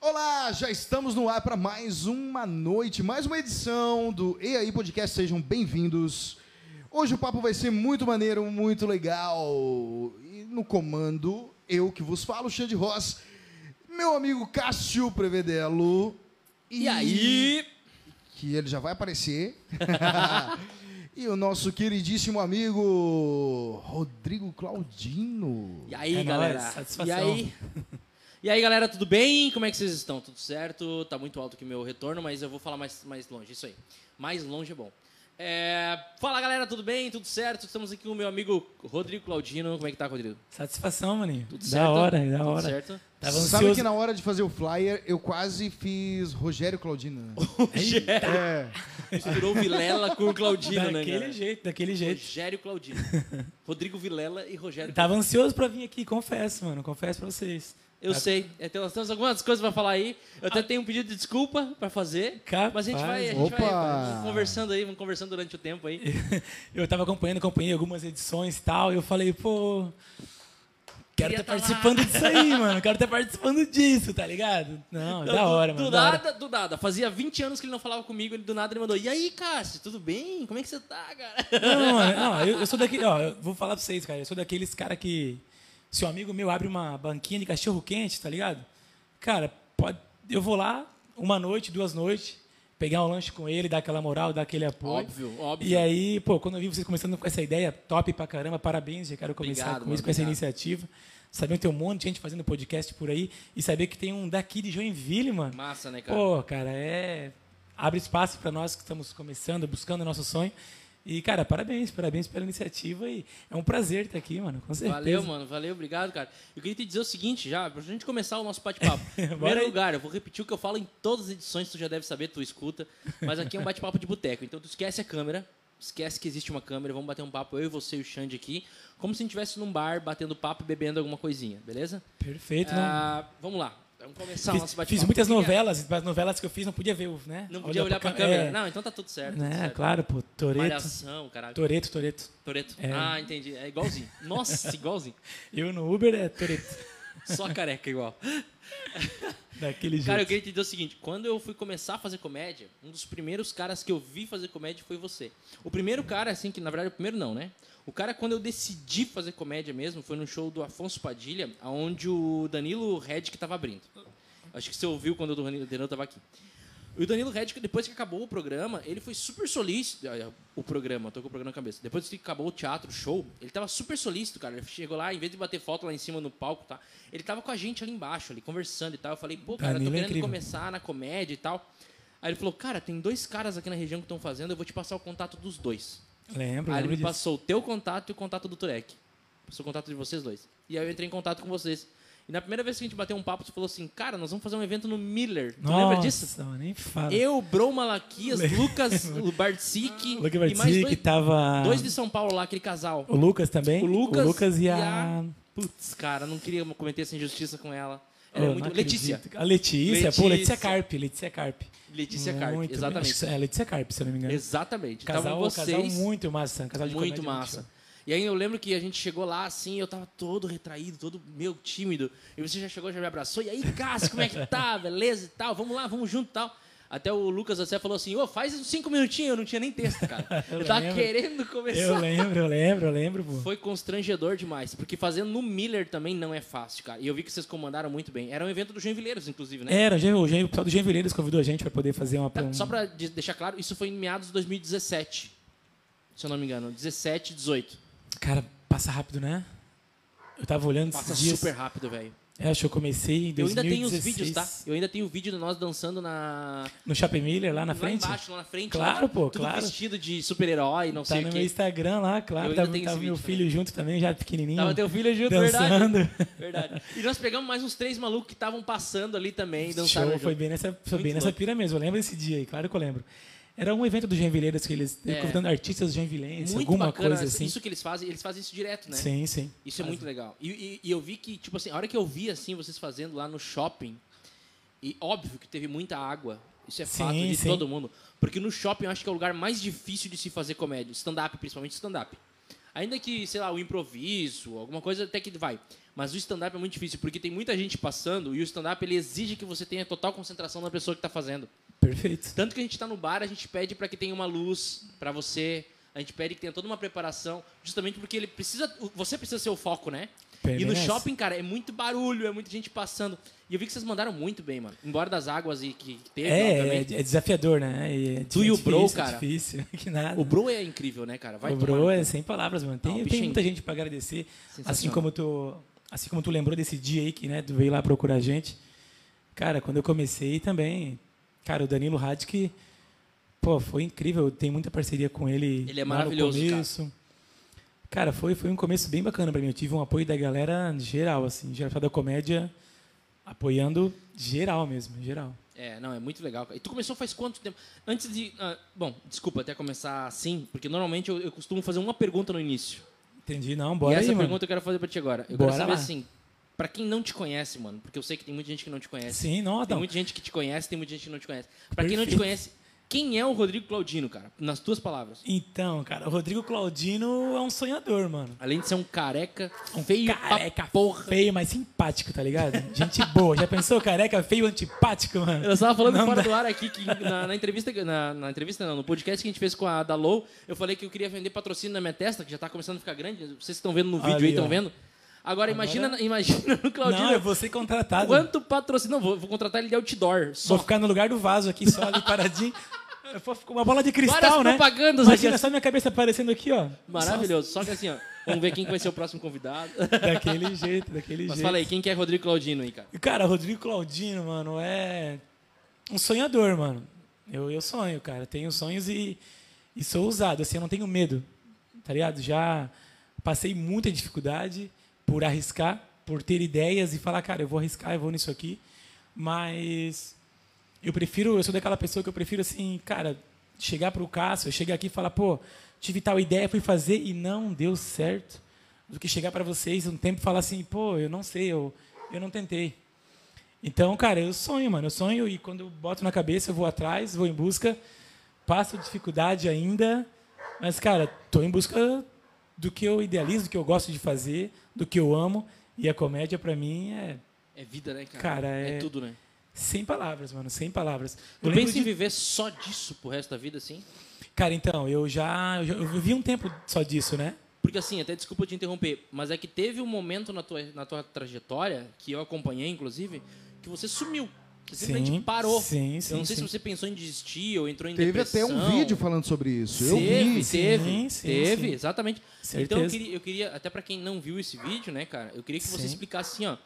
Olá, já estamos no ar para mais uma noite, mais uma edição do E aí Podcast. Sejam bem-vindos. Hoje o papo vai ser muito maneiro, muito legal. E no comando, eu que vos falo, Xande Ross, meu amigo Cássio Prevedelo. E aí? Que ele já vai aparecer. e o nosso queridíssimo amigo Rodrigo Claudino. E aí, É galera? nóis, satisfação. E aí? E aí, galera, tudo bem? Como é que vocês estão? Tudo certo? Tá muito alto aqui meu retorno, mas eu vou falar mais, mais longe. Isso aí. Mais longe é bom. É, Fala, galera, tudo bem? Tudo certo? Estamos aqui com o meu amigo Rodrigo Claudino. Como é que tá, Rodrigo? Satisfação, maninho. Tudo da certo? hora, da Tudo hora. certo? Tava Sabe ansioso. que na hora de fazer o flyer, eu quase fiz Rogério Claudino. né? é. Misturou o Vilela com o Claudino, né, Daquele jeito, daquele jeito. Rogério Claudino. Rodrigo Vilela e Rogério Tava ansioso pra vir aqui, confesso, mano. Confesso pra vocês. Eu Tá- sei. É, tem- Nós temos algumas coisas pra falar aí. Eu até tenho um pedido de desculpa pra fazer. Capaz. Mas a gente vai, a gente vai conversando aí, vamos conversando durante o tempo aí. Eu tava acompanhando, acompanhei algumas edições e tal, e eu falei, pô. Quero estar tá lá. participando disso aí, mano. Quero estar participando disso, tá ligado? Não, é da hora, do, mano. Do da hora. nada, do nada. Fazia 20 anos que ele não falava comigo, ele do nada ele mandou: E aí, Cássio, tudo bem? Como é que você tá, cara? Não, mano, não, eu, eu sou daquele, ó, eu vou falar pra vocês, cara, eu sou daqueles cara que se um amigo meu abre uma banquinha de cachorro quente, tá ligado? Cara, pode, eu vou lá uma noite, duas noites, pegar um lanche com ele, dar aquela moral, dar aquele apoio. Óbvio, óbvio. E aí, pô, quando eu vi vocês começando com essa ideia, top pra caramba, parabéns, já quero começar Obrigado, com isso, com essa iniciativa. Saber que tem um monte de gente fazendo podcast por aí e saber que tem um daqui de Joinville, mano. Massa, né, cara? Pô, cara, é. Abre espaço para nós que estamos começando, buscando o nosso sonho. E, cara, parabéns, parabéns pela iniciativa e é um prazer estar aqui, mano, com certeza. Valeu, mano, valeu, obrigado, cara. Eu queria te dizer o seguinte, já, pra gente começar o nosso bate-papo. Primeiro lugar, eu vou repetir o que eu falo em todas as edições, tu já deve saber, tu escuta. Mas aqui é um bate-papo de boteco, então tu esquece a câmera, esquece que existe uma câmera, vamos bater um papo, eu e você e o Xande aqui, como se a gente estivesse num bar, batendo papo e bebendo alguma coisinha, beleza? Perfeito, né? Ah, vamos lá, vamos começar o Fiz, nosso bate-papo. fiz muitas novelas, mas novelas que eu fiz não podia ver, né? Não podia olhar pra cam- câmera. É, Não, então tá tudo certo. tudo né? certo. Claro, pô, Toreto. Malhação, caralho. Toreto, Toreto. Toreto. É. Ah, entendi. É igualzinho. Nossa, igualzinho. Eu no Uber é Toreto. Só careca igual. Daquele jeito. Cara, eu queria te dizer o seguinte: quando eu fui começar a fazer comédia, um dos primeiros caras que eu vi fazer comédia foi você. O primeiro cara, assim, que na verdade o primeiro não, né? O cara, quando eu decidi fazer comédia mesmo, foi no show do Afonso Padilha, onde o Danilo Redick tava abrindo. Acho que você ouviu quando o Danilo Danilo tava aqui. E o Danilo Redick, depois que acabou o programa, ele foi super solícito. ah, O programa, tô com o programa na cabeça. Depois que acabou o teatro, o show, ele tava super solícito, cara. Ele chegou lá, em vez de bater foto lá em cima no palco, tá? Ele tava com a gente ali embaixo, ali, conversando e tal. Eu falei, pô, cara, Danilo tô é querendo começar na comédia e tal. Aí ele falou, cara, tem dois caras aqui na região que estão fazendo, eu vou te passar o contato dos dois. Lembro, Aí ele me disso. passou o teu contato e o contato do Turek. Passou o contato de vocês dois. E aí eu entrei em contato com vocês. E na primeira vez que a gente bateu um papo, você falou assim, cara, nós vamos fazer um evento no Miller. Tu Nossa, lembra disso? mano, nem fala. Eu, Bro Malaquias, Lucas o Bartzik O Luca mais Bartzik dois, tava... dois de São Paulo lá, aquele casal. O Lucas também. O Lucas e e a... Putz, cara, não queria cometer essa injustiça com ela. Era não muito... acredito. Letícia. A Letícia, pô, Letícia. Letícia Carpe, Letícia Carpe. Letícia Carpe, Muito bem. exatamente. É, Letícia Carpe, se eu não me engano. Exatamente. Casal, vocês, casal muito massa, casal de muito massa. show. E aí eu lembro que a gente chegou lá assim, eu tava todo retraído, todo meio tímido. E você já chegou, já me abraçou. E aí, Cássio, como é que tá? Beleza e tal? Vamos lá, vamos junto e tal. Até o Lucas até falou assim, ô, faz uns cinco minutinhos, eu não tinha nem texto, cara. eu, Eu tava lembro. querendo começar. Eu lembro, eu lembro, eu lembro, pô. Foi constrangedor demais, porque fazendo no Miller também não é fácil, cara. E eu vi que vocês comandaram muito bem. Era um evento do Joinvileiros, inclusive, né? Era, o o pessoal do Genvileiros convidou a gente pra poder fazer uma... Tá, um- Só pra de- deixar claro, isso foi em meados de 2017. Se eu não me engano. 17, 18. Cara, passa rápido, né? Eu tava olhando Passa esses dias. super rápido, velho. É, acho que eu comecei em 2016. Eu ainda tenho os vídeos, tá? Eu ainda tenho o vídeo de nós dançando na. No Shopping Miller, lá na frente. Lá embaixo, lá na frente. Claro, lá, pô, tudo claro. vestido de super-herói, não Tá sei no o meu quê. Instagram lá, claro. Eu ainda Tava, tava meu vídeo filho junto também, já pequenininho. Tava teu filho junto, verdade. dançando. Verdade. E nós pegamos mais uns três malucos que estavam passando ali também, dançaram Show, foi bem nessa, foi Muito bem nessa pira mesmo. Eu lembro desse dia aí, claro que eu lembro. Era um evento do Genvileiros que eles É. convidando artistas joinvilenses, alguma bacana coisa assim. isso que eles fazem. Eles fazem isso direto, né? Sim, sim. Isso é muito legal. E, e- e eu vi que, tipo assim, a hora que eu vi assim, vocês fazendo lá no shopping, e óbvio que teve muita água. Isso é Sim, fato de sim. todo mundo. Porque no shopping eu acho que é o lugar mais difícil de se fazer comédia. Stand-up, principalmente stand-up. Ainda que, sei lá, o improviso, alguma coisa até que vai. Mas o stand-up é muito difícil, porque tem muita gente passando e o stand-up ele exige que você tenha total concentração na pessoa que está fazendo. Perfeito. Tanto que a gente está no bar, a gente pede para que tenha uma luz para você, a gente pede que tenha toda uma preparação, justamente porque ele precisa, você precisa ser o foco, né? Bem e no shopping, cara, é muito barulho, é muita gente passando. E eu vi que vocês mandaram muito bem, mano. Embora das águas e que teve, É, é, é desafiador, né? E é Tu e o difícil, Bro, é cara. difícil, que nada. O Bro é incrível, né, cara? Vai o tomar Bro no é cu. sem palavras, mano. Tem, Não, tem muita gente pra agradecer. Assim como tu, assim como tu lembrou desse dia aí que, né, tu veio lá procurar a gente. Cara, quando eu comecei também, cara, o Danilo Radic, pô, foi incrível. Tem muita parceria com ele. Ele é maravilhoso, cara. começo. Cara, foi, foi um começo bem bacana pra mim. Eu tive um apoio da galera geral, assim, geral da comédia, apoiando geral mesmo, geral. É, não, é muito legal. E tu começou faz quanto tempo? Antes de. ah, bom, desculpa até começar assim, porque normalmente eu, eu costumo fazer uma pergunta no início. Entendi, não, e bora essa aí, mano. pergunta eu quero fazer pra ti agora. Eu Bora quero saber lá. assim, pra quem não te conhece, mano, porque eu sei que tem muita gente que não te conhece. Sim, não, Tem não. muita gente que te conhece, tem muita gente que não te conhece. Pra quem não te conhece, quem é o Rodrigo Claudino, cara? Nas tuas palavras. Então, cara, o Rodrigo Claudino é um sonhador, mano. Além de ser um careca, Um feio careca porra. feio, mas simpático, tá ligado? Gente boa. Já pensou careca feio, antipático, mano? Eu estava falando Não fora dá. do ar aqui que na, na entrevista, na, na entrevista não, no podcast que a gente fez com a Dalou, eu falei que eu queria vender patrocínio na minha testa, que já tá começando a ficar grande. Vocês estão vendo no vídeo Ali, aí, estão vendo? Agora, imagina, imagina no Claudinho. Não, eu vou ser contratado. Quanto patrocínio? Não, vou, vou contratar ele de outdoor. Só. Vou ficar no lugar do vaso aqui, só ali paradinho. Uma bola de cristal, Várias né? propagandas Imagina aqui. só minha cabeça aparecendo aqui, ó. Maravilhoso. Só que assim, ó, vamos ver quem que vai ser o próximo convidado. Daquele jeito, daquele Mas jeito. fala aí, quem que é Rodrigo Claudino aí, cara? Cara, Rodrigo Claudino, mano, é um sonhador, mano. Eu, eu sonho, cara. Tenho sonhos e, e sou ousado. Assim, eu não tenho medo, tá ligado? Já passei muita dificuldade por arriscar, por ter ideias e falar, cara, eu vou arriscar, eu vou nisso aqui. Mas eu prefiro, eu sou daquela pessoa que eu prefiro, assim, cara, chegar pro Cássio, chegar aqui e falar, pô, tive tal ideia, fui fazer e não deu certo. Do que chegar para vocês um tempo e falar assim, pô, eu não sei, eu, eu não tentei. Então, cara, eu sonho, mano. Eu sonho e quando eu boto na cabeça, eu vou atrás, vou em busca, passo dificuldade ainda, mas, cara, tô em busca do que eu idealizo, do que eu gosto de fazer, do que eu amo. E a comédia, pra mim, é É vida, né, cara? Cara, é- tudo, né? sem palavras, mano, sem palavras. Tu pensa em de- viver só disso pro resto da vida, assim? Cara, então, eu já, eu já- eu vivi um tempo só disso, né? Porque assim, até desculpa te interromper, mas é que teve um momento na tua, na tua trajetória, que eu acompanhei, inclusive, que você sumiu. Você simplesmente Sim, parou. sim, sim, eu não sei sim. se você pensou em desistir ou entrou em Teve até depressão. um vídeo falando sobre isso. Eu Teve, vi. teve, Sim, sim, teve, sim. exatamente. Certeza. Então eu queria, eu queria, até pra quem não viu esse vídeo, né, cara, eu queria que você Sim. explicasse assim, ó.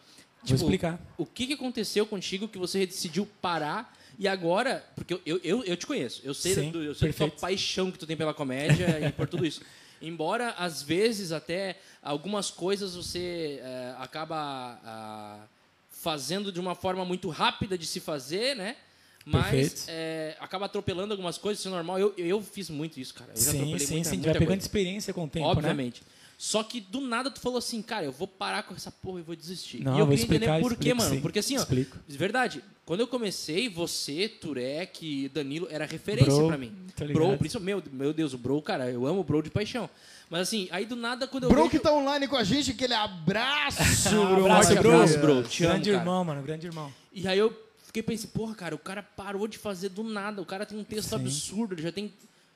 Vou explicar. O que, que aconteceu contigo que você decidiu parar e agora, porque eu, eu, eu, te conheço, eu sei, Sim, do, eu sei da tua paixão que tu tem pela comédia e por tudo isso. Embora, às vezes, até algumas coisas você eh, acaba ah, fazendo de uma forma muito rápida de se fazer, né? Mas eh, acaba atropelando algumas coisas, isso é normal. Eu, eu fiz muito isso, cara. Eu já Sim, atropelei sim, muita, sim. muita Vai pegando experiência com o tempo, né? Obviamente. Só que do nada tu falou assim, cara, eu vou parar com essa porra e vou desistir. Não, e eu vou queria entender explicar, por quê, mano. sim. Porque assim, ó, verdade, quando eu comecei, você, Turek, Danilo, era referência pra mim. tá bro, principalmente, meu, meu Deus, o Bro, cara, eu amo o Bro de paixão. Mas assim, aí do nada quando eu Bro vejo... que tá online com a gente, aquele abraço, Um bro. abraço, Forte bro. abraço, bro. Te amo, grande cara. irmão, mano, grande irmão. E aí eu fiquei pensando, porra, cara, o cara parou de fazer do nada. O cara tem um texto Sim. absurdo, ele já tem...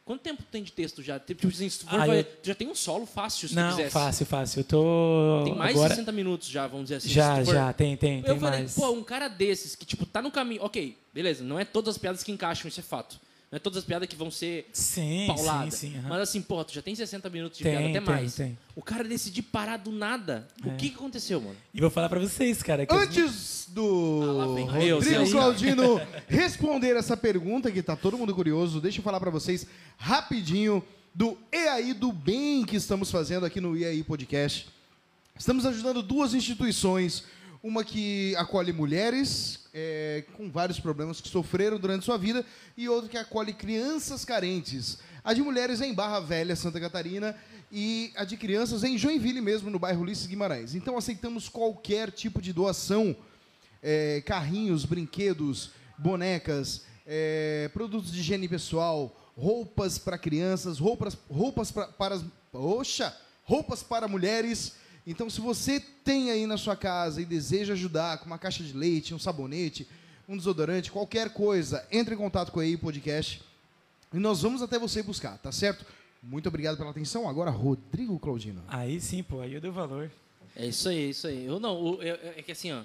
Quanto tempo tem de texto já? Tipo assim, se tu for Ah, fazer- eu- tu já tem um solo fácil, se tu Não, quisesse. fácil, fácil. Eu tô. Tem mais de agora... 60 minutos já, vamos dizer assim. Já, tu for- já, tem, tem, tem Eu falei, mais. pô, um cara desses que, tipo, tá no caminho. Ok, beleza, não é todas as piadas que encaixam, isso é fato. Não é todas as piadas que vão ser Sim, pauladas. sim, sim. aham. Mas assim, pô, tu já tem 60 minutos de Tem, piada, até tem, mais. tem. O cara decidir parar do nada. O É. que, que aconteceu, mano? E vou falar pra vocês, cara. Que as Antes Ah, lá do vem Deus, Rodrigo. Claudino responder essa pergunta, que tá todo mundo curioso, deixa eu falar pra vocês rapidinho do E aí do bem que estamos fazendo aqui no E aí Podcast. Estamos ajudando duas instituições, uma que acolhe mulheres é, com vários problemas que sofreram durante sua vida e outra que acolhe crianças carentes. A de mulheres é em Barra Velha, Santa Catarina, e a de crianças é em Joinville mesmo, no bairro Ulisses Guimarães. Então aceitamos qualquer tipo de doação, é, carrinhos, brinquedos, bonecas, é, produtos de higiene pessoal, roupas para crianças, roupas, roupas pra, para as... Oxa! roupas para mulheres. Então, se você tem aí na sua casa e deseja ajudar com uma caixa de leite, um sabonete, um desodorante, qualquer coisa, entre em contato com a EI Podcast e nós vamos até você buscar, tá certo? Muito obrigado pela atenção. Agora, Rodrigo Claudino. Aí sim, pô, aí eu dou valor. É isso aí, é isso aí. Eu não, o- eu- é que assim, ó.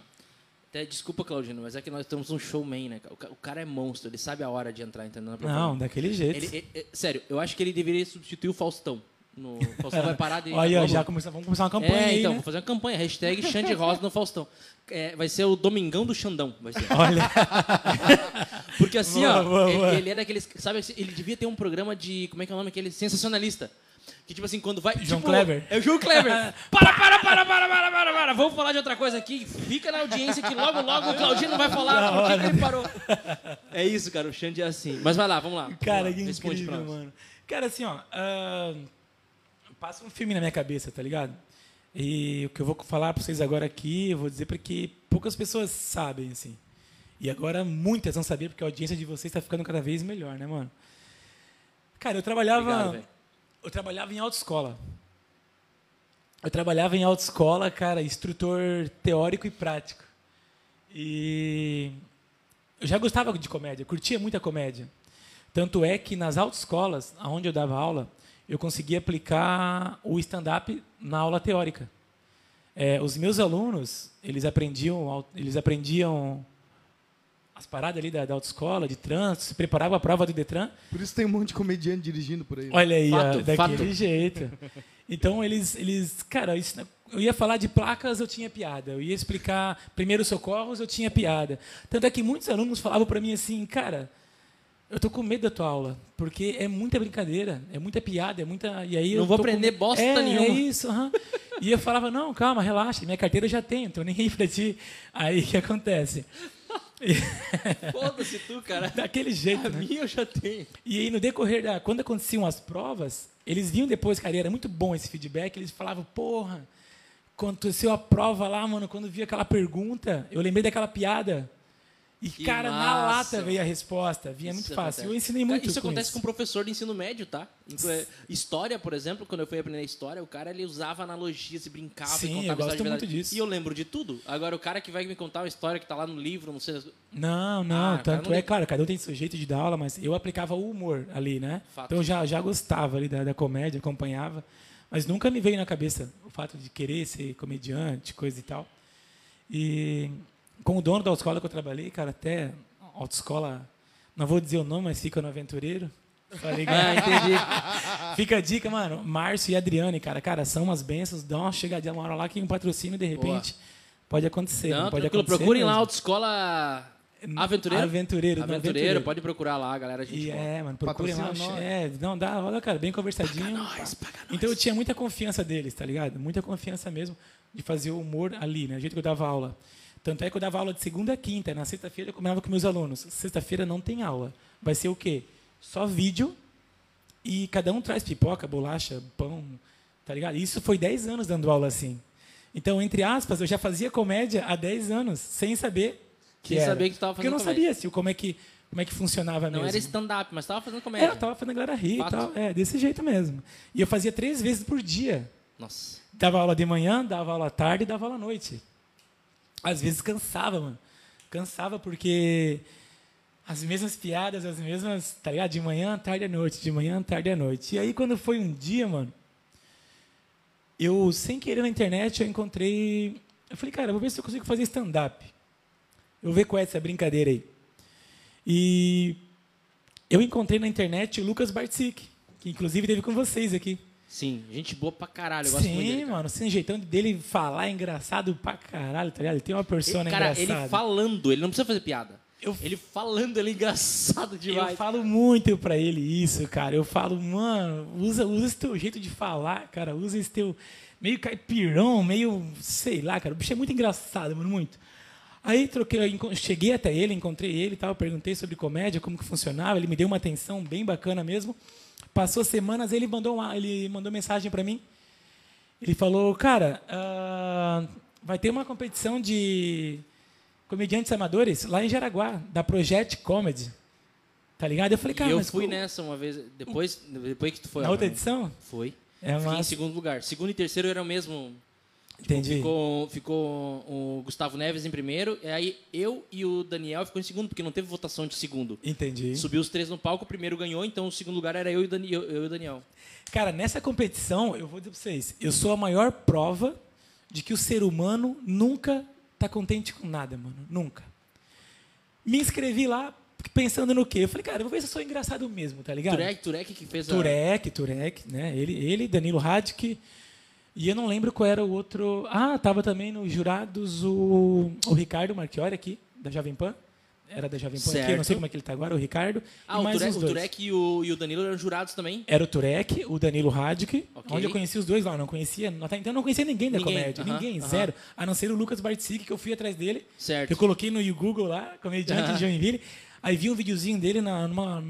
Até, desculpa, Claudino, mas é que nós temos um showman, né? O O cara é monstro, ele sabe a hora de entrar, entendeu? Na Não, daquele jeito. Ele, é- é- sério, eu acho que ele deveria substituir o Faustão. No, o Faustão vai parar de. Olha, Vamos- já começa, vamos começar uma campanha É, aí, então, né? vou fazer uma campanha. Hashtag Xande Rosa no Faustão. É, vai ser o Domingão do Xandão. Vai ser. Olha, Porque assim, Boa, ó, boa, ele, boa. ele é daqueles. Sabe, assim, ele devia ter um programa de. Como é que é o nome? Aquele sensacionalista. Que tipo assim, quando vai. João tipo, Kleber. É o João Kleber. para, para, para, para, para, para, para. Vamos falar de outra coisa aqui. Fica na audiência que logo, logo o Claudino vai falar por que que ele parou. É isso, cara. O Xande é assim. Mas vai lá, vamos lá. Vamos cara, lá, que incrível, mano. Cara, assim, ó, ah, passa um filme na minha cabeça, tá ligado? E o que eu vou falar pra vocês agora aqui, eu vou dizer porque poucas pessoas sabem, assim. E agora muitas vão saber, porque a audiência de vocês está ficando cada vez melhor, né, mano? Cara, eu trabalhava. Obrigado, eu trabalhava em autoescola. Eu trabalhava em autoescola, cara, instrutor teórico e prático. E eu já gostava de comédia, curtia muita comédia. Tanto é que nas autoescolas, onde eu dava aula, eu conseguia aplicar o stand-up na aula teórica. É, os meus alunos, eles aprendiam, eles aprendiam as paradas ali da, da autoescola, de trânsito, se preparavam a prova do Detran. Por isso tem um monte de comediante dirigindo por aí. Olha aí, Fato, ó, daquele fato. jeito. Então eles, eles, cara, isso, eu ia falar de placas, eu tinha piada. Eu ia explicar primeiros socorros, eu tinha piada. Tanto é que muitos alunos falavam para mim assim, cara, eu tô com medo da tua aula, porque é muita brincadeira, é muita piada, é muita e aí Não vou com aprender medo. bosta é, nenhuma. É isso, aham. E eu falava, não, calma, relaxa, minha carteira eu já tenho, tô nem aí pra ti. Aí o que acontece? Foda-se tu, cara. Daquele jeito, A né? minha eu já tenho. E aí, no decorrer da. Quando aconteciam as provas, eles vinham depois, cara, era muito bom esse feedback. Eles falavam, porra, quando aconteceu a prova lá, mano, quando vi aquela pergunta, eu lembrei daquela piada. E, Que cara, na massa. lata veio a resposta. Vinha muito Isso fácil. acontece. Eu ensinei muito Isso com acontece isso. com professor de ensino médio, tá? É, História, por exemplo, quando eu fui aprender história, o cara ele usava analogias e brincava Sim, e contava eu gosto verdade. muito disso. E eu lembro de tudo. Agora, o cara que vai me contar uma história que tá lá no livro, não sei. Não, não, Ah, tanto não é, tem- claro, cada um tem seu jeito de dar aula, mas eu aplicava o humor ali, né? Fato. Então eu já, já gostava ali da, da comédia, acompanhava, mas nunca me veio na cabeça o fato de querer ser comediante, coisa e tal. E com o dono da autoescola que eu trabalhei, cara, até autoescola, não vou dizer o nome, mas fica no Aventureiro. Tá ligado? Ah, entendi. Fica a dica, mano. Márcio e Adriane, cara, cara, são umas bênçãos, dá uma chegadinha uma hora lá que um patrocínio, de repente, pode acontecer. Não, pode tranquilo. acontecer Procurem lá a mesmo. autoescola Aventureiro. Aventureiro, do Aventureiro, pode procurar lá, galera. Gente E boa. é, mano, procurem lá. Nós. É, não, dá, olha, cara, bem conversadinho. Nós, paga nós. Então eu tinha muita confiança deles, tá ligado? Muita confiança mesmo de fazer o humor ali, né? O jeito que eu dava aula. Tanto é que eu dava aula de segunda a quinta. Na sexta-feira eu combinava com meus alunos. Sexta-feira não tem aula. Vai ser o quê? Só vídeo e cada um traz pipoca, bolacha, pão, tá ligado? Isso foi 10 anos dando aula assim. Então, entre aspas, eu já fazia comédia há 10 anos, sem saber que Sem era. saber que tu tava Porque eu não fazendo comédia. sabia assim, como é que como é que funcionava Não mesmo. era stand-up, mas tava fazendo É, comédia. eu tava fazendo a galera rir e tal. É, desse jeito mesmo. E eu fazia três vezes por dia. Nossa. Dava aula de manhã, dava aula à tarde e dava aula à noite. Às vezes cansava, mano. Cansava porque as mesmas piadas, as mesmas, tá ligado? De manhã, tarde à noite, de manhã, tarde à noite. E aí quando foi um dia, mano, eu, sem querer na internet, eu encontrei. Eu falei, cara, vou ver se eu consigo fazer stand-up. Eu vou ver qual é essa brincadeira aí. E eu encontrei na internet o Lucas Bartzik, que inclusive teve com vocês aqui. Sim, gente boa pra caralho. Eu gosto muito Sim, dele. cara. mano, sem jeitão dele falar é engraçado pra caralho, tá ligado? Ele tem uma persona Ele, cara, engraçada. ele falando, ele não precisa fazer piada. Eu- Ele falando, ele é engraçado demais. Eu falo muito pra ele isso, cara. Eu falo, mano, usa, usa esse teu jeito de falar, cara. Usa esse teu meio caipirão, meio, sei lá, cara. O bicho é muito engraçado, mano, muito. Aí troquei, cheguei até ele, encontrei ele e tal, perguntei sobre comédia, como que funcionava. Ele me deu uma atenção bem bacana mesmo. Passou semanas, ele mandou uma, ele mandou mensagem pra mim. Ele falou, cara, ah, vai ter uma competição de comediantes amadores lá em Jaraguá, da Project Comedy. Tá ligado? Eu falei, E cara, eu mas fui co- nessa uma vez, depois, depois que tu foi na lá, outra né? edição? Foi. É Fiquei em segundo lugar. Segundo e terceiro era o mesmo. Tipo, Entendi. Ficou, ficou o Gustavo Neves em primeiro, e aí eu e o Daniel ficou em segundo, porque não teve votação de segundo. Entendi. Subiu os três no palco, o primeiro ganhou, então o segundo lugar era eu e Dani- eu- eu e o Daniel. Cara, nessa competição, eu vou dizer pra vocês, eu sou a maior prova de que o ser humano nunca tá contente com nada, mano. Nunca. Me inscrevi lá pensando no quê? Eu falei, cara, eu vou ver se eu sou engraçado mesmo, tá ligado? Turek, Turek que fez a. Turek, Turek, né? Ele, ele Danilo Radic. E eu não lembro qual era o outro. Ah, tava também nos jurados o, o Ricardo Marchiori aqui, da Jovem Pan. Era da Jovem Pan aqui, eu não Certo. sei como é que ele tá agora, o Ricardo. Ah, e o mais Turek, o. Turek e, o, e o Danilo eram jurados também. Era o Turek, o Danilo Radic, Ok. onde eu conheci os dois lá. Eu não conhecia, até então eu não conhecia ninguém da Ninguém, comédia. aham, ninguém, aham. zero. A não ser o Lucas Bartzik, que eu fui atrás dele. Certo. Eu coloquei no Google lá, comediante Aham. de Joinville. Aí vi um videozinho dele na, numa,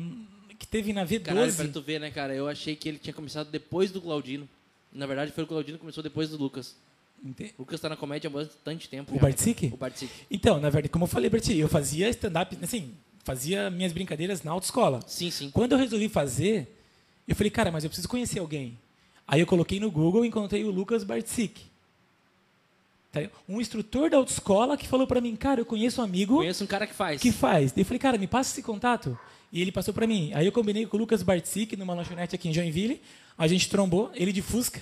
que teve na V12. Caralho, pra tu ver, né, cara? Eu achei que ele tinha começado depois do Claudino. Na verdade, foi o Claudino que começou depois do Lucas. Ente- O Lucas tá na comédia há bastante tempo. O Bartzik? O Bartzik. Então, na verdade, como eu falei, Berti, eu fazia stand-up, assim, fazia minhas brincadeiras na autoescola. Sim, sim. Quando eu resolvi fazer, eu falei, cara, mas eu preciso conhecer alguém. Aí eu coloquei no Google e encontrei o Lucas Bartzik. Tá? Um instrutor da autoescola que falou pra mim, cara, eu conheço um amigo Conheço um cara que faz. que faz. Daí eu falei, cara, me passa esse contato. E ele passou pra mim. Aí eu combinei com o Lucas Bartzik numa lanchonete aqui em Joinville. A gente trombou, ele de Fusca.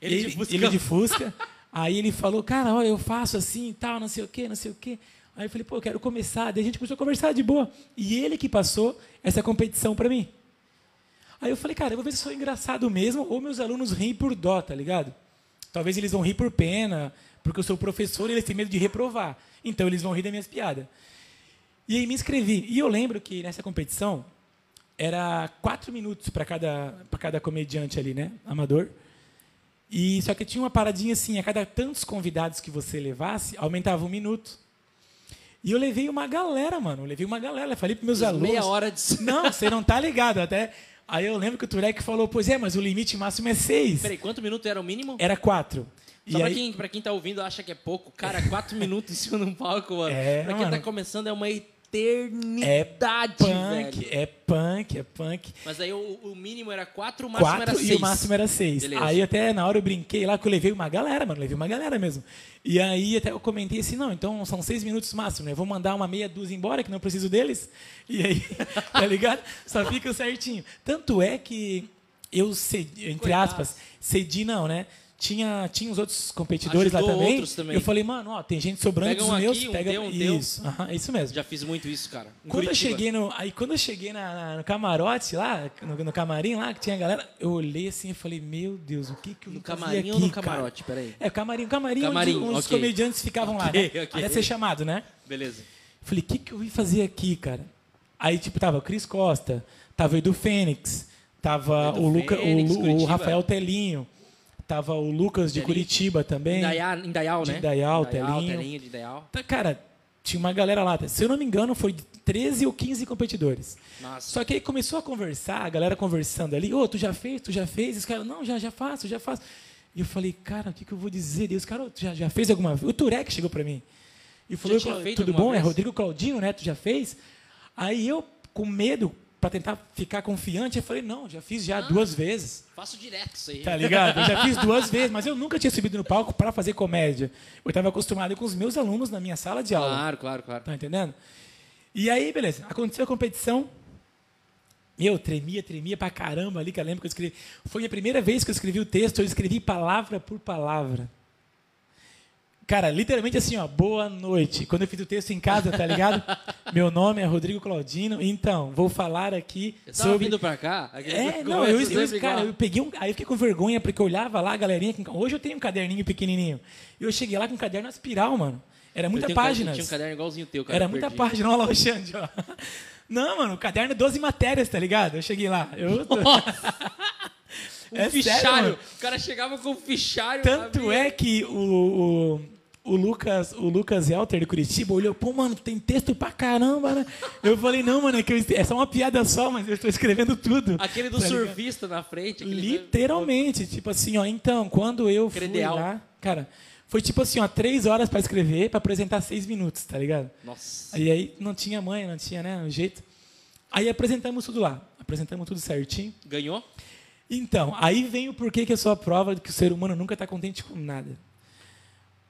Ele de Fusca. Ele de Fusca. Aí ele falou, cara, olha, eu faço assim e tal, não sei o quê, não sei o quê. Aí eu falei, pô, eu quero começar. Daí a gente começou a conversar de boa. E ele que passou essa competição pra mim. Aí eu falei, cara, eu vou ver se eu sou engraçado mesmo ou meus alunos riem por dó, tá ligado? Talvez eles vão rir por pena, porque eu sou professor e eles têm medo de reprovar. Então eles vão rir das minhas piadas. E aí me inscrevi. E eu lembro que nessa competição era quatro minutos para cada, pra cada comediante ali, né? Amador. E só que tinha uma paradinha assim, a cada tantos convidados que você levasse, aumentava um minuto. E eu levei uma galera, mano. Eu levei uma galera. Eu falei para meus alunos. Meia hora de. Não, você não tá ligado. Até. Aí eu lembro que o Turek falou, pois é, mas o limite máximo é seis. Peraí, quanto minuto era o mínimo? Era quatro. Só e pra, aí, quem, pra quem tá ouvindo acha que é pouco. Cara, quatro minutos em cima de um palco, mano. É, pra quem mano. tá começando é uma é eternidade, punk, velho. é punk, é punk. Mas aí o, o mínimo era quatro, o máximo era Quatro seis. e o máximo era seis. Beleza. Aí até na hora eu brinquei lá que eu levei uma galera, mano. Levei uma galera mesmo. E aí até eu comentei assim, não, então são seis minutos máximo, né? Eu vou mandar uma meia dúzia embora, que não preciso deles. E aí, tá ligado? Só fica certinho. Tanto é que eu cedi, entre Coitado. aspas, cedi não, né? Tinha, tinha os outros competidores lá Ajudou também. outros também. Eu falei, mano, ó, tem gente sobrando Pega dos um meus, aqui, um pega um isso. é isso mesmo. Já fiz muito isso, cara. Em Quando eu Curitiba. cheguei no, aí quando eu cheguei na, na- no camarote lá, no, no camarim lá, que tinha a galera, eu olhei assim e falei, meu Deus, o que que eu No camarim aqui, ou no cara? camarote? Peraí. É, camarim, camarim, Camarim, onde, onde os comediantes ficavam lá, Ok, né? ok. Até ser chamado, né? Beleza. Falei, o que que eu vim fazer aqui, cara? Aí, tipo, tava o Cris Costa, tava o Edu Fênix, tava Edu o, Luca, Fênix, o, o. Rafael Telinho, tava o Lucas de. Curitiba também. Indaial, Indaial De né? Indaial, Indaial, Telinho. Telinho de Indaial. Tá, Cara, tinha uma galera lá. Se eu não me engano, foi 13 ou 15 competidores. Nossa. Só que aí começou a conversar, a galera conversando ali, ô, tu já fez, tu já fez? E os caras, não, já, já faço, já faço. E eu falei, cara, o que, que eu vou dizer? E os caras, "Ô, tu já, já fez alguma vez? O Turek chegou pra mim. E falou, tudo bom? É vez? Rodrigo Claudinho, né? Tu já fez? Aí eu, com medo, pra tentar ficar confiante, eu falei, não, já fiz já duas vezes. Faço direto isso aí. Tá ligado? Eu já fiz duas vezes, mas eu nunca tinha subido no palco para fazer comédia. Eu estava acostumado com os meus alunos na minha sala de aula. Claro, claro, claro. Tá entendendo? E aí, beleza. Aconteceu a competição. Eu tremia, tremia pra caramba ali, que eu lembro que eu escrevi. Foi a primeira vez que eu escrevi o texto, eu escrevi palavra por palavra. Cara, literalmente assim, ó, boa noite. Quando eu fiz o texto em casa, tá ligado? Meu nome é Rodrigo Claudino, então, vou falar aqui Eu tava sobre vindo pra cá. é, não, eu, eu, cara, igual. eu peguei um. Aí eu fiquei com vergonha porque eu olhava lá a galerinha. com- Hoje eu tenho um caderninho pequenininho. E eu cheguei lá com um caderno espiral, mano. Era muita um página. caderno- Tinha um caderno igualzinho teu, cara. Era muita perdi. página. Olha lá o Xande, ó. Não, mano, o caderno é 12 matérias, tá ligado? Eu cheguei lá. Eu, Um É sério, fichário. mano. o cara chegava com um fichário. Tanto é que o, o, o Lucas, o Lucas Helter de Curitiba olhou, pô, mano, tem texto pra caramba, né? Eu falei, não, mano, é, que eu, é só uma piada só, mas eu estou escrevendo tudo. Aquele do Tá surfista na frente. Literalmente, tipo assim, ó, então, quando eu fui Credeal. lá, cara, foi tipo assim, ó, três horas pra escrever, pra apresentar seis minutos, tá ligado? Nossa. E aí não tinha mãe, não tinha, né, o jeito. Aí apresentamos tudo lá, apresentamos tudo certinho. Ganhou? Então, aí vem o porquê que eu sou a prova de que o ser humano nunca está contente com nada.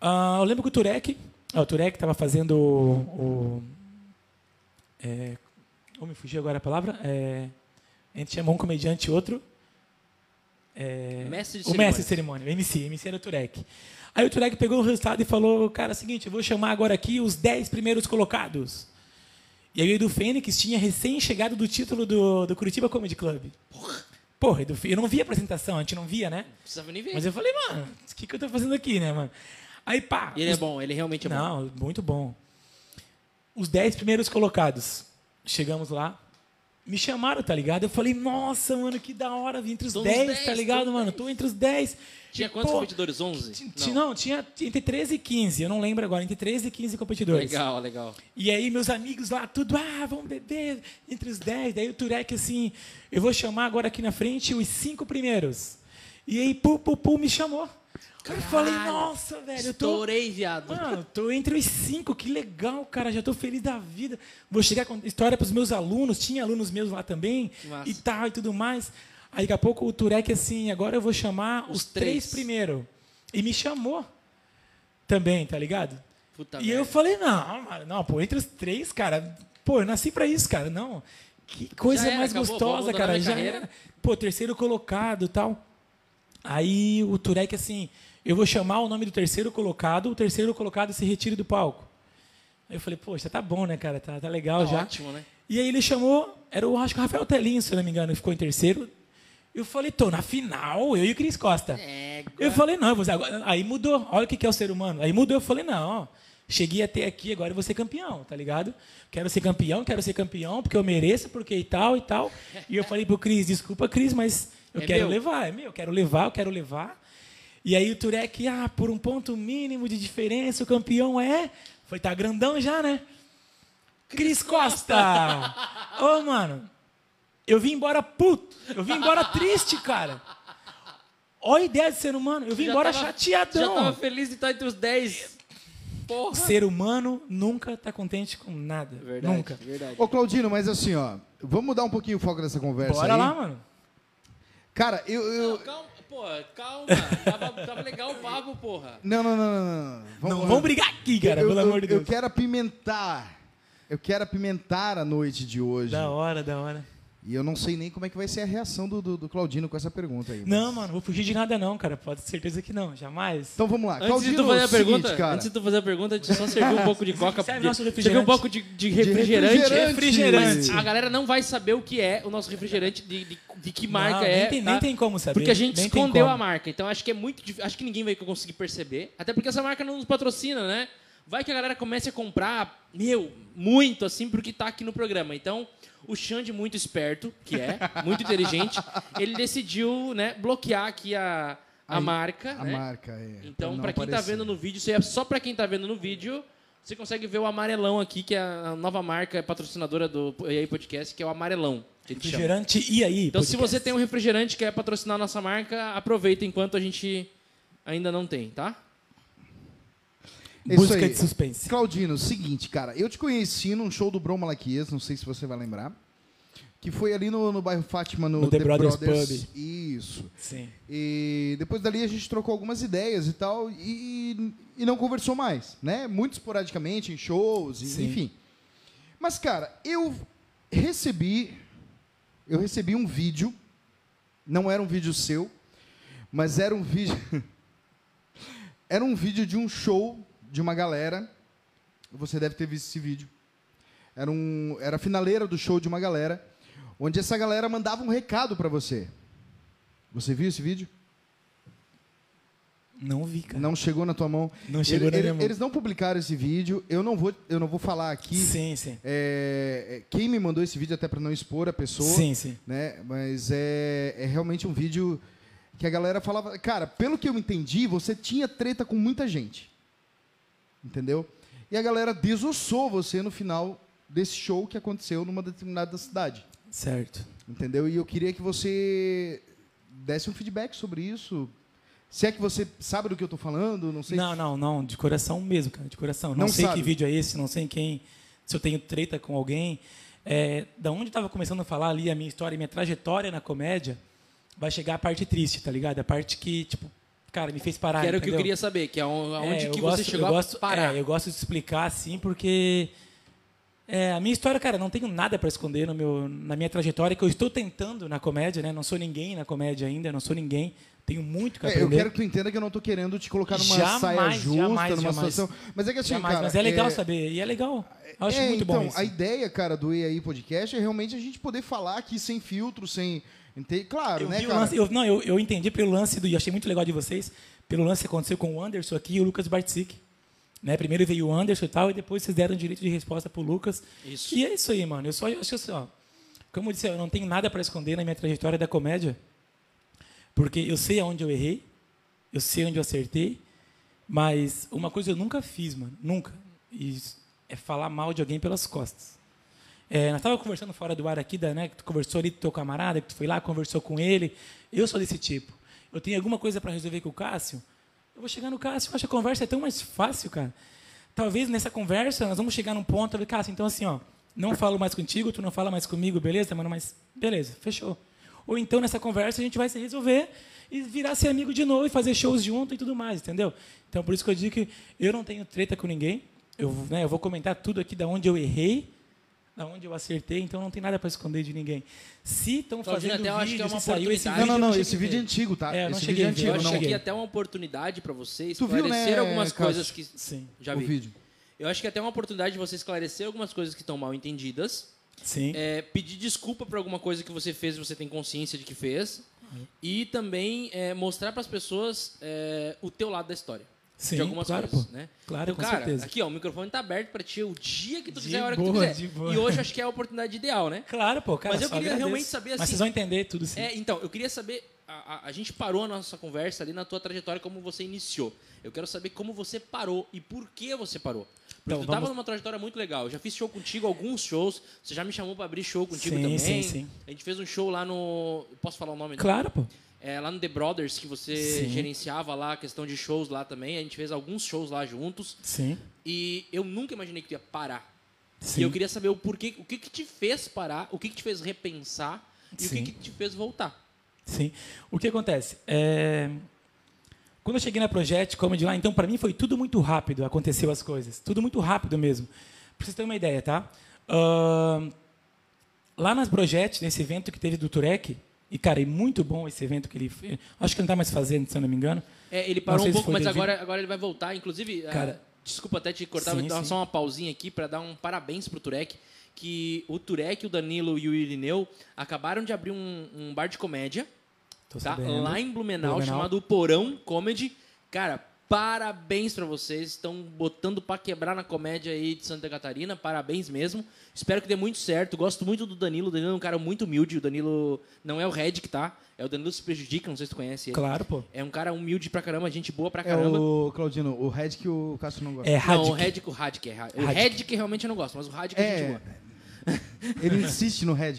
Ah, eu lembro que o Turek, ah, o Turek estava fazendo o, o é, como me fugiu agora a palavra? É, a gente chamou um comediante e outro. É, Mestre de o mestre de cerimônia, o MC, o MC era o Turek. Aí o Turek pegou o resultado e falou, cara, é o seguinte, eu vou chamar agora aqui os 10 primeiros colocados. E aí o Edu Fênix tinha recém-chegado do título do, do Curitiba Comedy Club. Porra. Porra, Edu, eu não via a apresentação, a gente não via, né? Não precisava nem ver. Mas eu falei, mano, o que, que eu tô fazendo aqui, né, mano? Aí, pá. E ele os- é bom, ele realmente é bom. Não, muito bom. Os 10 primeiros colocados. Chegamos lá. Me chamaram, tá ligado? Eu falei, nossa, mano, que da hora. Vim entre os Tô nos 10, 10, tá ligado, tô mano? 10. Tô entre os 10. Tinha E, quantos pô, competidores? 11? ti- ti- Não. tinha entre 13 e 15. Eu não lembro agora. Entre 13 e 15 competidores. Legal, legal. E aí, meus amigos lá, tudo, ah, vamos beber entre os 10. Daí o Turek, assim, eu vou chamar agora aqui na frente os cinco primeiros. E aí, pu, pu, pu, me chamou. Eu falei, nossa, velho, eu tô. Estourei, viado. Mano, tô entre os cinco, que legal, cara. Já tô feliz da vida. Vou chegar com história pros meus alunos, tinha alunos meus lá também, massa. e tal, e tudo mais. Aí daqui a pouco o Turek, assim, agora eu vou chamar os, Os três três. primeiro. E me chamou também, tá ligado? Puta e eu falei, não, mano, não, pô, entre os três, cara, pô, eu nasci pra isso, cara, não. Que coisa era, mais acabou, gostosa, cara. Já carreira. era. Pô, terceiro colocado e tal. Aí o Turek, assim, eu vou chamar o nome do terceiro colocado, o terceiro colocado se retire do palco. Aí eu falei, poxa, tá bom, né, cara? Tá, tá legal Tá já. ótimo, né? E aí ele chamou, era o, acho que o Rafael Telinho, se não me engano, ficou em terceiro. Eu falei, tô na final, eu e o Cris Costa. É, Eu falei, não, eu vou- agora- aí mudou. Olha o que é o ser humano. Aí mudou, eu falei, não, cheguei até aqui, agora eu vou ser campeão, tá ligado? Quero ser campeão, quero ser campeão, porque eu mereço, porque e tal, e tal. E eu falei pro Cris, desculpa, Cris, mas eu É quero meu. levar, é meu, eu quero levar, eu quero levar. E aí o Turek, ah, por um ponto mínimo de diferença, o campeão é... Foi, tá grandão já, né? Cris Costa! Ô, mano, eu vim embora puto, eu vim embora triste, cara. Olha a ideia de ser humano, eu vim Já embora tava- chateadão. Já tava feliz de estar entre os 10. Porra. O ser humano nunca tá contente com nada. Verdade, Nunca. verdade. Ô, Claudino, mas assim, ó, vamos mudar um pouquinho o foco dessa conversa Bora aí. lá, mano. Cara, eu... eu... Não, calma, pô, calma. Tava, tava legal o papo, porra. Não, não, não, não, não. Não vamos brigar aqui, cara, eu, pelo eu- amor de Eu Deus. quero apimentar. Eu quero apimentar a noite de hoje. Da hora, da hora. E eu não sei nem como é que vai ser a reação do, do, do Claudino com essa pergunta aí. Não, mas- mano, vou fugir de nada não, cara. Pode ter certeza que não, jamais. Então vamos lá. Antes Claudino, de tu fazer a seguinte, pergunta, cara. antes de tu fazer a pergunta, eu só servir um pouco de coca. Serve de- nosso refrigerante. um pouco de, de refrigerante. refrigerante. Refrigerante. A galera não vai saber o que é o nosso refrigerante, de, de, de que marca Não, é. Nem tem, tá? nem tem como saber. Porque a gente nem escondeu a marca. Então acho que é muito dif- Acho que ninguém vai conseguir perceber. Até porque essa marca não nos patrocina, né? Vai que a galera comece a comprar, meu, muito assim, porque tá aqui no programa. Então, o Xande, muito esperto, que é, muito inteligente, ele decidiu, né, bloquear aqui a, a Aí, marca. A né? marca, é. Então, pra quem tá aparecer. vendo no vídeo, isso aí é só pra quem tá vendo no vídeo, você consegue ver o amarelão aqui, que é a nova marca patrocinadora do E aí Podcast, que é o amarelão. Refrigerante e aí? Então, se podcast. você tem um refrigerante que quer patrocinar a nossa marca, aproveita enquanto a gente ainda não tem, tá? Busca aí. de suspense. Claudino, seguinte, cara, eu te conheci num show do Brom Malaquias, não sei se você vai lembrar, que foi ali no, no bairro Fátima, no, No The Brothers Pub. Isso. Sim. E depois dali a gente trocou algumas ideias e tal, e, e não conversou mais, né? Muito esporadicamente, em shows, e- Sim. enfim. Mas, cara, eu recebi, eu recebi um vídeo, não era um vídeo seu, mas era um vídeo, era um vídeo de um show de uma galera, você deve ter visto esse vídeo, era, um, era a finaleira do show de uma galera, onde essa galera mandava um recado pra você. Você viu esse vídeo? Não vi, cara. Não chegou na tua mão. Não chegou na Ele- minha mão. Eles não publicaram esse vídeo. Eu não vou, eu não vou falar aqui. Sim, sim. é, é, quem me mandou esse vídeo até para não expor a pessoa. Sim, sim. Né? Mas é, é realmente um vídeo que a galera falava. Cara, pelo que eu entendi, você tinha treta com muita gente. Entendeu? E a galera desossou você no final desse show que aconteceu numa determinada cidade. Certo. Entendeu? E eu queria que você desse um feedback sobre isso. Se é que você sabe do que eu tô falando, não sei. Não, não, não. De coração mesmo, cara. De coração. Não, Não sei sabe. que vídeo é esse, não sei em quem. Se eu tenho treta com alguém. É, da onde estava começando a falar ali a minha história, a minha trajetória na comédia, vai chegar a parte triste, tá ligado? A parte que, tipo, cara, me fez parar. Que era o que eu queria saber, que é on- aonde É, que eu você gosto- chegou eu gosto, a parar. É, eu gosto de explicar assim, porque é, a minha história, cara, não tenho nada para esconder no meu, na minha trajetória, que eu estou tentando na comédia, né? Não sou ninguém na comédia ainda, não sou ninguém. Tenho muito que É, aprender. eu quero que tu entenda que eu não tô querendo te colocar numa Jamais, saia justa, jamais, numa jamais. situação. Mas é que assim, Jamais, cara. mas é legal é- saber. E é legal. Eu acho é, muito então, bom isso. a ideia, cara, do E aí Podcast é realmente a gente poder falar aqui sem filtro, sem. Ente- Claro, Eu né, vi o cara? lance- eu- não, eu, eu entendi pelo lance do. E achei muito legal de vocês, pelo lance que aconteceu com o Anderson aqui e o Lucas Bartzik. Né? Primeiro veio o Anderson e tal, e depois vocês deram direito de resposta pro Lucas. Isso. E é isso aí, mano. Eu só eu acho assim, ó. Como eu disse, eu não tenho nada para esconder na minha trajetória da comédia. Porque eu sei aonde eu errei, eu sei onde eu acertei, mas uma coisa eu nunca fiz, mano. Nunca. E é falar mal de alguém pelas costas. É, nós estávamos conversando fora do ar aqui, da, né, que tu conversou ali com teu camarada, que tu foi lá, conversou com ele. Eu sou desse tipo. Eu tenho alguma coisa para resolver com o Cássio, eu vou chegar no Cássio, acho que a conversa é tão mais fácil, cara. Talvez nessa conversa nós vamos chegar num ponto, eu Cássio, então assim, ó, não falo mais contigo, tu não fala mais comigo, beleza, mano? Mas beleza, fechou. Ou então nessa conversa a gente vai se resolver e virar ser amigo de novo e fazer shows junto e tudo mais, entendeu? Então por isso que eu digo que eu não tenho treta com ninguém. Eu, né, eu vou comentar tudo aqui da onde eu errei, da onde eu acertei, então não tem nada para esconder de ninguém. Se estão fazendo até eu acho vídeo, que é uma saiu esse oportunidade. vídeo, Não, não, eu não, esse vídeo é antigo, tá? É, eu não esse cheguei vídeo é a ver, antigo, Eu acho não. cheguei. até uma oportunidade para você Tu viu, esclarecer né, algumas Cássio? coisas que. Sim, Já o vi. vídeo. Eu acho que até uma oportunidade de você esclarecer algumas coisas que estão mal entendidas. sim. é, pedir desculpa por alguma coisa que você fez e você tem consciência de que fez. E também é, mostrar para as pessoas é, o teu lado da história. Sim, de algumas claro, coisas, pô. né? Claro, então, com cara, certeza. aqui ó, o microfone tá aberto para ti o dia que tu De quiser, a hora que boa, tu quiser. E hoje acho que é a oportunidade ideal, né? Claro, pô, cara. Mas eu queria agradeço. realmente saber, Mas assim, vocês vão entender tudo sim. É, então, eu queria saber. A, a- a gente parou a nossa conversa ali na tua trajetória, como você iniciou. Eu quero saber como você parou e por que você parou. Porque Então, tu tava vamos- numa trajetória muito legal. Eu já fiz show contigo, alguns shows. Você já me chamou pra abrir show contigo Sim, também. sim, sim. A gente fez um show lá no. Posso falar o nome? Claro, pô. É, lá no The Brothers, que você Sim. gerenciava lá a questão de shows lá também. A gente fez alguns shows lá juntos. Sim. E eu nunca imaginei que tu ia parar. Sim. E eu queria saber o porquê, o que, que te fez parar, o que, que te fez repensar e o Sim. que, que te fez voltar. Sim. O que acontece? É... Quando eu cheguei na Project Comedy lá, então para mim foi tudo muito rápido, aconteceu as coisas. Tudo muito rápido mesmo. Pra vocês terem uma ideia, tá? Ahn, lá nas Project, nesse evento que teve do Turek, e cara, é muito bom esse evento que ele fez. Acho que ele não tá mais fazendo, se eu não me engano. É, ele parou um pouco, mas devido- agora, agora ele vai voltar. Inclusive, ah, Cara, desculpa até te cortar, sim, vou dar sim. só uma pausinha aqui para dar um parabéns pro Turek. Que o Turek, o Danilo e o Irineu acabaram de abrir um, um bar de comédia Tô tá? lá em Blumenau, Blumenau. chamado Porão Comedy. Cara, parabéns pra vocês. Estão botando pra quebrar na comédia aí de Santa Catarina. Parabéns mesmo. Espero que dê muito certo. Gosto muito do Danilo. O Danilo é um cara muito humilde. O Danilo não é o Red que tá. É o Danilo se prejudica. Não sei se tu conhece ele. Claro, pô. É um cara humilde pra caramba, gente boa pra É caramba. o Claudino, o Red que o Cássio não gosta. É Não, Radic. o Red, o Radic é. O Radic. Red que realmente eu não gosto, mas o Radic é, gente É, boa. Ele insiste no Red.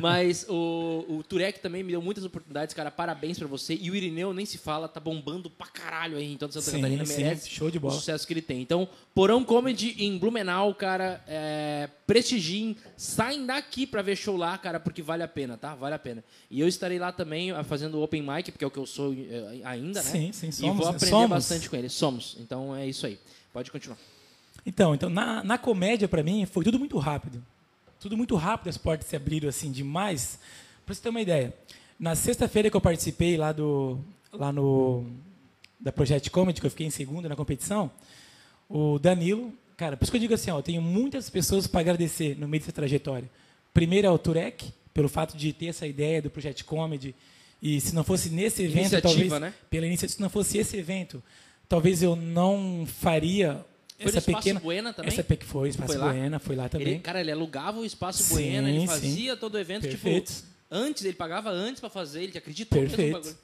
Mas o, o Turek também me deu muitas oportunidades, cara. Parabéns pra você. E o Irineu nem se fala, tá bombando pra caralho aí em toda Santa Sim, Catarina. sim, merece show de o bola. sucesso que ele tem. Então, Porão Comedy em Blumenau, cara. É, prestigiem. Saem daqui pra ver show lá, cara, porque vale a pena, tá? Vale a pena. E eu estarei lá também ah, fazendo open mic, porque é o que eu sou eh, ainda, né? Sim, sim, E somos, vou né? aprender Somos. bastante com ele. Somos. Então é isso aí. Pode continuar. Então, então na, na comédia, para mim, foi tudo muito rápido. Tudo muito rápido, as portas se abriram assim demais. Para você ter uma ideia, na sexta-feira que eu participei lá do lá no da Project Comedy, que eu fiquei em segundo na competição, o Danilo, cara, por isso que eu digo assim, ó, eu tenho muitas pessoas para agradecer no meio dessa trajetória. Primeiro é o Turek, pelo fato de ter essa ideia do Project Comedy, e se não fosse nesse evento, Iniciativa, talvez né? pela iniciativa, se não fosse esse evento, talvez eu não faria Foi no essa pequena Buena também? essa pequena foi, Espaço Foi? Buena, foi lá também. Ele, cara, ele alugava o espaço Sim, Buena, ele sim. fazia todo o evento, Perfeito. tipo, antes, ele pagava antes pra fazer, ele acreditou no Perfeito.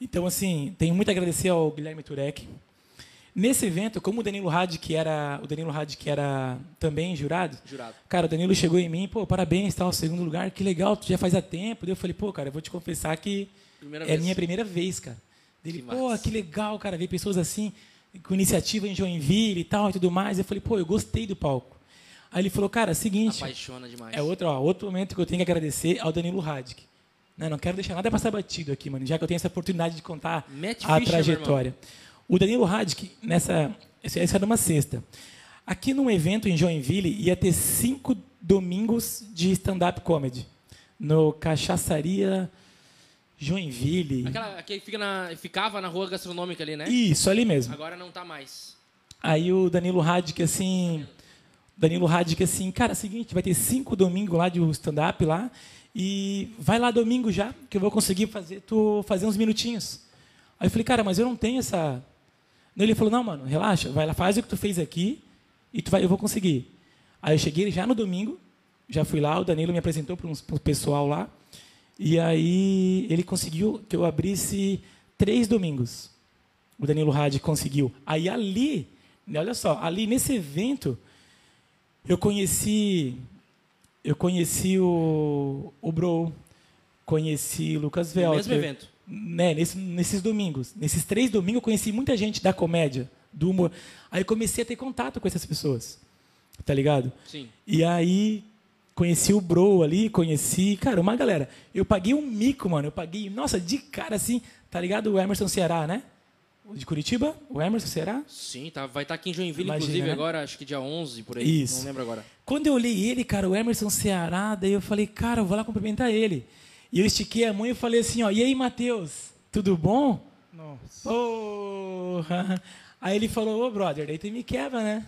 Então, assim, tenho muito a agradecer ao Guilherme Turek. Nesse evento, como o Danilo Hadi, que era o Danilo Hadi, que era também jurado, Jurado. cara, o Danilo chegou em mim, pô, parabéns, tal, segundo lugar, que legal, tu já faz há tempo. Daí eu falei, pô, cara, eu vou te confessar que Primeira é vez. minha primeira vez, cara. Ele, pô, que legal, cara, ver pessoas assim, com iniciativa em Joinville e tal e tudo mais. Eu falei, pô, eu gostei do palco. Aí ele falou, cara, seguinte, Apaixona demais. É outro, ó, outro momento que eu tenho que agradecer ao Danilo Radic. Né, não quero deixar nada passar batido aqui, mano, já que eu tenho essa oportunidade de contar Mete a ficha, trajetória. O Danilo Radic, nessa, essa essa era uma sexta. Aqui num evento em Joinville, ia ter cinco domingos de stand-up comedy. No Cachaçaria Joinville. Aquela que fica na, ficava na rua gastronômica ali, né? Isso, ali mesmo. Agora não tá mais. Aí o Danilo Radic, assim. Danilo Radic, assim, cara, é o seguinte, vai ter cinco domingos lá de stand-up lá. E vai lá domingo já, que eu vou conseguir fazer, tu fazer uns minutinhos. Aí eu falei, cara, mas eu não tenho essa. Ele falou, não, mano, relaxa, vai lá, faz o que tu fez aqui e tu vai, eu vou conseguir. Aí eu cheguei já no domingo, já fui lá, o Danilo me apresentou para o pessoal lá. E aí ele conseguiu que eu abrisse três domingos. O Danilo Radic conseguiu. Aí ali, olha só, ali nesse evento, eu conheci eu conheci o, o Bro, conheci o Lucas No Velter. mesmo evento. Né, nesse- nesses domingos. Nesses três domingos eu conheci muita gente da comédia, do humor. Aí comecei a ter contato com essas pessoas. Tá ligado? Sim. E aí conheci o Bro ali, conheci, cara, uma galera. Eu paguei um mico, mano. Eu paguei, nossa, de cara assim, tá ligado? O Emerson Ceará, né? De Curitiba, o Emerson Ceará. Sim, tá, vai estar aqui em Joinville, Imagina, inclusive, né? agora, acho que dia 11, por aí. Isso. Não lembro agora. Quando eu olhei ele, cara, o Emerson Ceará, daí eu falei, cara, eu vou lá cumprimentar ele. E eu estiquei a mão e falei assim, ó, e aí, Matheus, tudo bom? Nossa. Porra. Aí ele falou, ô brother, daí tu me quebra, né?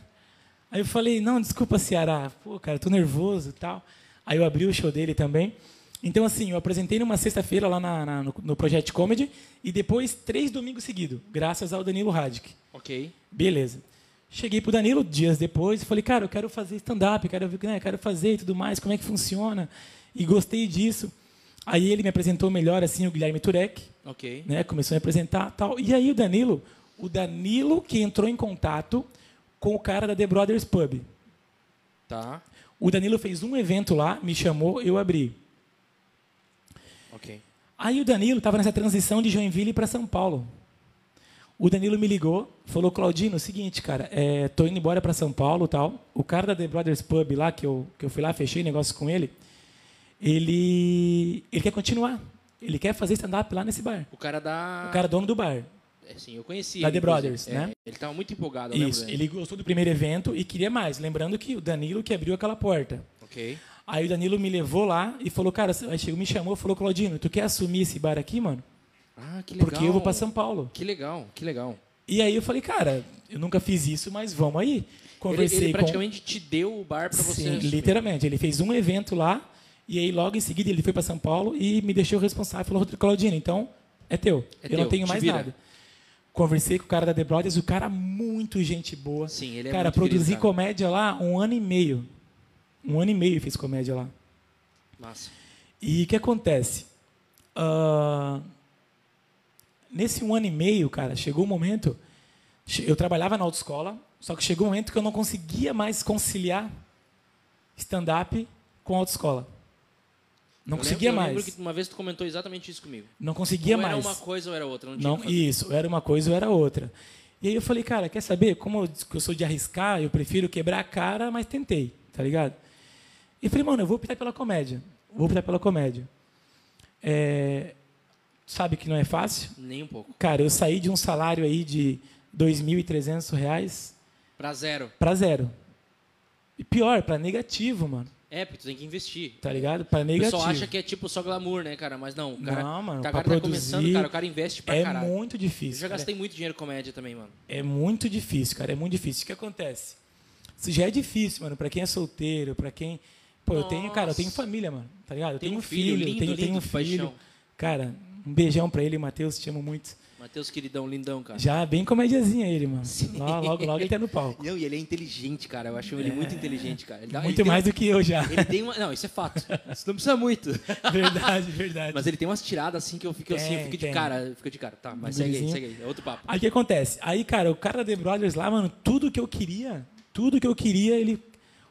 Aí eu falei, não, desculpa, Ceará. Pô, cara, tô nervoso e tal. Aí eu abri o show dele também. Então, assim, eu apresentei numa sexta-feira lá na- na- no, no Project Comedy e depois três domingos seguidos, graças ao Danilo Radic. Ok. Beleza. Cheguei pro Danilo dias depois e falei, cara, eu quero fazer stand-up, quero, né, quero fazer e tudo mais, como é que funciona. E gostei disso. Aí ele me apresentou melhor, assim, o Guilherme Turek, Ok. né, começou a me apresentar tal. E aí o Danilo, o Danilo que entrou em contato com o cara da The Brothers Pub. Tá. O Danilo fez um evento lá, me chamou, eu abri. Ok. Aí o Danilo estava nessa transição de Joinville para São Paulo. O Danilo me ligou, falou, Claudino, é o seguinte, cara, é, tô indo embora para São Paulo tal. O cara da The Brothers Pub lá, que eu, que eu fui lá, fechei negócio com ele, ele, ele quer continuar. Ele quer fazer stand-up lá nesse bar. O cara da. O cara dono do bar. É, sim, eu conheci. Da ele, The. Brothers, É, né? Ele tava muito empolgado, lembro Isso, ele gostou do primeiro evento e queria mais. Lembrando que o Danilo que abriu aquela porta. Ok. Aí o Danilo me levou lá e falou, cara, aí chegou, me chamou e falou, Claudino, tu quer assumir esse bar aqui, mano? Ah, que legal. Porque eu vou para São Paulo. Que legal, que legal. E aí eu falei, cara, eu nunca fiz isso, mas vamos aí. Ele, Conversei ele com... praticamente te deu o bar pra você. Sim, literalmente. Ele fez um evento lá e aí logo em seguida ele foi para São Paulo e me deixou responsável. Falou, Claudino, então é teu. É eu teu, não tenho te mais vira. nada. Conversei com o cara da The Brothers, o cara muito gente boa. Sim, ele é cara, muito produzi comédia lá um ano e meio. Um ano e meio fiz comédia lá. Massa. E o que acontece? Ah, nesse um ano e meio, cara, chegou um momento. Eu trabalhava na autoescola, só que chegou um momento que eu não conseguia mais conciliar stand-up com autoescola. Não Eu conseguia lembro, Eu mais. lembro que uma vez tu comentou exatamente isso comigo. Não conseguia ou mais. era uma coisa ou era outra. Não Não, isso, era uma coisa ou era outra. E aí eu falei, cara, quer saber? Como eu, eu sou de arriscar, eu prefiro quebrar a cara, mas tentei, tá ligado? E falei, mano, eu vou optar pela comédia. Vou optar pela comédia. É, sabe que não é fácil? Nem um pouco. Cara, eu saí de um salário aí de 2.300 reais Pra zero. para zero. E pior, para negativo, mano. É, porque tu tem que investir. Tá ligado? Para O negativo. pessoal acha que é tipo só glamour, né, cara? Mas não, o cara, Não, mano, o pra cara tá produzir começando, cara, o cara investe pra é caralho. muito Eu difícil. já cara. gastei muito dinheiro com comédia também, mano. É muito difícil, cara. É muito difícil. O que acontece? Isso já é difícil, mano, pra quem é solteiro, pra quem. Pô, eu tenho, cara, eu tenho Nossa. família, mano. Tá ligado? Eu Tem tenho um filho filho, lindo, tenho, lindo, tenho um filho. paixão. Cara, um beijão pra ele, Matheus, te amo muito. Matheus, queridão, lindão, cara. Já bem comediazinha ele, mano. Logo, logo, logo ele tá no palco. Não, e ele é inteligente, cara. Eu acho ele muito inteligente, cara. Ele dá- ele Muito tem- mais do que eu já. Ele tem uma. Não, isso é fato. Isso não precisa muito. Verdade, verdade. Mas ele tem umas tiradas assim que eu fico assim, eu Tem, fico de tem. cara. Eu fico de cara. Tá, mas segue aí, segue aí. É outro papo. Aí o que acontece? Aí, cara, o cara da The Brothers lá, mano, tudo que eu queria, tudo que eu queria, ele.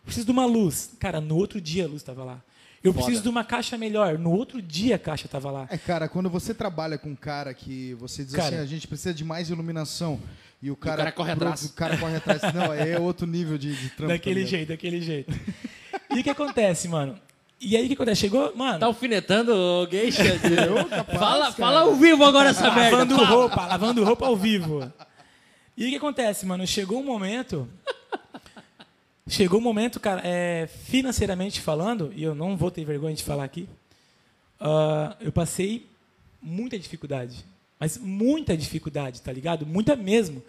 Preciso de uma luz. Cara, no outro dia a luz tava lá. Eu Foda. preciso de uma caixa melhor. No outro dia a caixa tava lá. É, cara, quando você trabalha com um cara que você diz Cara. assim, a gente precisa de mais iluminação. E o cara, cara corre atrás. O cara corre atrás. Não, é outro nível de, de trampo. tá daquele ligado? jeito, daquele jeito. e o que acontece, mano? E aí o que acontece? Chegou, mano. Tá alfinetando o Geisha? Eu, capaz, fala, cara. fala ao vivo agora essa merda. lavando roupa, lavando roupa ao vivo. E o que acontece, mano? Chegou um momento. Chegou um momento, cara, é, financeiramente falando, e eu não vou ter vergonha de falar aqui, ah, eu passei muita dificuldade. Mas muita dificuldade, tá ligado? Muita mesmo.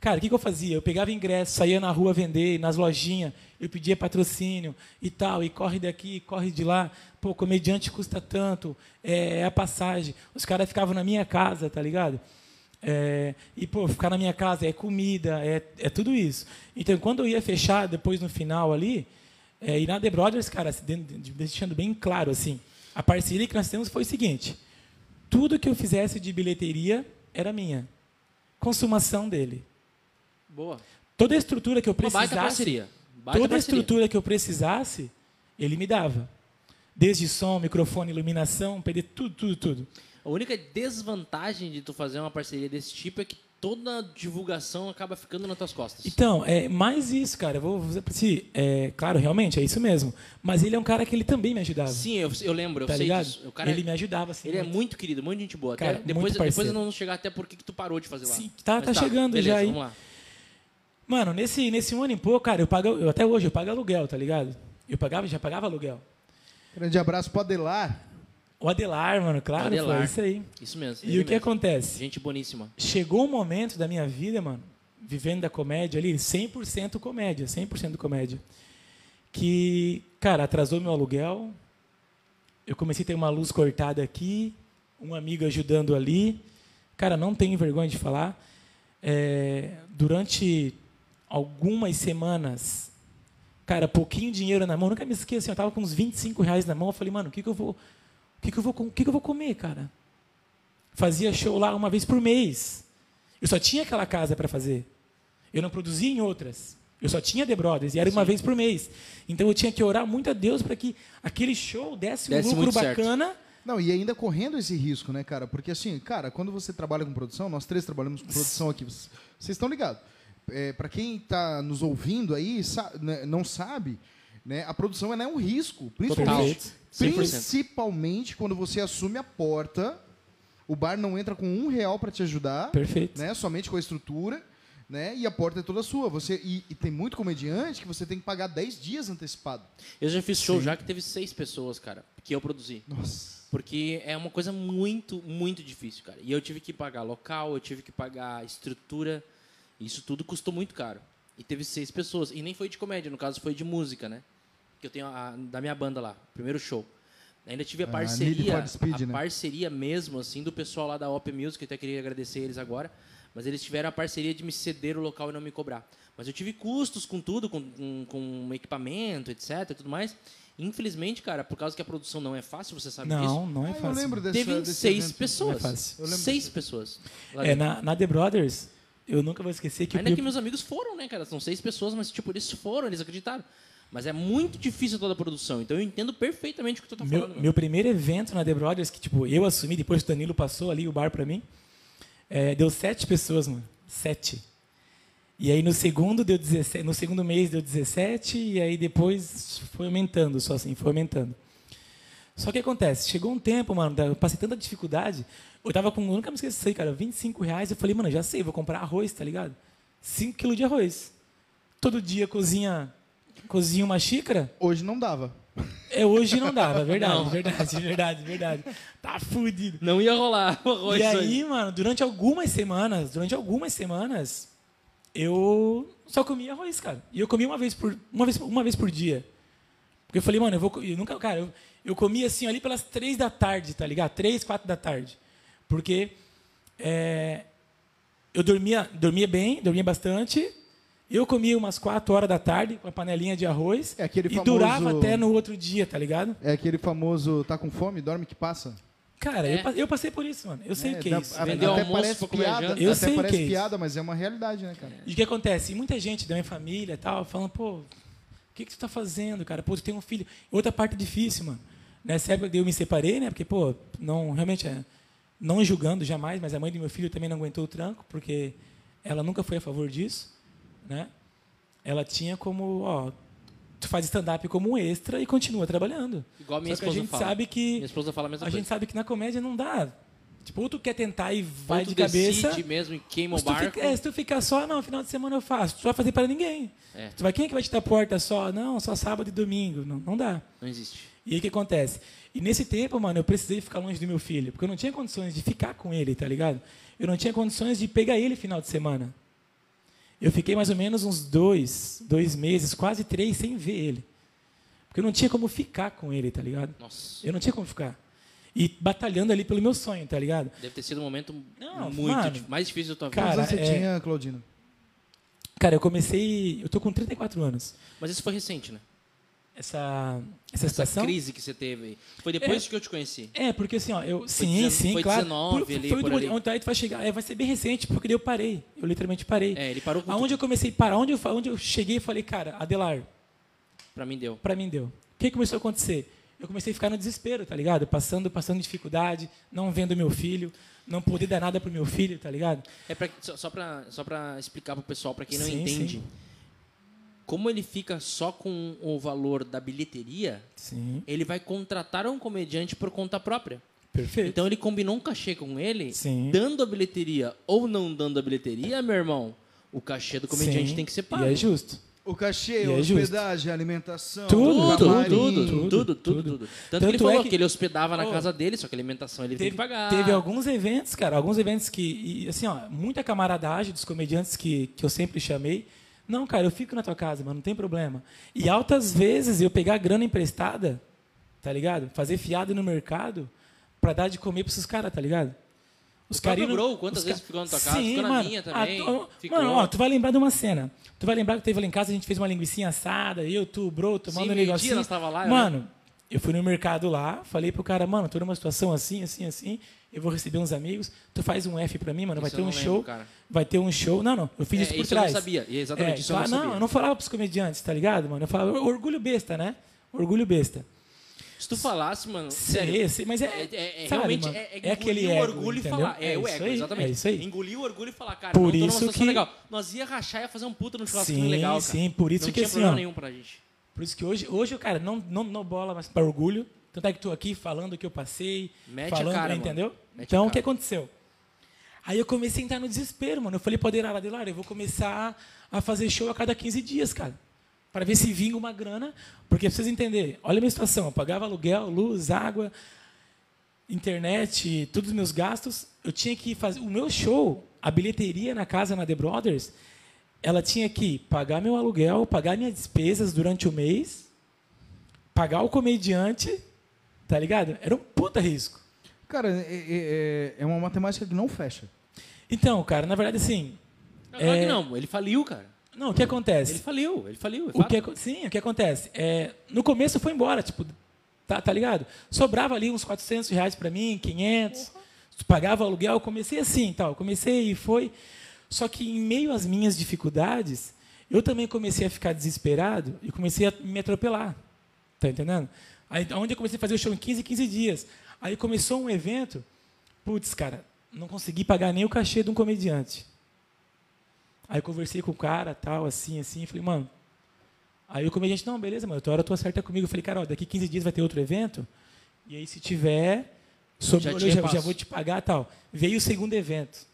Cara, o que, que eu fazia? Eu pegava ingresso, saía na rua vender, nas lojinhas, eu pedia patrocínio e tal, e corre daqui, corre de lá. Pô, comediante custa tanto, é, é a passagem. Os caras ficavam na minha casa, tá ligado? É, e, pô, ficar na minha casa é comida, é, é tudo isso. Então, quando eu ia fechar, depois no final ali, é, e na The Brothers, cara, assim, de- de- deixando bem claro, assim, a parceria que nós temos foi o seguinte: tudo que eu fizesse de bilheteria era minha. Consumação dele. Boa. Toda a estrutura que eu Uma precisasse. baita parceria. Baita toda a estrutura que eu precisasse, ele me dava. Desde som, microfone, iluminação, PD, tudo, tudo, tudo. A única desvantagem de tu fazer uma parceria desse tipo é que toda a divulgação acaba ficando nas tuas costas. Então, é mais isso, cara. Eu vou dizer pra si. É, claro, realmente, é isso mesmo. Mas ele é um cara que ele também me ajudava. Sim, eu, eu lembro, eu tá sei ligado? disso. O cara, ele me ajudava, assim. ele é muito querido, muito gente boa. Até Cara, depois, muito depois parceiro. nós vamos chegar até por que tu parou de fazer lá. Sim, tá- Mas tá chegando beleza, já aí. Vamos lá. Mano, nesse, nesse um ano e pouco, cara, eu pago, eu, até hoje eu pago aluguel, tá ligado? Eu pagava, já pagava aluguel. Grande abraço pro Adelar. O Adelar, mano, claro, Adelar. foi isso aí. Isso mesmo. E o que mesmo. acontece? Gente boníssima. Chegou um momento da minha vida, mano, vivendo da comédia ali, 100% comédia, 100% comédia, que, cara, atrasou meu aluguel, eu comecei a ter uma luz cortada aqui, um amigo ajudando ali, cara, não tenho vergonha de falar, É, durante algumas semanas, cara, pouquinho dinheiro na mão, nunca me esqueço, assim, eu tava com uns 25 reais na mão, eu falei, mano, o que que eu vou, que que eu vou, que que eu vou comer, cara? Fazia show lá uma vez por mês. Eu só tinha aquela casa para fazer. Eu não produzia em outras. Eu só tinha The Brothers e era uma vez por mês. Então eu tinha que orar muito a Deus para que aquele show desse um Desse lucro muito certo. bacana. Não, e ainda correndo esse risco, né, cara? Porque assim, cara, quando você trabalha com produção, nós três trabalhamos com produção aqui, vocês vocês estão ligados. É, para quem tá nos ouvindo aí, sa- né, não sabe, né, a produção ela é um risco. Principalmente, Perfeito. 100%. principalmente quando você assume a porta, o bar não entra com um real para te ajudar, Perfeito. né, somente com a estrutura. Né, e a porta é toda sua. Você, e, e tem muito comediante que você tem que pagar 10 dias antecipado. Eu já fiz show já que teve seis pessoas, cara, que eu produzi. Nossa. Porque é uma coisa muito, muito difícil, cara. E eu tive que pagar local, eu tive que pagar estrutura. Isso tudo custou muito caro. E teve seis pessoas. E nem foi de comédia, no caso foi de música, né? Que eu tenho a, da minha banda lá, primeiro show. Ainda tive a Ah, parceria, for Speed, a né? parceria mesmo, assim, do pessoal lá da OP Music, eu até queria agradecer eles agora. Mas eles tiveram a parceria de me ceder o local e não me cobrar. Mas eu tive custos com tudo, com, com, com equipamento, etc e tudo mais. Infelizmente, cara, por causa que a produção não é fácil, você sabe disso. Não, não é Ah, fácil. eu lembro desse, Teve desse seis evento. pessoas. Não é fácil. Eu lembro Seis desse- pessoas. É, na, na The Brothers, eu nunca vou esquecer que Ainda eu, que meus amigos foram, né, cara? São seis pessoas, mas, tipo, eles foram, eles acreditaram. Mas é muito difícil toda a produção. Então eu entendo perfeitamente o que tu tá meu, falando. meu primeiro evento na The Brothers, que tipo, eu assumi, depois o Danilo passou ali o bar pra mim, é, deu sete pessoas, mano. Sete. E aí no segundo deu 17, no segundo mês deu 17 e aí depois foi aumentando, só assim, foi aumentando. Só que acontece, chegou um tempo, mano, eu passei tanta dificuldade, eu tava com, eu nunca me esqueci, cara, 25 reais, eu falei, mano, já sei, vou comprar arroz, tá ligado? 5 quilos de arroz. Todo dia cozinha, cozinha uma xícara, Hoje não dava. é, hoje não dava, verdade, Não. verdade, verdade, verdade. Tá fudido. Não ia rolar o arroz E aí, aí. mano, durante algumas semanas, durante algumas semanas, eu só comia arroz, cara. E eu comia uma vez por, uma vez, uma vez por dia. Porque eu falei, mano, eu vou. Eu nunca, cara, eu, eu comia assim ali pelas três da tarde, tá ligado? Três, quatro da tarde. Porque é, eu dormia, dormia bem, dormia bastante. Eu comia umas quatro horas da tarde com a panelinha de arroz. É aquele e famoso- durava até no outro dia, tá ligado? É aquele famoso tá com fome, dorme que passa. Cara, É. eu, eu passei por isso, mano. Eu sei É, o que é isso. a- Vendeu até almoço parece piada, janta. Eu até sei o que parece é isso. piada, mas é uma realidade, né, cara? E o que acontece? E muita gente da minha família e tal, falando, pô, o que, que tu tá fazendo, cara? Pô, tu tem um filho. Outra parte difícil, mano. Nessa época eu me separei, né? Porque, pô, não, realmente, é, não julgando jamais, mas a mãe do meu filho também não aguentou o tranco, porque ela nunca foi a favor disso, né? Ela tinha como, ó, tu faz stand-up como um extra e continua trabalhando. Igual minha Só que a esposa gente fala. sabe que Minha esposa fala a mesma a coisa. gente sabe que na comédia não dá. Tipo, ou tu quer tentar e vai Ou tu de cabeça. decide mesmo e queima o barco. fica, é, se tu ficar só, não, final de semana eu faço. Tu vai fazer para ninguém. É. Tu vai, quem é que vai te dar porta só? Não, só sábado e domingo. Não, não dá. Não existe. E aí o que acontece? E nesse tempo, mano, eu precisei ficar longe do meu filho, porque eu não tinha condições de ficar com ele, tá ligado? Eu não tinha condições de pegar ele final de semana. Eu fiquei mais ou menos uns dois, dois meses, quase três, sem ver ele. Porque eu não tinha como ficar com ele, tá ligado? Nossa. Eu não tinha como ficar. E batalhando ali pelo meu sonho, tá ligado? Deve ter sido um momento Não, muito mano. mais difícil da tua vida. Cara, você é- tinha, Claudino? Cara, eu comecei. Eu tô com 34 anos. Mas isso foi recente, né? Essa, essa Essa situação. crise que você teve. Foi depois que eu te conheci. É, porque assim, ó, eu. Sim, dezen- sim, foi claro. 19 ali, foi por ali. Onde aí tu vai chegar. É, vai ser bem recente, porque eu parei. Eu literalmente parei. É, ele parou com Aonde eu comecei a parar, onde eu, onde eu cheguei e falei, cara, Adelar. Pra mim deu. pra mim deu. O que começou a acontecer? Eu comecei a ficar no desespero, tá ligado? Passando, passando dificuldade, não vendo meu filho, não poder dar nada pro meu filho, tá ligado? É pra, só, só, pra, só pra explicar pro pessoal, pra quem não Sim, entende. sim. Como ele fica só com o valor da bilheteria, Sim, ele vai contratar um comediante por conta própria. perfeito. Então ele combinou um cachê com ele, Sim. dando a bilheteria ou não dando a bilheteria, meu irmão. O cachê do comediante Sim, tem que ser pago. E é justo. O cachê, E a é justo. hospedagem, a alimentação, Tudo, o Tudo, tudo, tudo, tudo, tudo, tudo, tudo. Tanto, que ele Tanto falou é que... que- ele hospedava na Oh, casa dele, só que a alimentação ele tem que pagar. Teve alguns eventos, cara, alguns eventos que, e, assim, ó, muita camaradagem dos comediantes que, que eu sempre chamei. Não, cara, eu fico na tua casa, mano, não tem problema. E altas vezes eu pegar grana emprestada, tá ligado? Fazer fiado no mercado pra dar de comer pra esses caras, tá ligado? O próprio indo- Grow, quantas os vezes ficou na tua casa? Sim, Ficou na mano. minha também, tu- ficou. Mano, ó, tu vai lembrar de uma cena. Tu vai lembrar que teve lá em casa, a gente fez uma linguiça assada, eu, tu, bro, tomando Sim, um negocinho. nós tava lá, eu Mano, eu fui no mercado lá, falei pro cara, mano, tô numa situação assim, assim, assim, eu vou receber uns amigos, tu faz um F pra mim, mano, vai Isso ter eu um não show, lembro, cara. vai ter um show. Não, não, eu fiz É, isso por isso eu não trás. sabia, e exatamente, É, isso eu não claro, sabia. eu não falava pros comediantes, tá ligado, mano? Eu falava orgulho besta, né? Orgulho besta. Se tu falasse, mano, sério, sei, mas é, É, é- é sabe, realmente mano, é, é, é aquele o ego, orgulho entendeu? e falar. É, É o ego, aí, exatamente. é isso aí. Engolir o orgulho e falar, cara, Por não isso que- legal. Nós ia rachar e ia fazer um puta no churrasquinho Sim, legal, cara. sim, por isso não que tinha assim, problema ó, nenhum pra gente. Por isso que hoje, hoje cara, não, não, não bola mais para orgulho. Tanto é que estou aqui falando o que eu passei, Mete falando, cara, entendeu? Então, o que aconteceu? Aí eu comecei a entrar no desespero, mano. Eu falei para Adelar, Adelar, eu vou começar a fazer show a cada 15 dias, cara. Para ver se vinga uma grana. Porque precisa entender, olha a minha situação. Eu pagava aluguel, luz, água, internet, todos os meus gastos. Eu tinha que fazer... O meu show, a bilheteria na casa, na The Brothers, ela tinha que pagar meu aluguel, pagar minhas despesas durante o mês, pagar o comediante, tá ligado? Era um puta risco. Cara, é, é- é uma matemática que não fecha. Então, cara, na verdade, assim. Claro É- que não, ele faliu, cara. Não, o que acontece? Ele faliu, ele faliu. é O que, sim, o que acontece? É, no começo foi embora, tipo, tá, tá ligado? Sobrava ali uns 400 reais para mim, 500, pagava o aluguel, eu comecei assim, tal, comecei e foi. Só que em meio às minhas dificuldades, eu também comecei a ficar desesperado e comecei a me atropelar, tá entendendo? Aí, onde eu comecei a fazer o show em 15, 15 dias. Aí começou um evento, putz, cara, não consegui pagar nem o cachê de um comediante. Aí eu conversei com o cara, tal, assim, assim, falei, mano. Aí o comediante, não, beleza, mano, tua hora tu acerta comigo. Eu falei, cara, ó, daqui 15 dias vai ter outro evento. E aí, se tiver, sobre Já eu já, já vou te pagar tal. Veio o segundo evento.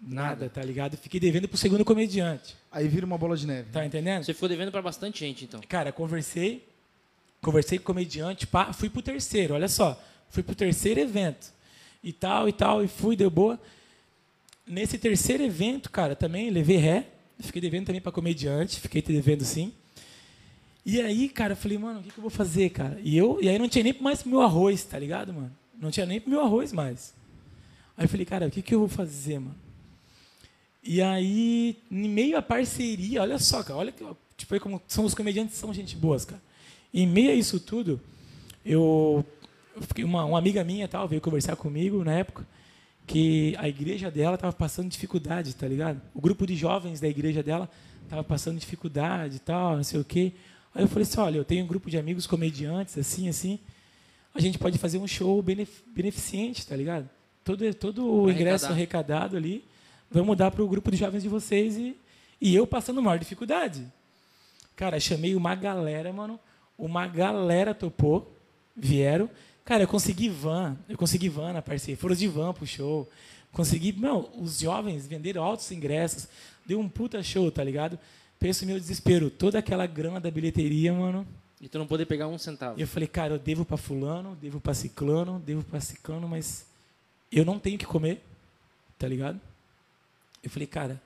Nada, tá ligado? Fiquei devendo pro segundo comediante. Aí vira uma bola de neve. Tá entendendo? Você ficou devendo pra bastante gente, então. Cara, conversei, conversei com o comediante, pá, fui pro terceiro, olha só. Fui pro terceiro evento. E tal, e tal, e fui, deu boa. Nesse terceiro evento, cara, também levei ré. Fiquei devendo também para comediante, fiquei te devendo sim. E aí, cara, eu falei, mano, o que, que eu vou fazer, cara? E, eu, e aí não tinha nem mais meu arroz, tá ligado, mano? Não tinha nem meu arroz mais. Aí eu falei, cara, o que, que eu vou fazer, mano? E aí, em meio à parceria, olha só, cara, olha que, tipo, como são os comediantes, são gente boas, cara. Em meio a isso tudo, eu, uma, uma amiga minha tal veio conversar comigo na época que a igreja dela estava passando dificuldade, tá ligado? O grupo de jovens da igreja dela estava passando dificuldade tal, não sei o quê. Aí eu falei assim, olha, eu tenho um grupo de amigos comediantes, assim, assim, a gente pode fazer um show benef beneficente, tá ligado? Todo, todo o ingresso arrecadado ali, vamos dar para o grupo de jovens de vocês e, e eu passando maior dificuldade. Cara, chamei uma galera, mano. Uma galera topou, vieram. Cara, eu consegui van, eu consegui van na parceria. Foram de van pro show. Consegui, não, os jovens venderam altos ingressos. Deu um puta show, tá ligado? Penso meu desespero, toda aquela grana da bilheteria, mano. E tu não poder pegar um centavo. E eu falei, cara, eu devo para fulano, devo para ciclano, devo para ciclano, mas eu não tenho que comer, tá ligado? Eu falei, cara,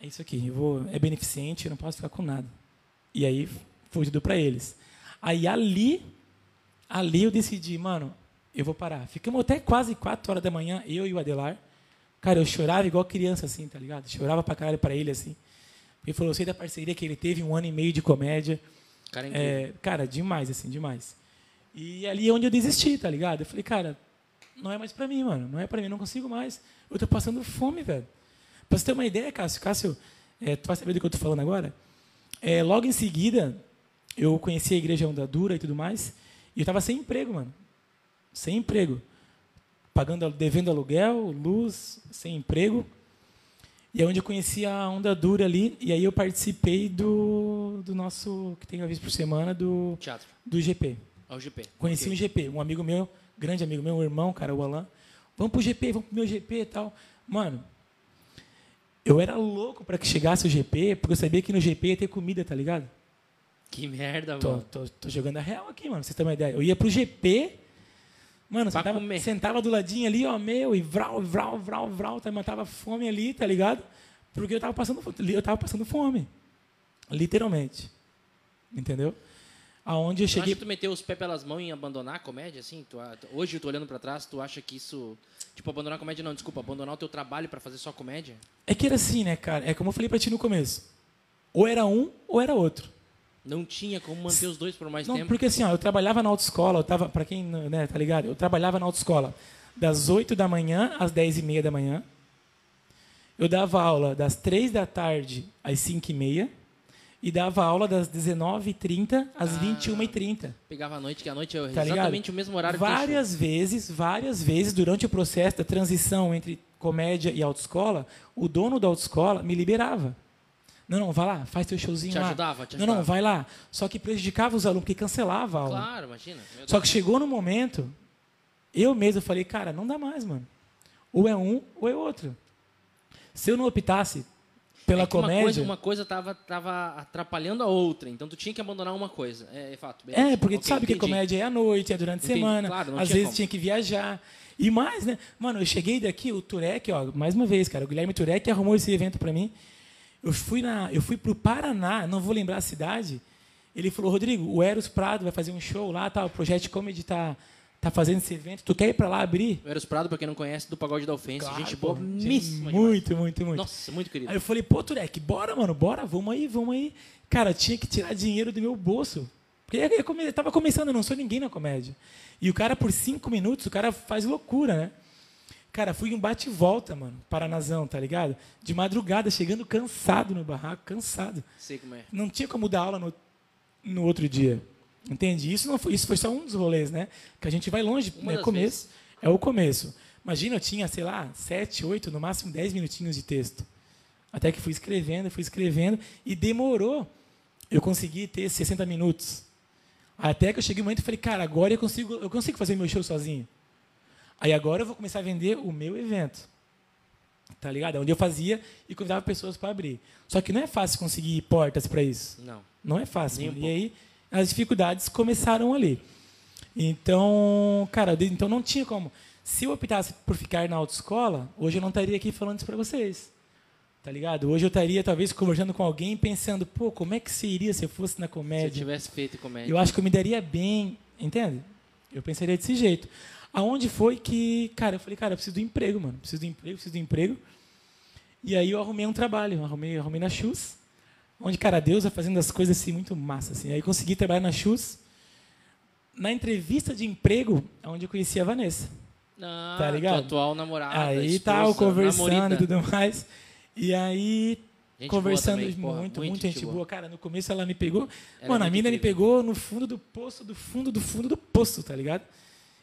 é isso aqui, eu vou, é beneficente, eu não posso ficar com nada. E aí foi tudo para eles. Aí ali, ali eu decidi, mano, eu vou parar. Ficamos até quase quatro horas da manhã, eu e o Adelar. Cara, eu chorava igual criança, assim, tá ligado? Chorava pra caralho pra ele, assim. Ele falou, eu sei da parceria que ele teve, um ano e meio de comédia. Cara, é É, cara, demais, assim, demais. E ali é onde eu desisti, tá ligado? Eu falei, cara, não é mais pra mim, mano. Não é pra mim, não consigo mais. Eu tô passando fome, velho. Pra você ter uma ideia, Cássio, Cássio, é, tu vai saber do que eu tô falando agora? É, logo em seguida, eu conheci a igreja Onda Dura e tudo mais, e eu tava sem emprego, mano. Sem emprego. Pagando, devendo aluguel, luz, sem emprego. E é onde eu conheci a Onda Dura ali, e aí eu participei do, do nosso, que tem uma vez por semana, do, Teatro. do GP. Ao GP. Conheci Ok. um GP, um amigo meu, grande amigo meu, um irmão, cara, o Alan. Vamos pro GP, vamos pro meu GP e tal. Mano, eu era louco para que chegasse o GP, porque eu sabia que no GP ia ter comida, tá ligado? Que merda, Tô, mano. tô, tô jogando a real aqui, mano, pra vocês terem uma ideia. Eu ia pro GP, mano, sentava, sentava do ladinho ali, ó, meu, e vral, vral, vral, vral, tá, matava fome ali, tá ligado? Porque eu tava passando, eu tava passando fome. Literalmente. Entendeu? Aonde eu Tu acha cheguei. que tu meteu os pés pelas mãos em abandonar a comédia, assim? Tu, hoje, tu olhando pra trás, tu acha que isso... Tipo, abandonar a comédia não, desculpa. Abandonar o teu trabalho pra fazer só comédia? É que era assim, né, cara? É como eu falei pra ti no começo. Ou era um, ou era outro. Não tinha como manter os dois por mais Não, tempo? porque assim, ó, eu trabalhava na autoescola, eu tava, pra quem, né, tá ligado? Eu trabalhava na autoescola das 8 da manhã às 10 e meia da manhã. Eu dava aula das 3 da tarde às 5 e meia. E dava aula das 19h30 às Ah. 21h30. Pegava a noite, que a noite é Tá ligado? exatamente o mesmo horário que Várias vezes, várias vezes, durante o processo da transição entre comédia e autoescola, o dono da autoescola me liberava. Não, não, vai lá, faz teu showzinho Te lá. ajudava, te não, não, ajudava. vai lá. Só que prejudicava os alunos, porque cancelava a aula. Claro, imagina. Só que chegou no momento, eu mesmo falei, cara, não dá mais, mano. Ou é um, ou é outro. Se eu não optasse pela É que uma comédia... coisa, uma coisa tava, tava atrapalhando a outra, então tu tinha que abandonar uma coisa. É, é fato. beleza. É, porque tu Ok, sabe que entendi. comédia é à noite, é durante a Entendi, semana. claro, não Às tinha vezes como. tinha que viajar. E mais, né? Mano, eu cheguei daqui, o Turek, ó, mais uma vez, cara, o Guilherme Turek arrumou esse evento pra mim. Eu fui na, eu fui pro Paraná, não vou lembrar a cidade. Ele falou: "Rodrigo, o Eros Prado vai fazer um show lá, tá, o Project Comedy tá tá fazendo esse evento. Tu quer ir pra lá abrir?" O Eros Prado, pra quem não conhece, do Pagode da Ofensa. Claro, gente boa, Muito, muito, muito. Nossa, muito querido. Aí eu falei, pô, Turek, bora, mano, bora, vamos aí, vamos aí. Cara, tinha que tirar dinheiro do meu bolso. Porque eu, eu come- eu tava começando, eu não sou ninguém na comédia. E o cara, por cinco minutos, o cara faz loucura, né? Cara, fui um bate e volta, mano, Paranazão, tá ligado? De madrugada, chegando cansado no barraco, cansado. Sei como é. Não tinha como dar aula no, no outro dia. Entende? Isso, não foi, isso foi só um dos rolês, né? Que a gente vai longe, Uma né? Começo. É o começo. Imagina, eu tinha, sei lá, sete, oito, no máximo dez minutinhos de texto. Até que fui escrevendo, fui escrevendo, e demorou. Eu consegui ter 60 minutos. Até que eu cheguei um momento e falei, cara, agora eu consigo, eu consigo fazer meu show sozinho. Aí agora eu vou começar a vender o meu evento. Tá ligado? Onde eu fazia e convidava pessoas para abrir. Só que não é fácil conseguir portas para isso. Não. Não é fácil. Um e aí as dificuldades começaram ali. Então, cara, então não tinha como. Se eu optasse por ficar na autoescola, hoje eu não estaria aqui falando isso para vocês. Tá ligado? Hoje eu estaria talvez conversando com alguém pensando, pô, como é que seria se eu fosse na Se eu comédia? tivesse feito comédia. Eu acho que eu me daria bem, entende? Eu pensaria desse jeito. Aonde foi que, cara, eu falei, cara, eu preciso do emprego, mano. Preciso do emprego, preciso do emprego. E aí eu arrumei um trabalho, eu arrumei, arrumei na Chus, onde, cara, Deus vai fazendo as coisas assim muito massa, assim. Aí consegui trabalhar na Chus. Na entrevista de emprego, onde eu conheci a Vanessa. Ah, Tá ligado? tua atual namorada, aí esposa, tal, conversando namorita. e tudo mais. E aí, Gente conversando boa também, porra, muito, muito, gente boa. Cara, no começo ela me pegou. Ela é mano, a muito mina me incrível. pegou no fundo do poço, do fundo, do fundo do poço, tá ligado?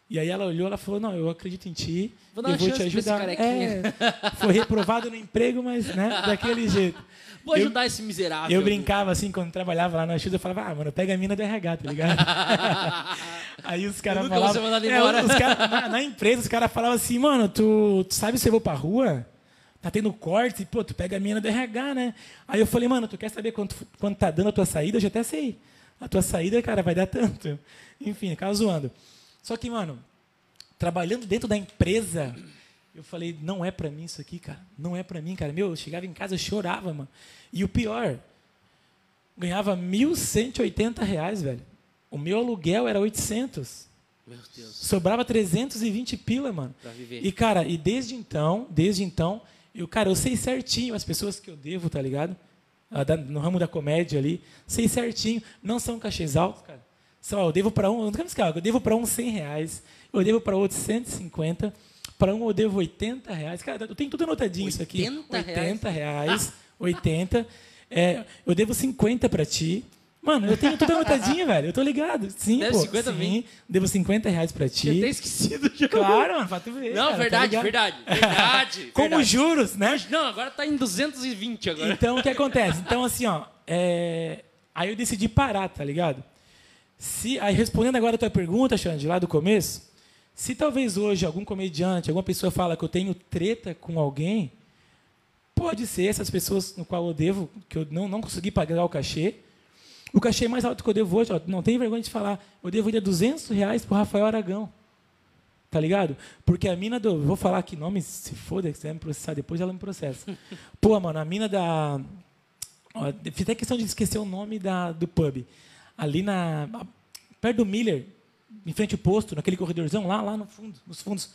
E aí ela olhou, ela falou, não, eu acredito em ti, Vou eu vou te ajudar. É, foi reprovado no emprego, mas né, daquele jeito. Vou Eu- ajudar esse miserável. Eu brincava assim, quando trabalhava lá na Ajuda, eu falava, ah, mano, pega a mina do RH, tá ligado? Aí os caras falavam... É, os cara- na, na empresa, os caras falavam assim, mano, tu, tu sabe se eu vou pra rua? Tá tendo corte, pô, tu pega a mina do RH, né? Aí eu falei, mano, tu quer saber quanto, quanto tá dando a tua saída? Eu já até sei. A tua saída, cara, vai dar tanto. Enfim, ficava zoando. Só que, mano, trabalhando dentro da empresa, eu falei, não é pra mim isso aqui, cara. Não é pra mim, cara. Meu, eu chegava em casa, eu chorava, mano. E o pior, ganhava 1.180 reais, velho. O meu aluguel era 800. Meu Deus. Sobrava 320 pila, mano. Pra viver. E, cara, e desde então, desde então, eu, cara, eu sei certinho as pessoas que eu devo, tá ligado? Ah, No ramo da comédia ali, sei certinho. Não são cachês altos, cara. São, ó, eu devo para um, não quero esquecer, eu devo para um 100 reais, eu devo para outro 150, para um eu devo 80 reais. Cara, eu tenho tudo anotadinho isso aqui. 80 reais? 80 reais, 80. É, eu devo 50 para ti. Mano, eu tenho tudo anotadinho, velho. Eu tô ligado. Sim, Deve pô. 50 sim, devo 50 reais para Tinha ti. até esquecido já. Claro, mano, pra tu ver. Não, cara, tá verdade, ligado? verdade, verdade. Como verdade. juros, né? Não, agora tá em 220 agora. Então, o que acontece? Então, assim, ó, é, aí eu decidi parar, tá ligado? Se, aí, respondendo agora a tua pergunta, Xande, lá do começo, se talvez hoje algum comediante, alguma pessoa fala que eu tenho treta com alguém, pode ser essas pessoas no qual eu devo, que eu não, não consegui pagar o cachê. O cachê mais alto que eu devo hoje, ó, não tem vergonha de falar, eu devo ainda 200 reais pro Rafael Aragão. Tá ligado? Porque a mina do. Vou falar que nome, se foda, se quiser me processar depois, ela me processa. Pô, mano, a mina da. Ó, fiz até questão de esquecer o nome da, do pub. Ali na. Perto do Miller, em frente ao posto, naquele corredorzão, lá, lá no fundo, nos fundos.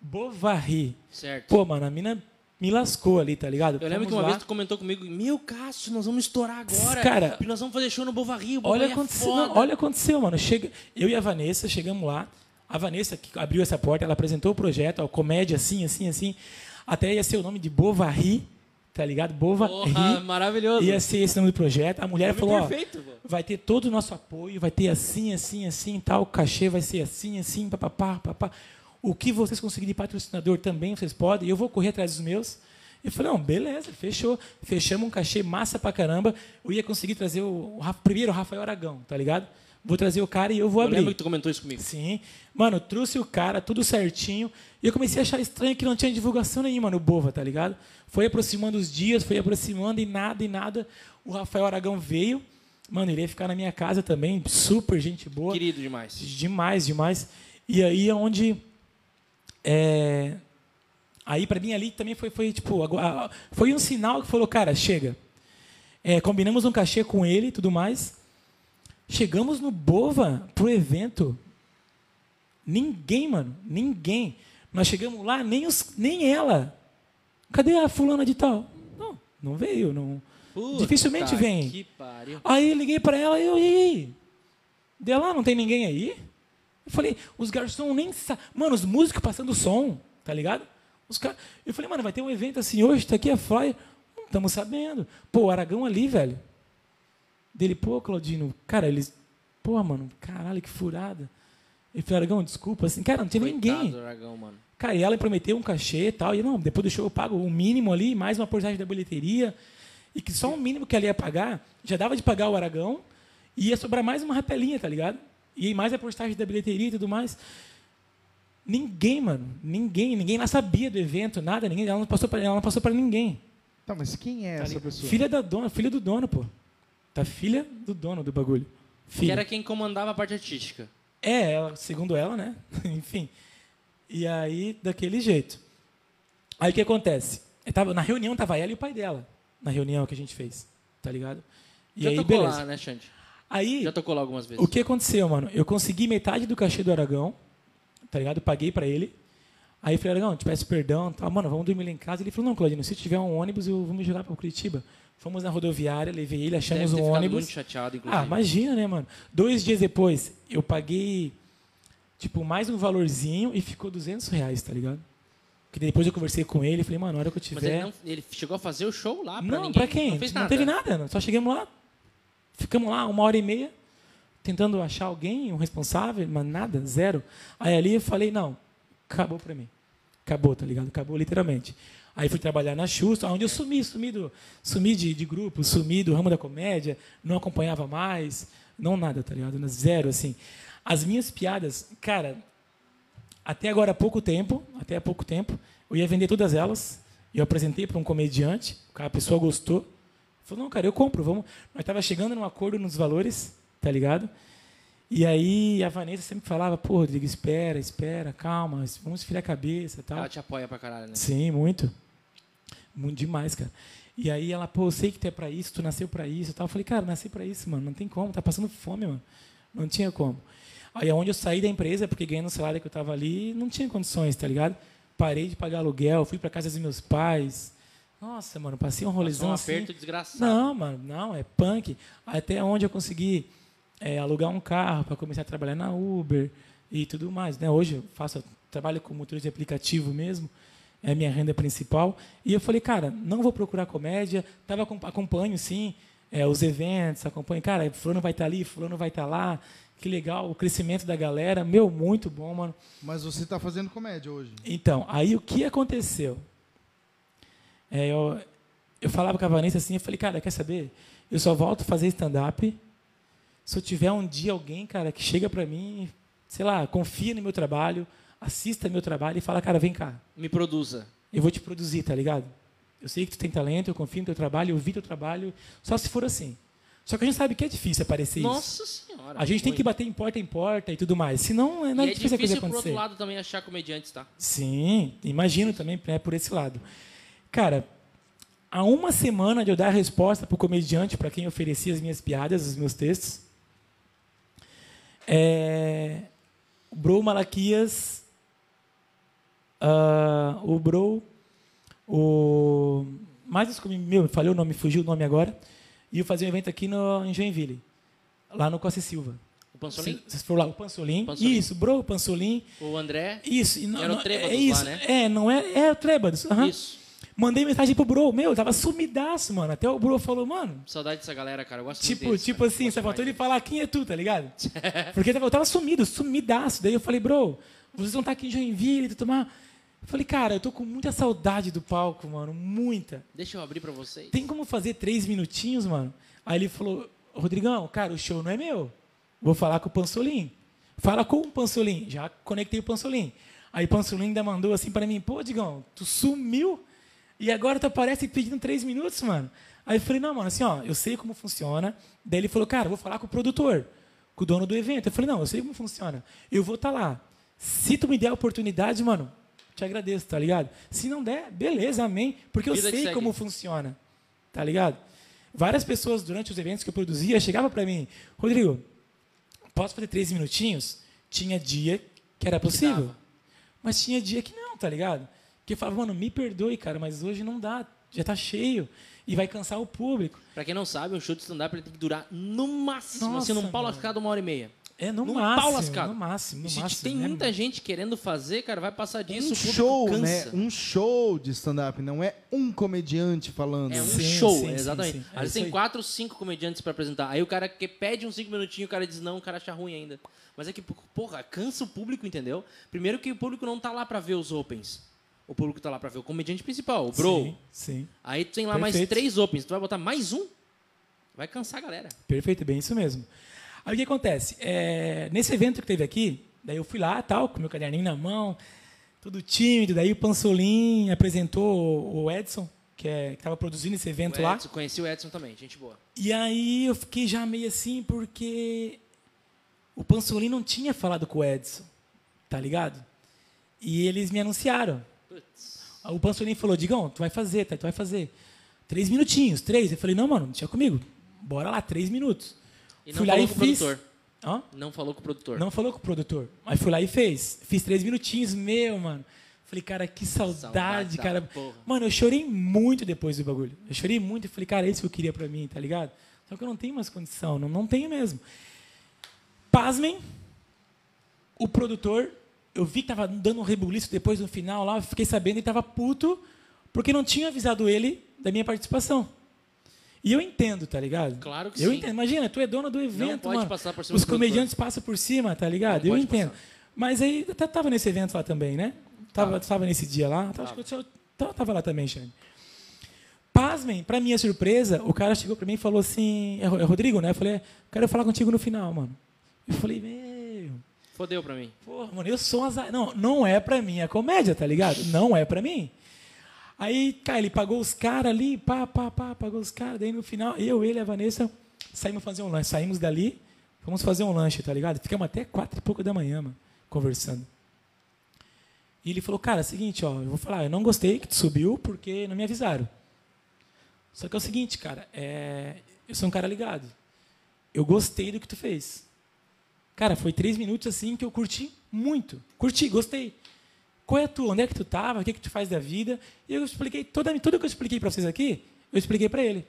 Bovary. Certo. Pô, mano, a mina me lascou ali, tá ligado? eu lembro que uma lá. vez tu comentou comigo, meu Cássio, nós vamos estourar agora. Cara, porque nós vamos fazer show no Bovary, o Olha o que aconteceu, é não, olha o que aconteceu, mano. Chega, eu e a Vanessa chegamos lá. A Vanessa que abriu essa porta, ela apresentou o projeto, ó, comédia assim, assim, assim. Até ia ser o nome de Bovary, tá ligado? Bovary. Porra, maravilhoso. Ia ser esse nome do projeto. A mulher falou, ó, perfeito, pô. vai ter todo o nosso apoio, vai ter assim, assim, assim, tal, o cachê vai ser assim, assim, papapá, papá. O que vocês conseguirem de patrocinador também vocês podem, eu vou correr atrás dos meus. Eu falei, não, beleza, fechou. Fechamos um cachê massa pra caramba. Eu ia conseguir trazer o, o primeiro o Rafael Aragão, tá ligado? Vou trazer o cara e eu vou Eu abrir. lembro que tu comentou isso comigo. Sim. Mano, trouxe o cara, tudo certinho. E eu comecei a achar estranho que não tinha divulgação nenhuma no Bova, tá ligado? Foi aproximando os dias, foi aproximando e nada, e nada. O Rafael Aragão veio. Mano, ele ia ficar na minha casa também, super gente boa. Querido demais. Demais, demais. E aí é onde. É, aí para mim ali também foi, foi tipo. Foi um sinal que falou, cara, chega. É, combinamos um cachê com ele e tudo mais. Chegamos no Bova pro evento. Ninguém, mano. Ninguém. Nós chegamos lá, nem, os, nem ela. Cadê a fulana de tal? Não, não veio. Não. Puta Dificilmente vem. Aí liguei para ela e eu, e aí? Dela, não tem ninguém aí? Eu falei, os garçons nem sabem. Mano, os músicos passando som, tá ligado? Os car... Eu falei, mano, vai ter um evento assim hoje, tá aqui a flyer. Não estamos sabendo. Pô, o Aragão ali, velho. Dele, pô, Claudino, cara, eles. Pô, mano, caralho, que furada. Ele falou, Aragão, desculpa, assim, cara, não tinha Coitado ninguém. Aragão, mano. Cara, e ela prometeu um cachê e tal. E não, depois do show eu pago o mínimo ali, mais uma porcentagem da bilheteria. E que só o mínimo que ela ia pagar, já dava de pagar o Aragão, e ia sobrar mais uma rapelinha, tá ligado? E mais a porcentagem da bilheteria e tudo mais. Ninguém, mano, ninguém, ninguém lá sabia do evento, nada, ninguém, ela não passou para ela não passou para ninguém. Tá, mas quem é essa pessoa? Filha da dona, filha do dono, pô. Tá filha do dono do bagulho. Que Filha. era quem comandava a parte artística. É, ela, segundo ela, né? Enfim. E aí, daquele jeito. Aí o que acontece? Tava, na reunião tava ela e o pai dela. Na reunião que a gente fez. Tá ligado? E Já aí, tocou beleza. lá, né, Xande? Aí, Já tocou lá algumas vezes. o que aconteceu, mano? Eu consegui metade do cachê do Aragão, tá ligado? Paguei pra ele. Aí eu falei, Aragão, te peço perdão. Tá, mano, vamos dormir lá em casa. Ele falou, não, Claudino, se tiver um ônibus, eu vou me jogar pra Curitiba. Fomos na rodoviária, levei ele, Deve achamos ter um ônibus. muito chateado, inclusive. Ah, imagina, né, mano? Dois dias depois, eu paguei, tipo, mais um valorzinho e ficou 200 reais, tá ligado? Porque depois eu conversei com ele e falei, mano, na hora que eu Mas tiver... ele, não, ele chegou a fazer o show lá pra não, ninguém? pra quem? Não fez nada. teve nada, não. só chegamos lá, ficamos lá uma hora e meia, tentando achar alguém, um responsável, mas nada, zero. Aí ali eu falei, não, acabou para mim. Acabou, tá ligado? Acabou literalmente. Aí fui trabalhar na Xuxa, onde eu sumi, sumi, do, sumi de, de grupo, sumi do ramo da comédia, não acompanhava mais, não nada, tá ligado? Zero, assim. As minhas piadas, cara, até agora há pouco tempo, até há pouco tempo, eu ia vender todas elas, eu apresentei para um comediante, a pessoa gostou, falou, não, cara, eu compro, vamos. Nós estava chegando num acordo nos valores, tá ligado? E aí a Vanessa sempre falava, pô, Rodrigo, espera, espera, calma, vamos esfriar a cabeça tal. Ela te apoia pra caralho, né? Sim, muito. Muito demais, cara. E aí ela, pô, eu sei que tu é pra isso, tu nasceu pra isso tal. Eu falei, cara, nasci pra isso, mano, não tem como, tá passando fome, mano. Não tinha como. Aí onde eu saí da empresa, porque ganhando o salário que eu tava ali, não tinha condições, tá ligado? Parei de pagar aluguel, fui pra casa dos meus pais. Nossa, mano, passei um rolezão um assim. aperto desgraçado. Não, mano, não, é punk. Até onde eu consegui é, alugar um carro para começar a trabalhar na Uber e tudo mais. Né? Hoje eu faço trabalho com motor de aplicativo mesmo, é a minha renda principal. E eu falei, cara, não vou procurar comédia, tava acompanho sim é, os eventos, acompanho, cara, fulano vai estar tá ali, fulano vai estar tá lá. Que legal, o crescimento da galera, meu, muito bom, mano. Mas você está fazendo comédia hoje? Então, aí o que aconteceu? É, eu, eu falava com a Vanessa assim, eu falei, cara, quer saber? Eu só volto a fazer stand-up se eu tiver um dia alguém, cara, que chega para mim, sei lá, confia no meu trabalho, assista meu trabalho e fala, cara, vem cá. Me produza. Eu vou te produzir, tá ligado? Eu sei que tu tem talento, eu confio no teu trabalho, eu vi teu trabalho, só se for assim. Só que a gente sabe que é difícil aparecer Nossa isso. Nossa senhora. A gente tem que bater em porta em porta e tudo mais. Senão, não é, e é difícil, difícil a coisa acontecer. por outro lado também achar comediantes, tá? Sim, imagino também é por esse lado. Cara, há uma semana de eu dar a resposta para o comediante, para quem oferecia as minhas piadas, os meus textos, é, o Bro Malaquias, uh, o Bro, o. Mais os meu, falei o nome, fugiu o nome agora. E eu fazia um evento aqui no, em Joinville, lá no Costa Silva. O Pansolim? Vocês foram lá, o Pansolim. Pansolim. Isso, Bro, Pansolim. O André. Isso. Não, era o Trêbados é isso, lá, né? É, não é, é o Trêbados. Uhum. Isso. Mandei mensagem pro Bro, meu, tava sumidaço, mano. Até o Bro falou, mano. Saudade dessa galera, cara. Eu gosto tipo, muito deles, Tipo cara. assim, só faltou ele falar quem é tu, tá ligado? Porque eu tava sumido, sumidaço. Daí eu falei, bro, vocês vão estar aqui em Joinville, tomar. Eu falei, cara, eu tô com muita saudade do palco, mano. Muita. Deixa eu abrir pra vocês. Tem como fazer três minutinhos, mano? Aí ele falou, Rodrigão, cara, o show não é meu. Vou falar com o Pansolim. Fala com o Pansolim. Já conectei o Pansolim. Aí o Pansolim ainda mandou assim para mim, pô, Digão, tu sumiu? E agora tu aparece pedindo três minutos, mano. Aí eu falei, não, mano, assim, ó, eu sei como funciona. Daí ele falou, cara, vou falar com o produtor, com o dono do evento. Eu falei, não, eu sei como funciona. Eu vou estar tá lá. Se tu me der a oportunidade, mano, te agradeço, tá ligado? Se não der, beleza, amém. Porque eu Vida sei como funciona, tá ligado? Várias pessoas, durante os eventos que eu produzia, chegavam para mim, Rodrigo, posso fazer três minutinhos? Tinha dia que era possível. Que mas tinha dia que não, tá ligado? Porque falava, mano, me perdoe, cara, mas hoje não dá, já tá cheio e vai cansar o público. Pra quem não sabe, um show de stand-up tem que durar no máximo, Nossa, assim, num pau uma hora e meia. É, no Num máximo, pau lascado. no máximo, no E se máximo. tem né, muita mano? gente querendo fazer, cara, vai passar disso, um show, né? Um show de stand-up, não é um comediante falando. É um Sim, show, sim, exatamente. sim. É Às vezes isso tem aí. quatro, cinco comediantes pra apresentar. Aí o cara que pede uns cinco minutinhos, o cara diz não, o cara acha ruim ainda. Mas é que, porra, cansa o público, entendeu? Primeiro que o público não tá lá pra ver os opens. O público tá lá pra ver o comediante principal, o bro. Sim, sim. Aí tu tem lá mais Perfeito. três opens. Tu vai botar mais um? Vai cansar a galera. Perfeito, bem isso mesmo. Aí o que acontece? É, nesse evento que teve aqui, daí eu fui lá, tal, com meu caderninho na mão, tudo tímido, daí o Pansolim apresentou o Edson, que é, estava produzindo esse evento O lá. Edson, conheci o Edson também, gente boa. E aí eu fiquei já meio assim, porque o Pansolim não tinha falado com o Edson, tá ligado? E eles me anunciaram. Putz. O Pansolim falou, Digão, tu vai fazer, tá? Tu vai fazer. Três minutinhos, três. Eu falei, não, mano, deixa comigo. Bora lá, três minutos. E não Fui lá falou e com o fiz. produtor. Hã? Não falou com o produtor. Não falou com o produtor. Mas fui lá e fez. Fiz três minutinhos, meu, mano. Falei, cara, que saudade, Saudade da cara. porra. Mano, eu chorei muito depois do bagulho. Eu chorei muito e falei, cara, é isso que eu queria pra mim, tá ligado? Só que eu não tenho mais condição, não, não tenho mesmo. Pasmem, o produtor, eu vi que tava dando um rebuliço depois no final lá, eu fiquei sabendo e tava puto porque não tinha avisado ele da minha participação. E eu entendo, tá ligado? Claro que eu sim. entendo. Imagina, tu é dono do evento, pode mano. passar por cima Os do produtor. comediantes passam por cima, tá ligado? Não eu entendo. passar. Mas aí, até tava nesse evento lá também, né? Tava, tava nesse dia lá. Tava, acho que eu tava, tava lá também, Xande. Pasmem, pra minha surpresa, o cara chegou pra mim e falou assim... É é Rodrigo, né? Eu falei, quero falar contigo no final, mano. Eu falei, meu... Fodeu pra mim. Porra, mano, eu sou um azar. Não, não é pra mim a comédia, tá ligado? Não é pra mim. Aí, cara, ele pagou os caras ali, pá, pá, pá, pagou os caras. Daí no final, eu, ele e a Vanessa saímos fazer um lanche. Saímos dali, fomos fazer um lanche, tá ligado? Ficamos até quatro e pouco da manhã, mano, conversando. E ele falou, cara, é o seguinte, ó, eu vou falar, eu não gostei que tu subiu porque não me avisaram. Só que é o seguinte, cara, é, eu sou um cara ligado. Eu gostei do que tu fez. Cara, foi três minutos assim que eu curti muito. Curti, gostei. Qual é a tua? Onde é que tu tava? O que, que tu faz da vida? E eu expliquei, toda, tudo que eu expliquei para vocês aqui, eu expliquei para ele.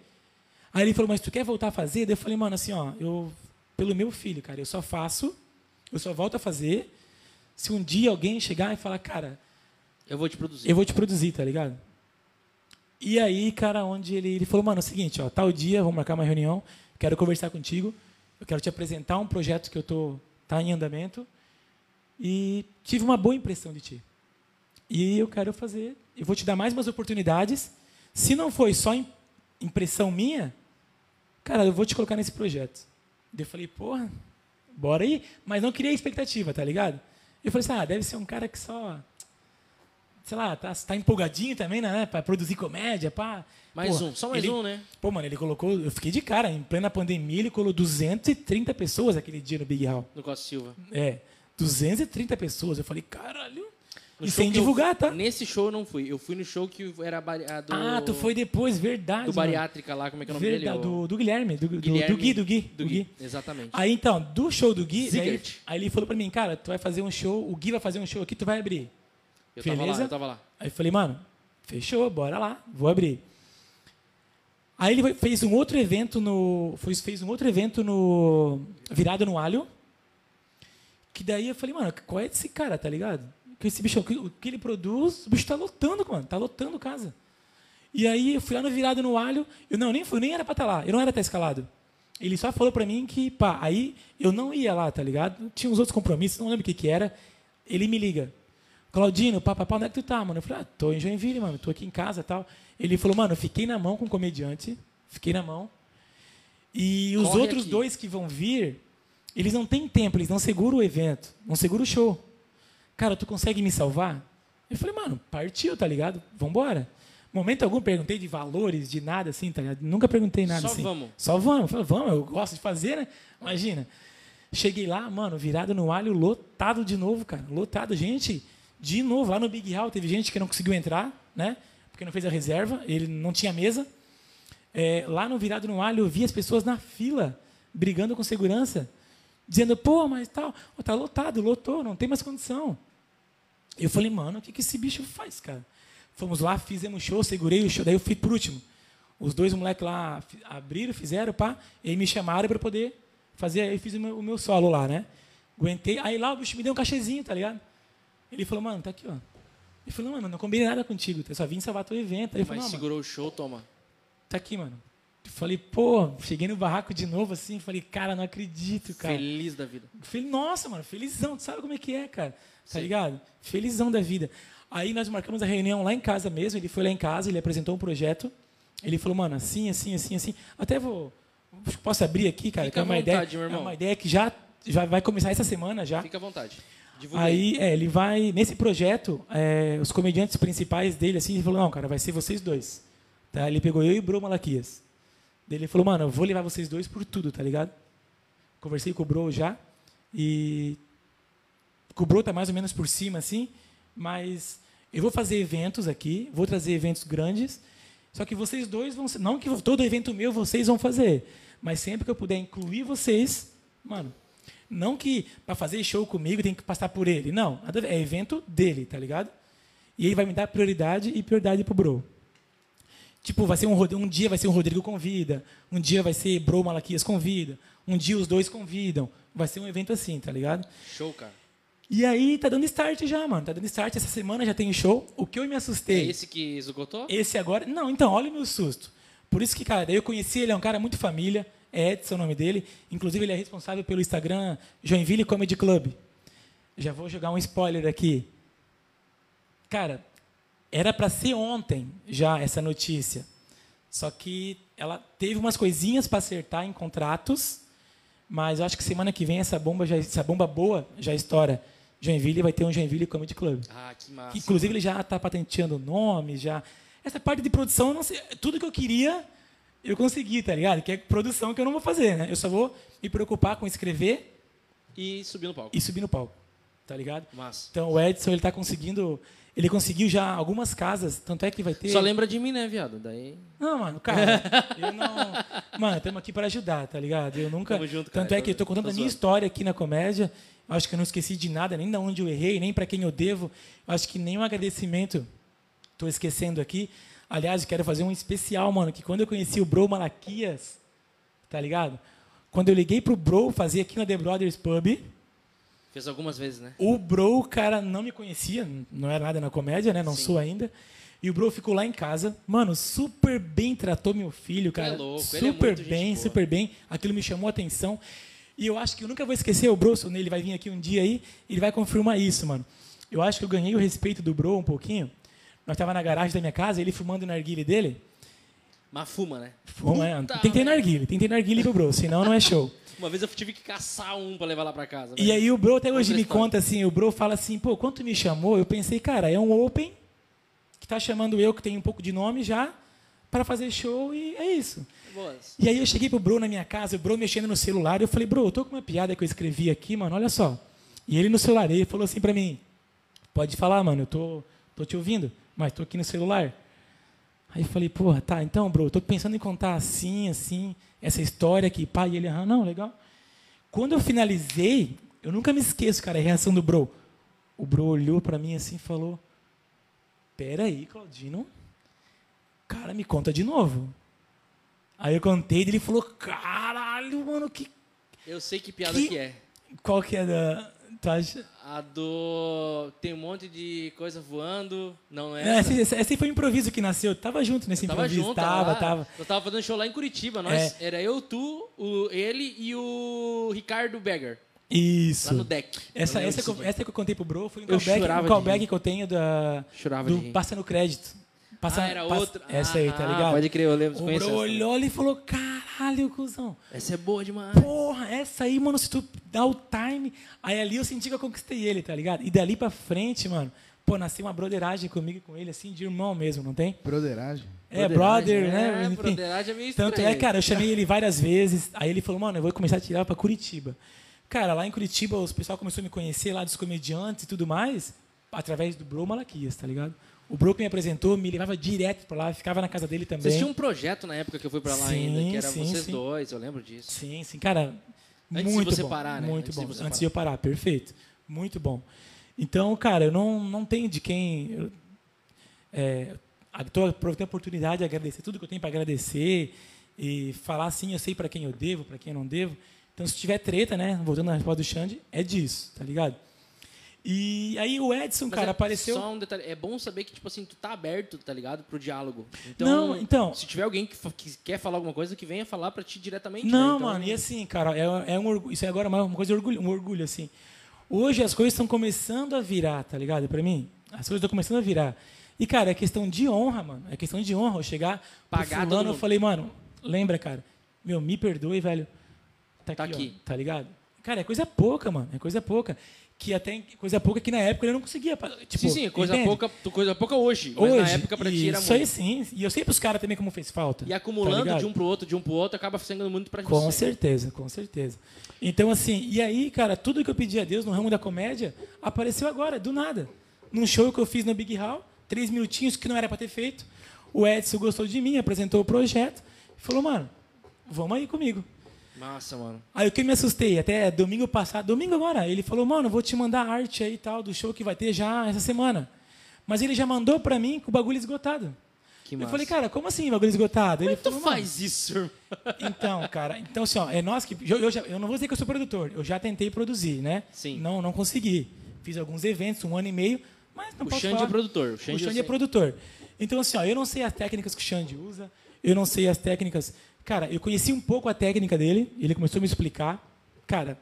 Aí ele falou, mas tu quer voltar a fazer? Daí eu falei, mano, assim, ó, eu, pelo meu filho, cara, eu só faço, eu só volto a fazer se um dia alguém chegar e falar, cara, Eu vou te produzir. eu vou te produzir, tá ligado? E aí, cara, onde ele, ele falou, mano, é o seguinte, ó, tal dia, vamos marcar uma reunião, quero conversar contigo, eu quero te apresentar um projeto que eu tô tá em andamento e tive uma boa impressão de ti. E eu quero fazer, eu vou te dar mais umas oportunidades. Se não foi só im- impressão minha, cara, eu vou te colocar nesse projeto. Daí eu falei, porra, bora aí, mas não criei expectativa, tá ligado? Eu falei assim, ah, deve ser um cara que só sei lá, tá, tá empolgadinho também, né? Pra produzir comédia, pá. Mais Pô, um, só mais ele- um, né? Pô, mano, ele colocou. Eu fiquei de cara, em plena pandemia, ele colocou 230 pessoas aquele dia no Big Hall. No Costa Silva. É, 230 pessoas. Eu falei, caralho. No E sem que eu- divulgar, tá? Nesse show eu não fui. Eu fui no show que era a do. Ah, tu foi depois, verdade. Do bariátrica lá, como é que é o nome Verdade, dele? Do, do Guilherme, do, do- Guilherme- do Gui, do Gui. Do Gui. Exatamente. Aí então, do show do Gui, daí, aí ele falou pra mim, cara, tu vai fazer um show, o Gui vai fazer um show aqui, tu vai abrir. eu tava beleza? lá, eu tava lá. Aí eu falei, mano, fechou, bora lá, vou abrir. Aí ele fez um outro evento no. Fez um outro evento no. Virado no alho. Que daí eu falei, mano, qual é esse cara, tá ligado? Que esse bicho, o que- ele produz, o bicho tá lotando, mano, tá lotando casa. E aí eu fui lá no virado no alho, eu não, nem fui, nem era pra estar lá, eu não era estar escalado. Ele só falou pra mim que, pá, aí eu não ia lá, tá ligado? Tinha uns outros compromissos, não lembro o que que era. Ele me liga. Claudino, papapá, onde é que tu tá, mano? Eu falei, ah, tô em Joinville, mano, tô aqui em casa tal. Ele falou, mano, eu fiquei na mão com o comediante, fiquei na mão. E os Corre outros aqui. dois que vão vir, eles não têm tempo, eles não seguram o evento, não seguram o show. Cara, tu consegue me salvar? Eu falei, mano, partiu, tá ligado? Vambora. Momento algum perguntei de valores, de nada assim, tá ligado? Nunca perguntei nada Só assim. vamos. Só vamos. Eu falei, vamos, eu gosto de fazer, né? Imagina. Cheguei lá, mano, virado no alho, lotado de novo, cara. Lotado. Gente, de novo, lá no Big Hall, teve gente que não conseguiu entrar, né? Porque não fez a reserva, ele não tinha mesa. É, lá no virado no alho, eu vi as pessoas na fila, brigando com segurança, dizendo, pô, mas tal, tá lotado, lotou, não tem mais condição. Eu falei, mano, o que, que esse bicho faz, cara? Fomos lá, fizemos show, segurei o show, daí eu fui por último. Os dois moleques lá abriram, fizeram, pá, e aí me chamaram para poder fazer, aí eu fiz o meu, o meu solo lá, né? Aguentei, aí lá o bicho me deu um cachezinho, tá ligado? Ele falou, mano, tá aqui, ó. Ele falou, mano, não combinei nada contigo, eu só vim salvar teu evento. Aí eu falei, Mas mano, segurou o show, toma. tá aqui, mano. Eu falei, pô, cheguei no barraco de novo assim, falei, cara, não acredito, cara. Feliz da vida. Fel- Nossa, mano, felizão. Tu sabe como é que é, cara? Tá Sim. ligado? Felizão da vida. Aí nós marcamos a reunião lá em casa mesmo. Ele foi lá em casa, ele apresentou um projeto. Ele falou, mano, assim, assim, assim, assim. Até vou. Posso abrir aqui, cara? Fica é à vontade, ideia. meu irmão. É uma ideia que já, já vai começar essa semana já. Fica à vontade. Divulga aí. É, ele vai. Nesse projeto, é, os comediantes principais dele, assim, ele falou: não, cara, vai ser vocês dois. Tá? Ele pegou eu e o Bro Malaquias. Ele falou: mano, eu vou levar vocês dois por tudo, tá ligado? Conversei com o Bro já. E. O Bro tá mais ou menos por cima, assim. Mas eu vou fazer eventos aqui, vou trazer eventos grandes. Só que vocês dois vão ser. Não que todo evento meu vocês vão fazer. Mas sempre que eu puder incluir vocês, mano, não que para fazer show comigo tem que passar por ele. Não, é evento dele, tá ligado? E ele vai me dar prioridade e prioridade pro Bro. Tipo, vai ser um, um dia vai ser um Rodrigo convida, um dia vai ser Bro Malaquias convida, um dia os dois convidam. Vai ser um evento assim, tá ligado? Show, cara. E aí tá dando start já, mano. Tá dando start. Essa semana já tem show. O que eu me É assustei. esse que esgotou? Esse agora. Não, então, olha o meu susto. Por isso que, cara, daí eu conheci ele, é um cara muito família, é Edson o nome dele. Inclusive, ele é responsável pelo Instagram Joinville Comedy Club. Já vou jogar um spoiler aqui. Cara, era para ser ontem já essa notícia. Só que ela teve umas coisinhas para acertar em contratos, mas eu acho que semana que vem essa bomba já, essa bomba boa já estoura. Joinville vai ter um Joinville Comedy Club. Ah, que massa. Que, inclusive ele já está patenteando o nome, já. Essa parte de produção, não sei, tudo que eu queria, eu consegui, tá ligado? Que é produção que eu não vou fazer, né? Eu só vou me preocupar com escrever E subir no palco. e subir no palco, tá ligado? Massa. Então o Edson ele tá conseguindo, ele conseguiu já algumas casas, tanto é que vai ter. Só lembra de mim, né, viado? Daí. Não, mano, cara, eu não. Mano, estamos aqui para ajudar, tá ligado? Eu nunca. Tamo junto, cara. Tanto é que eu tô Tô contando a minha história aqui na comédia. Acho que eu não esqueci de nada, nem da onde eu errei, nem para quem eu devo. Acho que nenhum agradecimento tô esquecendo aqui. Aliás, eu quero fazer um especial, mano, que quando eu conheci o Bro Malaquias, tá ligado? Quando eu liguei pro Bro fazer aqui na The Brothers Pub, Fez algumas vezes, né? o Bro, cara, não me conhecia, não era nada na comédia, né? Não Sim. sou ainda. E o Bro ficou lá em casa, mano, super bem tratou meu filho, cara. é louco, é super gente bem, super bem. Aquilo me chamou a atenção. E eu acho que eu nunca vou esquecer o Bro, né? ele vai vir aqui um dia aí, ele vai confirmar isso, mano. Eu acho que eu ganhei o respeito do Bro um pouquinho. Nós tava na garagem da minha casa, ele fumando o narguile dele. Mas fuma, né? Fuma, é, tem que ter narguile, tem que ter narguile pro Bro, senão não é show. Uma vez eu tive que caçar um pra levar lá pra casa. E aí o Bro até hoje Outra me história. conta assim, o Bro fala assim, pô, quando me chamou, eu pensei, cara, é um open que tá chamando eu, que tem um pouco de nome já, para fazer show e é isso. E aí eu cheguei pro Bro na minha casa, o Bro mexendo no celular, eu falei, Bro, eu tô com uma piada que eu escrevi aqui, mano, olha só. E ele no celular, ele falou assim pra mim, pode falar, mano, eu tô, tô te ouvindo, mas tô aqui no celular. Aí eu falei, porra, tá, então, Bro, eu tô pensando em contar assim, assim, essa história aqui, pá, e ele, ah, não, legal. Quando eu finalizei, eu nunca me esqueço, cara, a reação do Bro. O Bro olhou pra mim assim e falou, pera aí, Claudino, cara, me conta de novo. Aí eu contei e ele falou, caralho, mano, que, Eu sei que piada Que- que, é. qual que é da... Tu acha? A do. Tem um monte de coisa voando. Não é? É, essa, essa, essa foi um improviso que nasceu. Tava junto nesse Tava improviso. junto, tava, lá. tava. Eu tava fazendo show lá em Curitiba. Nós, Era eu, tu, o, ele e o Ricardo Beggar. Isso. Lá no deck. Essa, essa, que eu, essa que eu contei pro Bro foi um callback, um callback que eu tenho da, Chorava do. Passa no Crédito. Passa, ah, era passa- outra. Essa aí, tá Ah, ligado? Pode crer, eu lembro. O Bro olhou ali e falou, caralho, cuzão. Essa é boa demais. Porra, essa aí, mano, se tu dá o time... Aí ali eu senti que eu conquistei ele, tá ligado? E dali pra frente, mano, pô, nasceu uma broderagem comigo e com ele, assim, de irmão mesmo, não tem? Broderagem. É, brother, né? É, Enfim. broderagem é meio Tanto é, estranho. cara, eu chamei ele várias vezes. Aí ele falou, mano, eu vou começar a tirar pra Curitiba. Cara, lá em Curitiba, os pessoal começou a me conhecer lá dos comediantes e tudo mais, através do Bro Malaquias, tá ligado? O Bro que me apresentou me levava direto pra lá, ficava na casa dele também. Vocês tinham um projeto na época que eu fui pra lá Sim, ainda, que era sim, vocês sim. dois, eu lembro disso. Sim, sim, cara. Antes de muito você bom, parar, né? Muito Antes de bom. você Antes de eu parar, perfeito. Muito bom. Então, cara, eu não, não tenho de quem. Eu, é, estou aproveitando a oportunidade de agradecer tudo que eu tenho para agradecer e falar assim, eu sei para quem eu devo, para quem eu não devo. Então, se tiver treta, né? Voltando na resposta do Xande, é disso, tá ligado? E aí o Edson, Mas cara, é apareceu. Só um detalhe, é bom saber que, tipo assim, tu tá aberto, tá ligado? Pro diálogo. Então, Não, então- se tiver alguém que, que quer falar alguma coisa, que venha falar pra ti diretamente. Não, né? Então, mano, e assim, cara, é, é um orgulho, isso é agora uma coisa de orgulho, um orgulho, assim. Hoje as coisas estão começando a virar, tá ligado? Pra mim, as coisas estão começando a virar. E, cara, é questão de honra, mano. É questão de honra. Eu chegar pro Pagar todo fulano, eu falei, mano, lembra, cara, meu, me perdoe, velho. Tá aqui, Tá ó, aqui. tá ligado? Cara, é coisa pouca, mano. É coisa pouca. Que até coisa pouca que na época eu não conseguia. Tipo, sim, sim, coisa entende? pouca, coisa pouca hoje. Mas Hoje, na época pra ti era isso aí muito. sim. E eu sei pros caras também como fez falta. E tá acumulando ligado? de um pro outro, de um pro outro, acaba sendo muito pra Com você. certeza, com certeza. Então, assim, e aí, cara, tudo que eu pedi a Deus no ramo da comédia apareceu agora, do nada. Num show que eu fiz no Big Hall, três minutinhos que não era pra ter feito. O Edson gostou de mim, apresentou o projeto e falou, mano, vamos aí comigo. Massa, mano. Aí o que me assustei, até domingo passado, domingo agora, ele falou, mano, eu vou te mandar arte aí e tal, do show que vai ter já essa semana. Mas ele já mandou pra mim com o bagulho esgotado. Que eu massa. falei, cara, como assim bagulho esgotado? Como ele é tu falou, "Mano, faz isso, irmão? então, cara, então assim, ó, é nós que. Eu, eu, já- eu não vou dizer que eu sou produtor, eu já tentei produzir, né? Sim. Não, não consegui. Fiz alguns eventos, um ano e meio, mas não O posso Xande é produtor. O O Xande, Xande eu é produtor. Então, assim, ó, eu não sei as técnicas que o Xande usa, eu não sei as técnicas. Cara, eu conheci um pouco a técnica dele, ele começou a me explicar. Cara,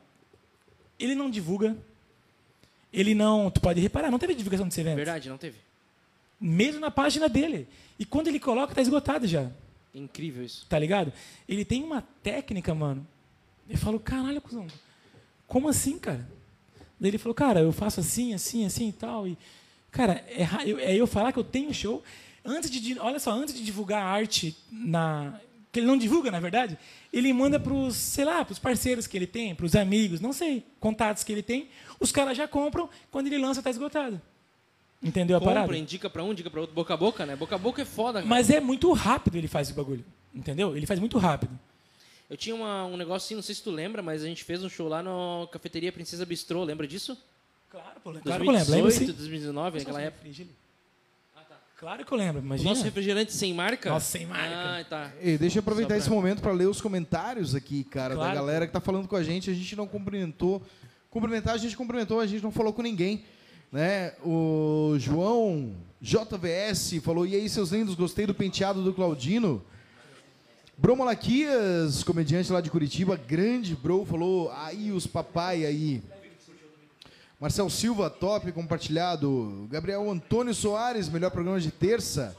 ele não divulga. Ele não. Tu pode reparar, não teve divulgação desse evento. Verdade, não teve. Mesmo na página dele. E quando ele coloca, tá esgotado já. Incrível isso. Tá ligado? Ele tem uma técnica, mano. Eu falo, caralho, cuzão, como assim, cara? Daí ele falou, cara, eu faço assim, assim, assim e tal. E, cara, é, eu, é eu falar que eu tenho show. Antes de, olha só, antes de divulgar a arte na. Que ele não divulga, na verdade, ele manda pros, sei lá, pros parceiros que ele tem, pros amigos, não sei, contatos que ele tem. Os caras já compram, quando ele lança, tá esgotado. Entendeu a parada? Compra, indica pra um, indica pra outro, boca a boca, né? Boca a boca é foda, cara. Mas é muito rápido ele faz o bagulho. Entendeu? Ele faz muito rápido. Eu tinha uma- um negócio assim, não sei se tu lembra, mas a gente fez um show lá na Cafeteria Princesa Bistrô, lembra disso? Claro, pô, claro que eu lembro. Lembro 2018, sim. 2019, naquela época. Claro que eu lembro, imagina. nosso refrigerante sem marca? Nossa, sem marca. Ah, tá. Ei, deixa eu aproveitar pra- esse momento para ler os comentários aqui, cara, Claro. da galera que tá falando com a gente. A gente não cumprimentou. Cumprimentar, a gente cumprimentou, a gente não falou com ninguém. Né? O João JVS falou: E aí, seus lindos, gostei do penteado do Claudino. Bro Malaquias, comediante lá de Curitiba, grande bro, falou: Aí, os papai aí. Marcel Silva, top, compartilhado. Gabriel Antônio Soares, melhor programa de terça.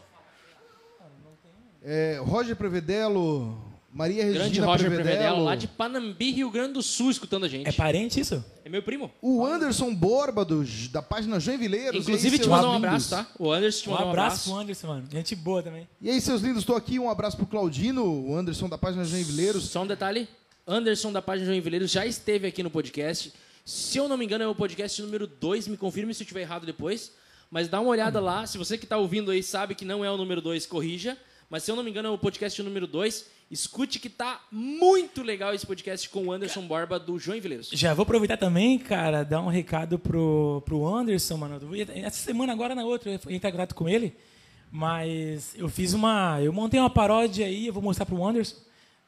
É, Roger Prevedelo, Maria Regina Grande Roger Prevedelo, Prevedelo, lá de Panambi, Rio Grande do Sul, escutando a gente. É parente isso? É meu primo. o Anderson Borba, do- da página Joinvileiros. Inclusive, e aí, te mandou um abraço, tá? O Anderson te Um mandou um abraço abraço. pro Anderson, mano. Gente boa também. E aí, seus lindos, estou aqui. Um abraço pro Claudino, o Anderson da página Joinvileiros. Só um detalhe. Anderson da página Joinvileiros já esteve aqui no podcast. Se eu não me engano, é o podcast número 2. Me confirme se eu estiver errado depois. Mas dá uma olhada lá. Se você que está ouvindo aí sabe que não é o número 2, corrija. Mas se eu não me engano, é o podcast número 2. Escute que tá muito legal esse podcast com o Anderson Borba do Joinvileiros. Já vou aproveitar também, cara, dar um recado pro, pro Anderson, mano. Essa semana, agora na outra, eu entrar em contato com ele. Mas eu fiz uma. Eu montei uma paródia aí, eu vou mostrar pro Anderson.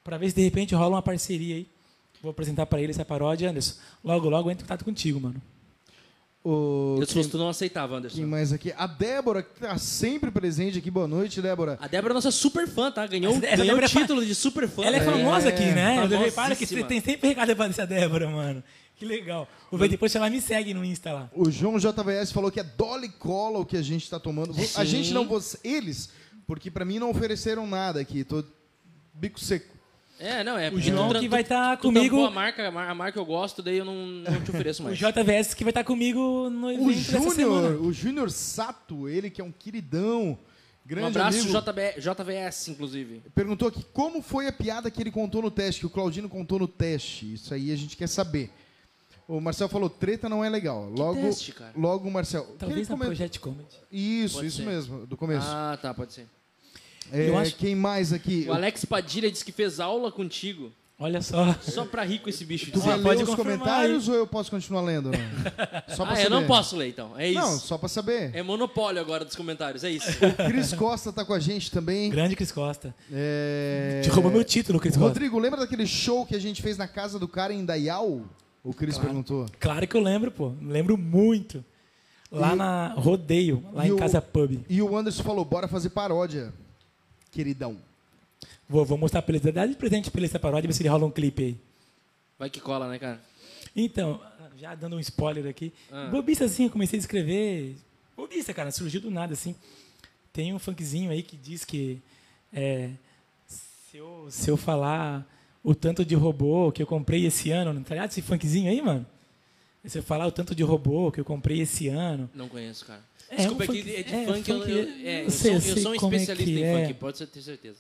Pra ver se de repente rola uma parceria aí. Vou apresentar pra ele essa paródia, Anderson. Logo, logo eu entro em contato contigo, mano. O, Eu se fosse tu não aceitava, Anderson. quem mais aqui? A Débora, que tá sempre presente aqui. Boa noite, Débora. A Débora é nossa super fã, tá? Ganhou, Essa- ganhou o é fa- título de super fã. Ela é né? famosa aqui, né? Reparo que você tem sempre recado pra essa Débora, mano. Que legal. Vou ver depois se ela me segue no Insta lá. O João JVS falou que é Dolly Cola o que a gente tá tomando. A Sim. gente não, eles, porque pra mim não ofereceram nada aqui. Tô bico seco. É, não, é. O porque João que vai tá tu comigo- A marca, a mar- a marca eu gosto, daí eu não, não te ofereço O mais. JVS que vai estar comigo no evento O dessa semana. Júnior, o Júnior Sato, ele que é um queridão, grande Um abraço, amigo, JB, JVS, inclusive. perguntou aqui como foi a piada que ele contou no teste, que o Claudino contou no teste. Isso aí a gente quer saber. O Marcel falou, treta não é legal. Logo, teste, cara? logo o Marcel. Talvez na comentou- Project Comedy. Isso, Pode isso ser. mesmo, do começo. Ah, tá, pode ser. É, eu acho- Quem mais aqui? O Alex Padilha disse que fez aula contigo. Olha só. Só pra rir com esse bicho. Tu Ah, ler pode os comentários ou eu posso continuar lendo? Só pra Ah, saber. eu não posso ler, então. É isso. Não, só pra saber. É monopólio agora dos comentários, é isso. O Cris Costa tá com a gente também. Grande Cris Costa. É... Te roubou meu título, Cris Costa. Rodrigo, lembra daquele show que a gente fez na casa do cara em Dayal? O Cris perguntou. Claro que eu lembro, pô. Lembro muito. Lá E- na Rodeio, lá e em o- Casa Pub. E o Anderson falou, bora fazer paródia, queridão. Vou, vou mostrar pra ele. Dá de presente pra ele essa paródia, ver se ele rola um clipe aí. Vai que cola, né, cara? Então, já dando um spoiler aqui. Ah. Bobista, assim, eu comecei a escrever. Bobista, cara, surgiu do nada, assim. Tem um funkzinho aí que diz que é, se, eu, se eu falar o tanto de robô que eu comprei esse ano, tá ligado esse funkzinho aí, mano? Se eu falar o tanto de robô que eu comprei esse ano. Não conheço, cara. É, Desculpa, um é que funk- é de é, funk, eu, funk- eu, é, eu sei, sou, eu sou um é especialista que em é. funk, pode ter certeza.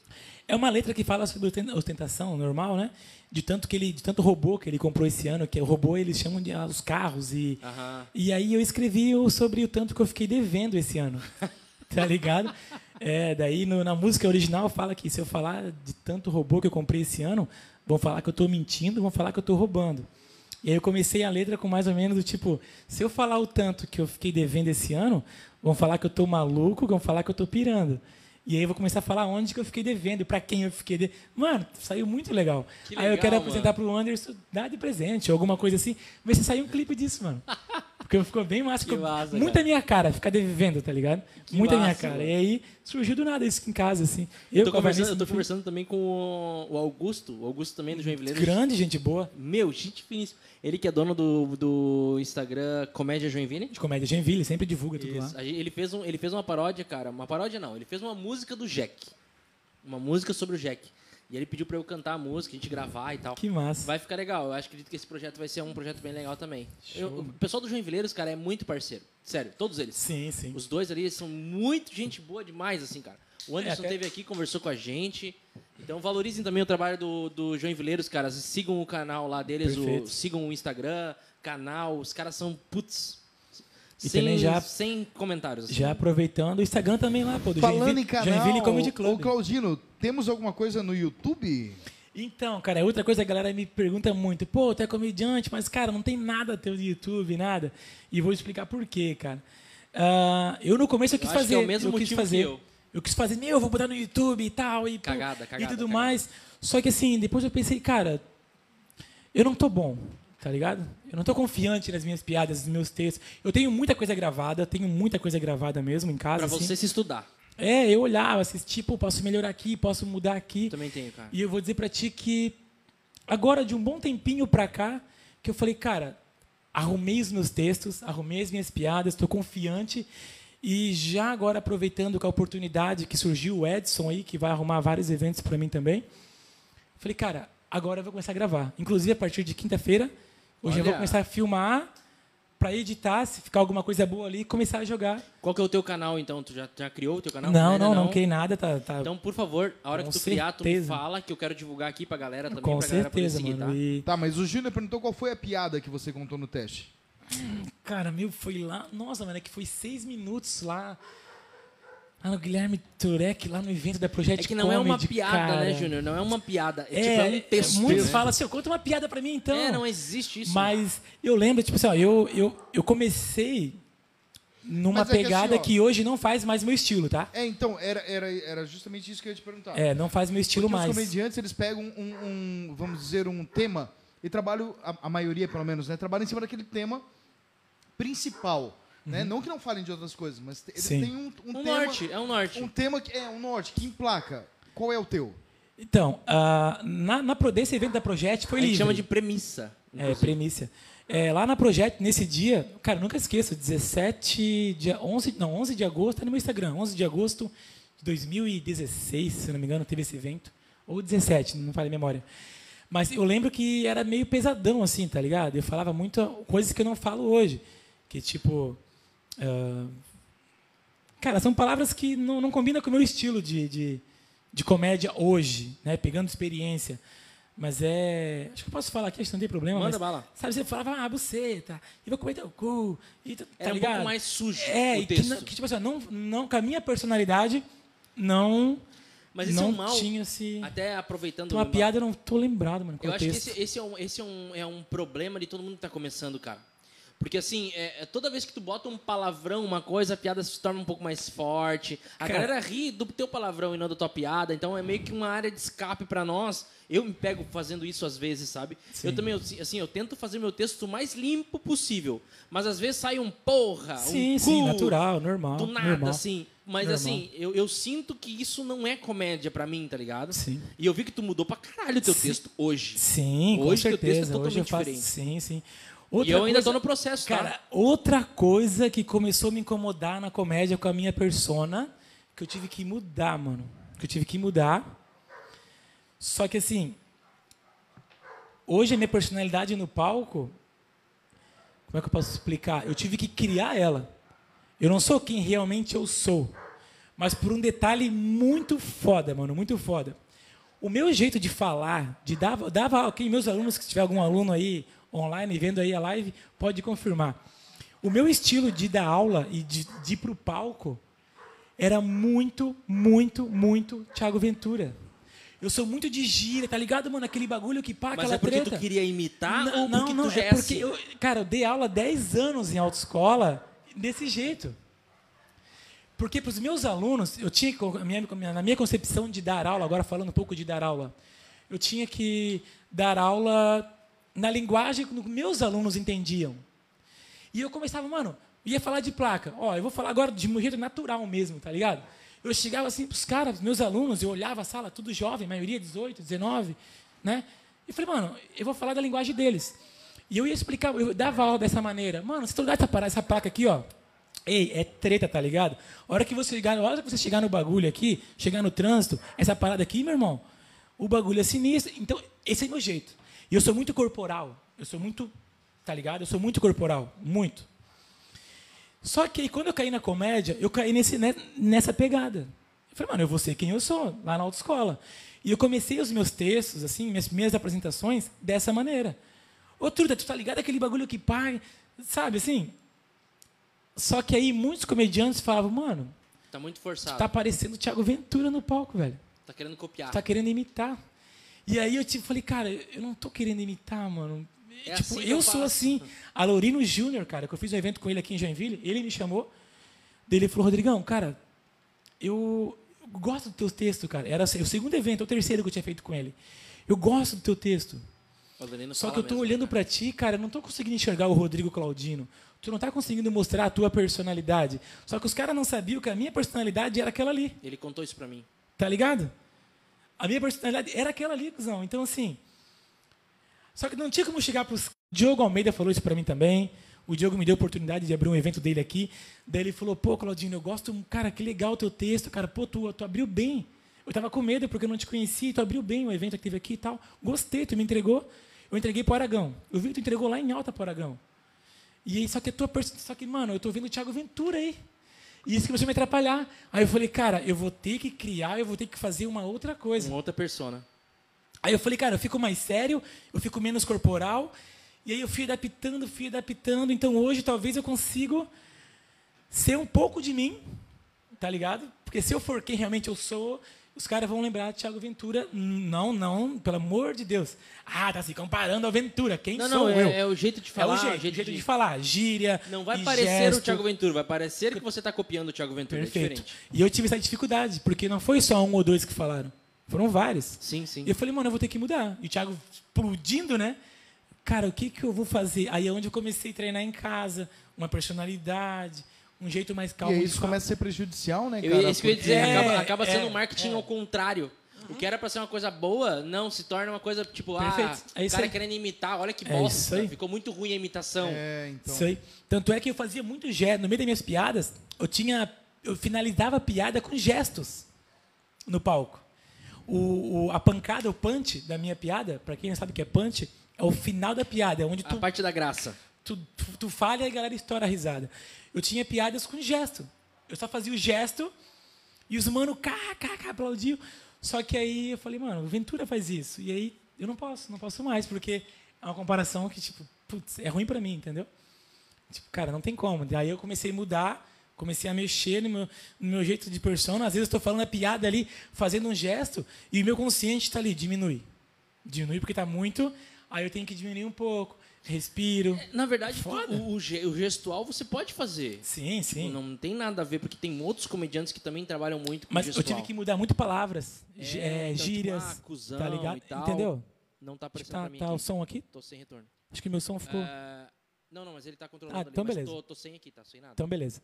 É uma letra que fala sobre osten- ostentação normal, né? De tanto que ele, de tanto robô que ele comprou esse ano, que o robô eles chamam de ah, os carros e Aham. e aí eu escrevi sobre o tanto que eu fiquei devendo esse ano. tá ligado? É, daí no- na música original fala que se eu falar de tanto robô que eu comprei esse ano, vão falar que eu estou mentindo, vão falar que eu estou roubando. E aí eu comecei a letra com mais ou menos do tipo, se eu falar o tanto que eu fiquei devendo esse ano, vão falar que eu estou maluco, vão falar que eu estou pirando. E aí eu vou começar a falar onde que eu fiquei devendo e para quem eu fiquei devendo. Mano, saiu muito legal. Que aí eu quero mano. apresentar pro Anderson, dar de presente, ou alguma coisa assim, ver se sair um clipe disso, mano. Ficou, ficou bem massa. Que Ficou massa, muita cara. minha cara, ficar devendo, tá ligado? muita minha massa, cara. mano. E aí surgiu do nada isso em casa, assim. Eu Eu, tô, conversando, Vanessa, eu tô conversando também com o- Augusto, o Augusto também do Joinville. Grande, gente boa. Meu, gente finíssima. Ele que é dono do, do Instagram Comédia Joinville. De comédia. Genville, sempre divulga tudo Isso. lá. Ele fez, um, ele fez uma paródia, cara. Uma paródia não, ele fez uma música do Jack. Uma música sobre o Jack. E ele pediu pra eu cantar a música, a gente gravar e tal. Que massa. Vai ficar legal. Eu acho acredito que esse projeto vai ser um projeto bem legal também. Eu- o pessoal do Joinvileiros, cara, é muito parceiro. Sério, todos eles. Sim, sim. Os dois ali são muito gente boa demais, assim, cara. O Anderson É, até- esteve aqui, conversou com a gente. Então valorizem também o trabalho do, do Joinvileiros, cara. Sigam o canal lá deles, o- sigam o Instagram, canal. Os caras são putz. E sem, também já- sem comentários. assim. Já aproveitando o Instagram também lá, pô, do Falando Joinville, em canal, Joinville Comedy ô Club. Claudino, temos alguma coisa no YouTube? Então, cara, outra coisa que a galera me pergunta muito, pô, tu é comediante, mas, cara, não tem nada teu no YouTube, nada. E vou explicar por quê, cara. Ah, eu no começo eu quis acho que fazer. é o mesmo eu quis fazer. eu. Eu quis fazer, meu, eu vou botar no YouTube e tal, e, pô, Cagada, e cagada, tudo cagada. mais. Só que assim, depois eu pensei, cara, eu não tô bom, tá ligado? Eu não tô confiante nas minhas piadas, nos meus textos. Eu tenho muita coisa gravada, tenho muita coisa gravada mesmo em casa. Pra assim. você se estudar. É, eu olhava, assistia, pô, posso melhorar aqui, posso mudar aqui. Também tenho, cara. E eu vou dizer pra ti que agora de um bom tempinho pra cá, que eu falei, cara, arrumei os meus textos, arrumei as minhas piadas, estou confiante e já agora aproveitando com a oportunidade que surgiu o Edson aí, que vai arrumar vários eventos pra mim também. Falei, cara, agora eu vou começar a gravar. Inclusive a partir de quinta-feira, hoje eu vou Olha. começar a filmar pra editar, se ficar alguma coisa boa ali, começar a jogar. Qual que é o teu canal, então? Tu já, já criou o teu canal? Não, Ainda não, não, criei nada, tá, tá Então, por favor, a hora Com que tu criar, tu me certeza. fala que eu quero divulgar aqui pra galera também, com pra galera poder certeza, seguir, mano. tá? E Tá, mas o Júnior perguntou qual foi a piada que você contou no teste. Cara, meu, foi lá. Nossa, mano, é que foi seis minutos lá. Lá no Guilherme Turek, lá no evento da Project É que não é uma Comedy, piada, cara. né, Júnior? Não é uma piada. É, É, tipo, é um texto. Muitos né? falam assim, conta uma piada pra mim, então. É, não existe isso. Mas eu lembro, tipo assim, ó, eu, eu, eu comecei numa é que pegada assim, ó, que, hoje não faz mais meu estilo, tá? É, então, era, era, era justamente isso que eu ia te perguntar. É, não faz meu estilo Porque mais. os comediantes, eles pegam um, um, vamos dizer, um tema e trabalham, a, a maioria pelo menos, né? Trabalham em cima daquele tema principal. Né? Não que não falem de outras coisas, mas eles Sim. têm um, um um tema... norte, é um norte. Um tema que é um norte, que emplaca. Qual é o teu? Então, ah, na, na, pro- desse evento da Project foi a gente livre. chama de premissa. É, inclusive. premissa. É, lá na Project, nesse dia, cara, nunca esqueço, 17, dia 11, não, 11 de agosto, tá no meu Instagram, 11 de agosto de 2016, se não me engano, teve esse evento. Ou 17, não falei a memória. Mas eu lembro que era meio pesadão, assim, tá ligado? Eu falava muito coisas que eu não falo hoje. Que, tipo... ah, cara, são palavras que não, não combinam com o meu estilo de, de, de comédia hoje, né? Pegando experiência. Mas é... Acho que eu posso falar aqui, acho que não tem problema. Manda mas, bala. Sabe, você falava, ah, buceta, e vou comer teu cu. E, tu- tá Era um ligado? pouco mais sujo É, o e que, texto. não- que, tipo assim, não, não, com a minha personalidade, não, Mas esse não é um mal. tinha esse... Até aproveitando. uma piada, eu não tô lembrado, mano, Eu acho que contexto. esse, esse, é, um, esse é, um, é um problema de todo mundo que tá começando, cara. Porque assim, é, é toda vez que tu bota um palavrão, uma coisa, a piada se torna um pouco mais forte. A Cara- galera ri do teu palavrão e não da tua piada, então é meio que uma área de escape pra nós. Eu me pego fazendo isso às vezes, sabe? Sim. Eu também, eu- assim, eu tento fazer meu texto o mais limpo possível. Mas às vezes sai um porra, Sim, um sim, cu, natural, normal. do nada, normal. assim. Mas Normal. assim, eu, eu sinto que isso não é comédia pra mim, tá ligado? Sim. E eu vi que tu mudou pra caralho o teu Sim. texo hoje. Sim, com Hoje teu texto é certeza. Hoje eu totalmente faço. diferente. Sim, sim. E Outra eu ainda coisa- tô no processo, tá? Cara, outra coisa que começou a me incomodar na comédia com a minha persona, que eu tive que mudar, mano. Que eu tive que mudar. Só que assim, hoje a minha personalidade no palco, como é que eu posso explicar? Eu tive que criar ela. Eu não sou quem realmente eu sou. Mas por um detalhe muito foda, mano, muito foda. O meu jeito de falar, de dar, dava quem meus alunos, se tiver algum aluno aí online vendo aí a live, pode confirmar. O meu estilo de dar aula e de, de ir pro palco era muito, muito, muito Thiago Ventura. Eu sou muito de gira, tá ligado, mano? Aquele bagulho que pá, Mas aquela é porque treta. tu queria imitar não, ou não, porque não, tu é é porque assim? eu, cara, eu dei aula 10 anos em autoescola desse jeito. Porque para os meus alunos, eu tinha na minha concepção de dar aula, agora falando um pouco de dar aula, eu tinha que dar aula na linguagem que meus alunos entendiam. E eu começava, mano, ia falar de placa. Ó, eu vou falar agora de jeito natural mesmo, tá ligado? Eu chegava assim pros caras, meus alunos, eu olhava a sala, tudo jovem, maioria 18, 19, né? E falei, mano, eu vou falar da linguagem deles. E eu ia explicar, eu dava aula dessa maneira. Mano, se tu dá essa, essa placa aqui, ó, Ei, é treta, tá ligado? A hora que você chegar, a hora que você chegar no bagulho aqui, chegar no trânsito, essa parada aqui, meu irmão, o bagulho é sinistro. Então, esse é meu jeito. E eu sou muito corporal. Eu sou muito, tá ligado? Eu sou muito corporal, muito. Só que quando eu caí na comédia, eu caí nesse, né, nessa pegada. Eu falei, mano, eu vou ser quem eu sou, lá na autoescola. E eu comecei os meus textos, assim, minhas minhas apresentações, dessa maneira. Ô, Truta, tu tá ligado aquele bagulho que pai, sabe, assim? Só que aí muitos comediantes falavam, mano, Tá muito forçado. tá parecendo o Thiago Ventura no palco, velho. Tá querendo copiar. Tá querendo imitar. E aí eu tipo, falei, cara, eu não tô querendo imitar, mano. É tipo, assim eu, eu sou assim. A Laurino Júnior, cara, que eu fiz um evento com ele aqui em Joinville, ele me chamou. Ele falou, Rodrigão, cara, eu gosto do teu texto, cara. Era o segundo evento, o terceiro que eu tinha feito com ele. Eu gosto do teu texto. Só que eu tô mesmo, olhando pra ti, cara, eu não tô conseguindo enxergar o Rodrigo Claudino. Tu não tá conseguindo mostrar a tua personalidade. Só que os caras não sabiam que a minha personalidade era aquela ali. Ele contou isso pra mim. Tá ligado? A minha personalidade era aquela ali, cuzão. Então, assim. Só que não tinha como chegar pros. O Diogo Almeida falou isso pra mim também. O Diogo me deu a oportunidade de abrir um evento dele aqui. Daí ele falou: pô, Claudinho, eu gosto. Cara, que legal o teu texto. Cara, pô, tu, tu abriu bem. Eu tava com medo porque eu não te conhecia. Tu abriu bem o evento que teve aqui e tal. Gostei, tu me entregou. Eu entreguei pro Aragão. Eu vi que tu entregou lá em alta pro Aragão. E aí, só que a tua perso- Só que, mano, eu tô vendo o Thiago Ventura aí. E isso começou a me atrapalhar. Aí eu falei, cara, eu vou ter que criar, eu vou ter que fazer uma outra coisa. Uma outra persona. Aí eu falei, cara, eu fico mais sério, eu fico menos corporal. E aí eu fui adaptando, fui adaptando. Então hoje talvez eu consiga ser um pouco de mim, tá ligado? Porque se eu for quem realmente eu sou, os caras vão lembrar de Thiago Ventura. Não, não, pelo amor de Deus. Ah, tá se comparando ao Ventura. Quem Não, sou não, eu? é, é o jeito de É falar. o jeito, o jeito de... falar, gíria. Não vai parecer o gesto. Thiago Ventura, vai parecer que você tá copiando o Thiago Ventura. É Perfeito. diferente. E eu tive essa dificuldade, porque não foi só um ou dois que falaram. Foram vários. Sim, sim. E eu falei, mano, eu vou ter que mudar. E o Thiago explodindo, né? Cara, o que, que eu vou fazer? Aí é onde eu comecei a treinar em casa, uma personalidade, um jeito mais E calmo aí de isso começa a ser prejudicial, né, Eu, cara? isso que eu ia dizer, É, acaba, acaba sendo é, um marketing é. ao contrário. O que era pra ser uma coisa boa, não, se torna uma coisa tipo, Perfeito. ah, É o cara aí. querendo imitar, olha que É isso bosta. aí. Ficou muito ruim a imitação. É, então. Isso aí. Tanto é que eu fazia muito gesto. No meio das minhas piadas, eu tinha. Eu finalizava a piada com gestos no palco. O, o- a pancada, o punch da minha piada, para quem não sabe o que é punch, é o final da piada, é onde A tu parte da graça. Tu, tu, tu falha e a galera estoura a risada. Eu tinha piadas com gesto. Eu só fazia o gesto e os mano, cá, cá, cá, aplaudiam. Só que aí eu falei, mano, o Ventura faz isso. E aí eu não posso, não posso mais, porque é uma comparação que, tipo, putz, é ruim pra mim, entendeu? Tipo, cara, não tem como. Daí eu comecei a mudar, comecei a mexer no meu, no meu jeito de persona. Às vezes eu estou falando a piada ali, fazendo um gesto, e o meu consciente está ali, diminui. Diminui porque está muito, aí eu tenho que diminuir um pouco. Respiro. Na verdade, Foda. o, o o gestual você pode fazer. Sim, sim. Não tem nada a ver, porque tem outros comediantes que também trabalham muito com Mas eu gestual. tive que mudar muito palavras, gi- é, então, tipo, gírias, ah, cuzão tá ligado? e tal. Entendeu? Não tá Tipo, aparecendo tá, pra mim tá aqui. o som aqui? Tô sem retorno. Acho que meu som ficou. É, Não, não, mas ele tá controlando Ah, ali. então beleza. Tô, tô sem aqui, tá sem nada. Então, beleza.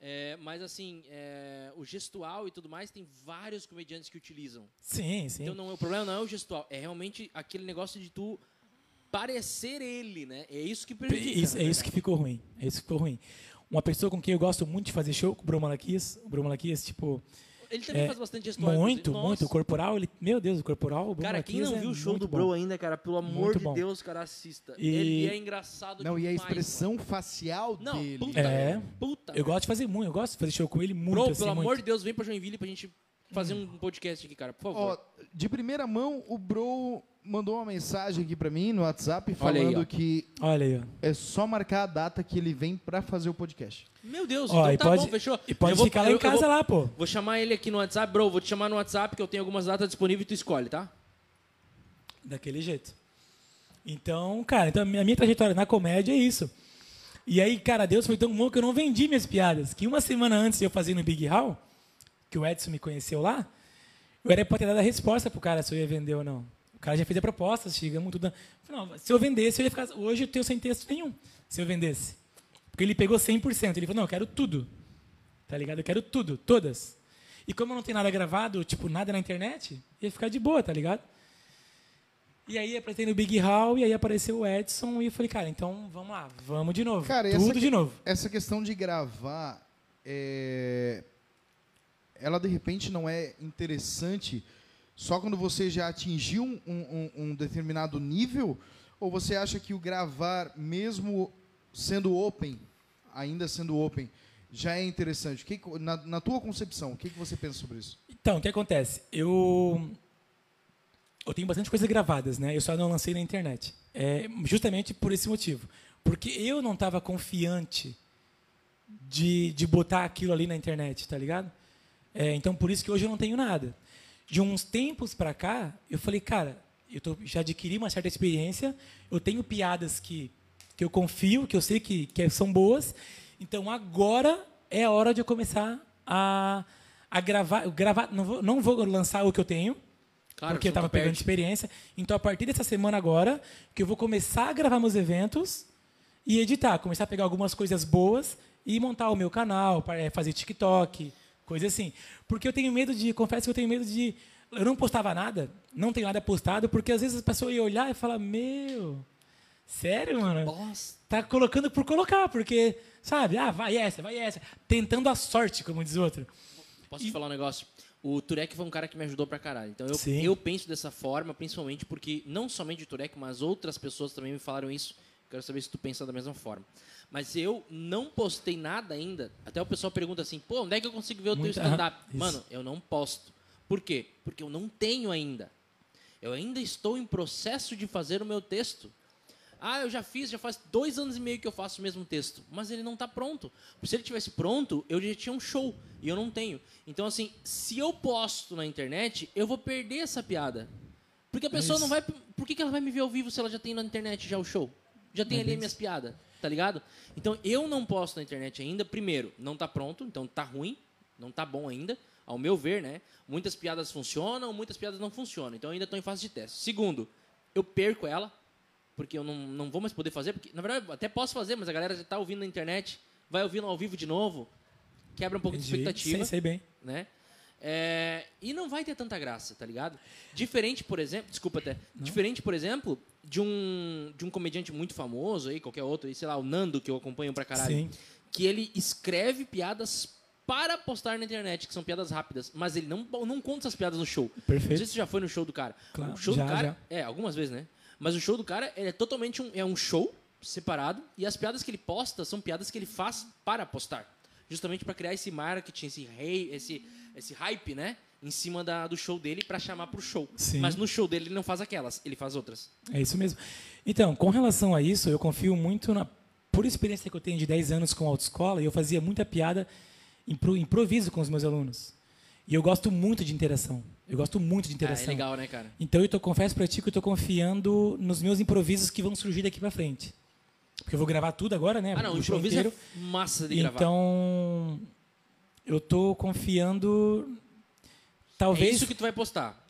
É, mas assim, é, o gestual e tudo mais, tem vários comediantes que utilizam. Sim, sim. Então não, o problema não é o gestual, é realmente aquele negócio de tu parecer ele, né? É isso que prejudica. Isso- é isso que ficou ruim. É isso que ficou ruim. Uma pessoa com quem eu gosto muito de fazer show, o Bruno Malaquias. O Bruno Malaquias, tipo, Ele também é, faz bastante gestual. muito, muito. O corporal, ele, meu Deus, o corporal, o Bruno Cara, quem não é viu o show do bom. Bro ainda, cara, pelo amor Muito de bom. Deus, cara, assista. E- Ele é engraçado Não, e a demais, expressão mano. facial Não, dele. puta, É. puta. Eu gosto de fazer muito, eu gosto de fazer show com ele muito, Bro, assim, pelo muito. amor de Deus, vem pra Joinville pra gente fazer um podcast aqui, cara, por favor. Ó, de primeira mão, o Bro mandou uma mensagem aqui pra mim no WhatsApp Olha aí, falando ó. que Olha aí, ó. é só marcar a data que ele vem pra fazer o podcast. Meu Deus, Ó, então e tá pode, bom, fechou. E pode Eu vou- ficar lá eu- em casa vou- lá, pô. Vou chamar ele aqui no WhatsApp, bro. Vou te chamar no WhatsApp que eu tenho algumas datas disponíveis e tu escolhe, tá? Daquele jeito. Então, cara, então a minha minha trajetória na comédia é isso. E aí, cara, Deus foi tão bom que eu não vendi minhas piadas. Que uma semana antes de eu fazer no Big Hall, que o Edson me conheceu lá, eu era pra ter dado a resposta pro cara se eu ia vender ou não. O cara já fez a proposta, chegamos tudo. Não, se eu vendesse, eu ia ficar. Hoje eu tenho sem texto nenhum. Se eu vendesse. Porque ele pegou 100%. Ele falou, não, eu quero tudo. Tá ligado? Eu quero tudo, todas. E como eu não tenho nada gravado, tipo, nada na internet, ia ficar de boa, tá ligado? E aí apresentei no Big Hall e aí apareceu o Edson e eu falei, cara, então vamos lá, vamos de novo. Cara, Tudo essa de novo. Essa questão de gravar, é, ela de repente não é interessante só quando você já atingiu um, um- um determinado nível? Ou você acha que o gravar, mesmo sendo open, ainda sendo open, já é interessante? Que- na, na tua concepção, o que, que você pensa sobre isso? Então, o que acontece? Eu eu tenho bastante coisas gravadas, né? Eu só não lancei na internet. É, justamente por esse motivo. Porque eu não estava confiante de, de botar aquilo ali na internet, tá ligado? É, então, por isso que hoje eu não tenho nada. De uns tempos para cá, eu falei, cara, eu tô, já adquiri uma certa experiência, eu tenho piadas que, que eu confio, que eu sei que, que são boas, então agora é a hora de eu começar a, a gravar. gravar não, vou, não vou lançar o que eu tenho, Claro, porque eu estava tu pegando perde. experiência. Então, a partir dessa semana agora, que eu vou começar a gravar meus eventos e editar, começar a pegar algumas coisas boas e montar o meu canal, para eh, fazer TikTok, coisa assim. Porque eu tenho medo de, confesso que eu tenho medo de eu não postava nada, não tenho nada postado, porque às vezes a pessoa ia olhar e falar: "Meu, sério, mano? Tá colocando por colocar, porque sabe? Ah, vai essa, vai essa, tentando a sorte, como diz outro. Posso te falar um negócio? O Turek foi um cara que me ajudou pra caralho. Então eu, Sim. eu penso dessa forma, principalmente porque não somente o Turek, mas outras pessoas também me falaram isso. Quero saber se tu pensa da mesma forma. Mas eu não postei nada ainda. Até o pessoal pergunta assim: pô, onde é que eu consigo ver o teu stand-up? Mano, eu não posto. Por quê? Porque eu não tenho ainda. Eu ainda estou em processo de fazer o meu texto. Ah, eu já fiz, já faz dois anos e meio que eu faço o mesmo texto, mas ele não está pronto. Se ele tivesse pronto, eu já tinha um show e eu não tenho. Então, assim, se eu posto na internet, eu vou perder essa piada. Porque a pessoa não vai. Por que, que ela vai me ver ao vivo se ela já tem na internet já o show? Já tem É ali minhas piadas, tá ligado? Então eu não posto na internet ainda. Primeiro, não tá pronto, então tá ruim, não tá bom ainda, ao meu ver, né? Muitas piadas funcionam, muitas piadas não funcionam. Então eu ainda estou em fase de teste. Segundo, eu perco ela, porque eu não, não vou mais poder fazer, porque na verdade eu até posso fazer, mas a galera já tá ouvindo na internet, vai ouvindo ao vivo de novo, quebra um pouco de Entendi. expectativa Sei, sei bem. né? É, e não vai ter tanta graça, tá ligado? Diferente, por exemplo, desculpa até, diferente, por exemplo, de um de um comediante muito famoso aí, qualquer outro, aí, sei lá, o Nando que eu acompanho pra caralho, Sim. que ele escreve piadas para postar na internet, que são piadas rápidas, mas ele não não conta essas piadas no show. Perfeito. Não sei se você já foi no show do cara. Claro, o show já, do cara, é, algumas vezes, né? Mas o show do cara é totalmente um, é um show separado e as piadas que ele posta são piadas que ele faz para postar. Justamente para criar esse marketing, esse rei, esse esse hype, né? Em cima da, do show dele para chamar pro show. Sim. Mas no show dele ele não faz aquelas, ele faz outras. É isso mesmo. Então, com relação a isso, eu confio muito na. Por experiência que eu tenho de 10 anos com a autoescola, eu fazia muita piada, impro, improviso com os meus alunos. E eu gosto muito de interação. Eu gosto muito de Ah, interação. é legal, né, cara? Então, eu tô, confesso pra ti que eu tô confiando nos meus improvisos que vão surgir daqui pra frente. Porque eu vou gravar tudo agora, né? Ah, não, o improviso inteiro. é massa de gravar. Então, eu tô confiando. Talvez é isso que tu vai postar.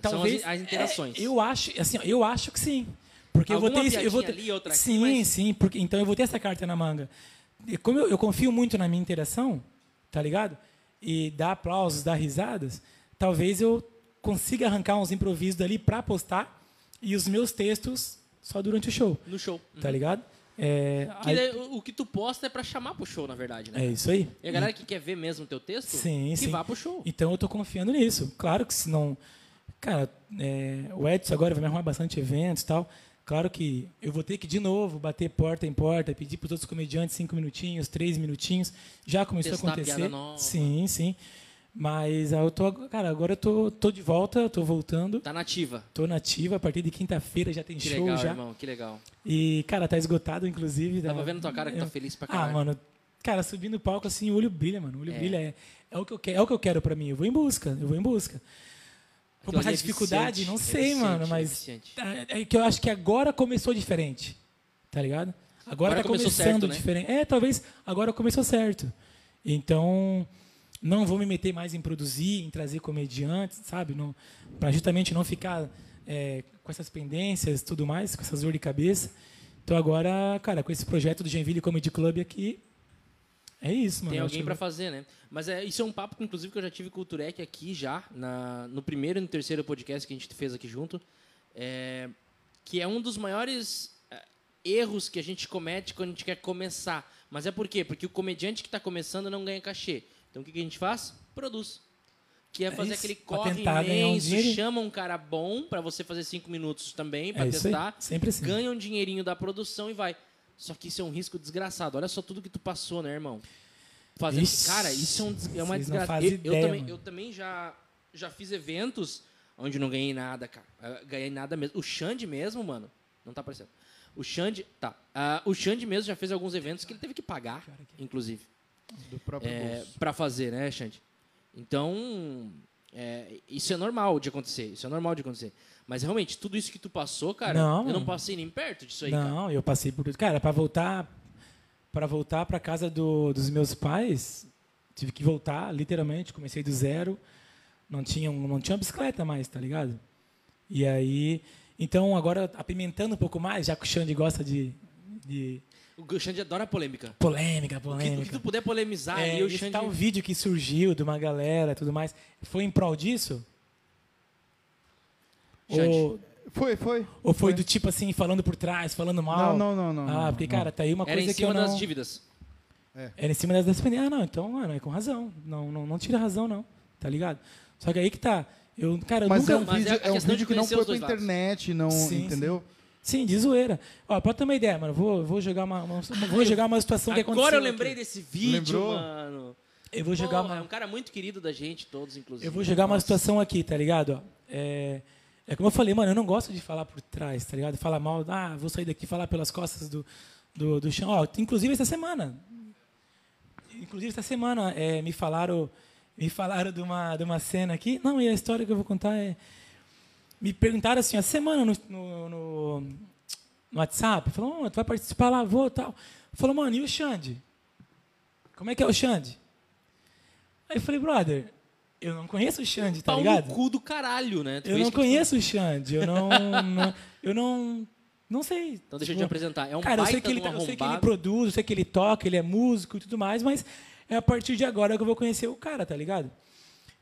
talvez São as, as interações. é, eu acho, assim, eu acho que sim. Porque eu vou Alguma ter esse- eu vou ter, ali, outra aqui, Sim, mas- sim, porque então eu vou ter essa carta na manga. E como eu, eu confio muito na minha interação, tá ligado? E dar aplausos, dar risadas, talvez eu consiga arrancar uns improvisos dali pra postar e os meus textos só durante o show, No show. tá ligado? É, Que aí- o, que tu posta é pra chamar pro show, na verdade, né? é isso aí. E a galera que quer ver mesmo o teu texto, Sim, que sim. vá pro show. Então eu tô confiando nisso. Claro que se não. Cara, é, o Edson agora vai me arrumar bastante eventos e tal. Claro que eu vou ter que, de novo, bater porta em porta, pedir para os outros comediantes cinco minutinhos, três minutinhos. Já começou Testar a acontecer. nova. Sim, sim. Mas ah, eu tô, cara, agora eu tô, tô de volta, tô voltando. Tá nativa. Tô nativa, a partir de quinta-feira já tem Que show legal, já. irmão, que legal. E, cara, tá esgotado, inclusive. Tava vendo tua cara que tá feliz pra Ah, caralho. mano, cara, subindo o palco assim, o olho brilha, mano. O olho É. brilha. É, é, o que eu quero, é o que eu quero pra mim. Eu vou em busca, eu vou em busca. Vou Aquilo passar é dificuldade? viciante, Não é sei, viciante, mano, é mas. viciante. É, é que eu acho que agora começou diferente. Tá ligado? Agora, Agora tá começou começando certo, né? diferente. É, talvez agora começou certo. Então, não vou me meter mais em produzir, em trazer comediantes, sabe? Pra justamente não ficar é, com essas pendências tudo mais, com essas dor de cabeça. Então agora, cara, com esse projeto do Genville Comedy Club aqui, é isso, mano. Tem alguém pra fazer, né? Mas é, isso é um papo, que, inclusive, que eu já tive com o Turek aqui já, na, no primeiro e no terceiro podcast que a gente fez aqui junto. é, que é um dos maiores é, erros que a gente comete quando a gente quer começar. Mas é por quê? Porque o comediante que está começando não ganha cachê. Então o que, que a gente faz? Produz. Que é fazer isso, aquele corre um imenso, dinheirinho. chama um cara bom pra você fazer cinco minutos também, pra É isso testar. sempre assim. Ganha um dinheirinho da produção e vai. Só que isso é um risco desgraçado. Olha só tudo que tu passou, né, irmão? Fazendo... Ixi, cara, isso é, um é uma desgraça. Eu, eu também, eu também já, já fiz eventos onde não ganhei nada, cara. Ah, Ganhei nada mesmo. O Xande mesmo, mano, não tá aparecendo. O Xande, tá. Ah, o Xande mesmo já fez alguns eventos que ele teve que pagar, inclusive, é, bolso. para fazer, né, Xande? Então, é, isso é normal de acontecer. Isso é normal de acontecer. Mas realmente, tudo isso que tu passou, cara, Não, eu não passei nem perto disso aí, cara. Não, eu passei por. Cara, para voltar para voltar para casa do- dos meus pais, tive que voltar, literalmente, comecei do zero. Não tinha, um- não tinha uma bicicleta mais, tá ligado? E aí, então agora apimentando um pouco mais, já que o Xande gosta de, de O Xande adora polêmica. polêmica, O que, polêmica. o que tu puder polemizar É, ali, o esse Xande... tal vídeo que surgiu de uma galera e tudo mais, foi em prol disso? Xande. Ou, Foi, foi. ou foi do tipo assim, falando por trás, falando mal? Não, não, não, não. Ah, porque, não. cara, tá aí uma Era coisa em que eu cima não... das dívidas. Era em cima das das Ah, não, então, mano, é com razão. Não, não, não tira razão, não. Tá ligado? Só que aí que tá. Eu, cara, eu Mas nunca. é um Mas é vídeo, a é um questão de vídeo que não foi pra internet, não, Sim, entendeu? Sim, de zoeira. Ó, pra ter uma ideia, mano, vou, vou jogar uma, uma- vou jogar uma situação que aconteceu. Agora eu aqui. lembrei desse vídeo, Lembrou? mano. Eu vou jogar uma. É um cara muito querido da gente, todos, inclusive. Eu vou jogar uma Nossa. situação aqui, tá ligado? Ó, É, é como eu falei, mano, eu não gosto de falar por trás, tá ligado? Falar mal, ah, vou sair daqui e falar pelas costas do, do, do chão. Ó, inclusive essa semana. Inclusive essa semana é, me falaram me falaram de uma, de uma cena aqui. Não, e a história que eu vou contar é. Me perguntaram assim, a semana no, no, no, no WhatsApp, falou, oh, tu vai participar lá, vou tal. Falou, mano, e o Xande? Como é que é o Xande? Aí eu falei, brother, eu não conheço o Xande, tá Pau ligado? no cu do caralho, né? Tu Eu não conheço o Xande, eu não, não- eu não, não sei. Então deixa eu Tipo, te apresentar. É um Cara, eu sei, que ele, tá- eu sei que ele produz, eu sei que ele toca, ele é músico e tudo mais, mas é a partir de agora que eu vou conhecer o cara, tá ligado?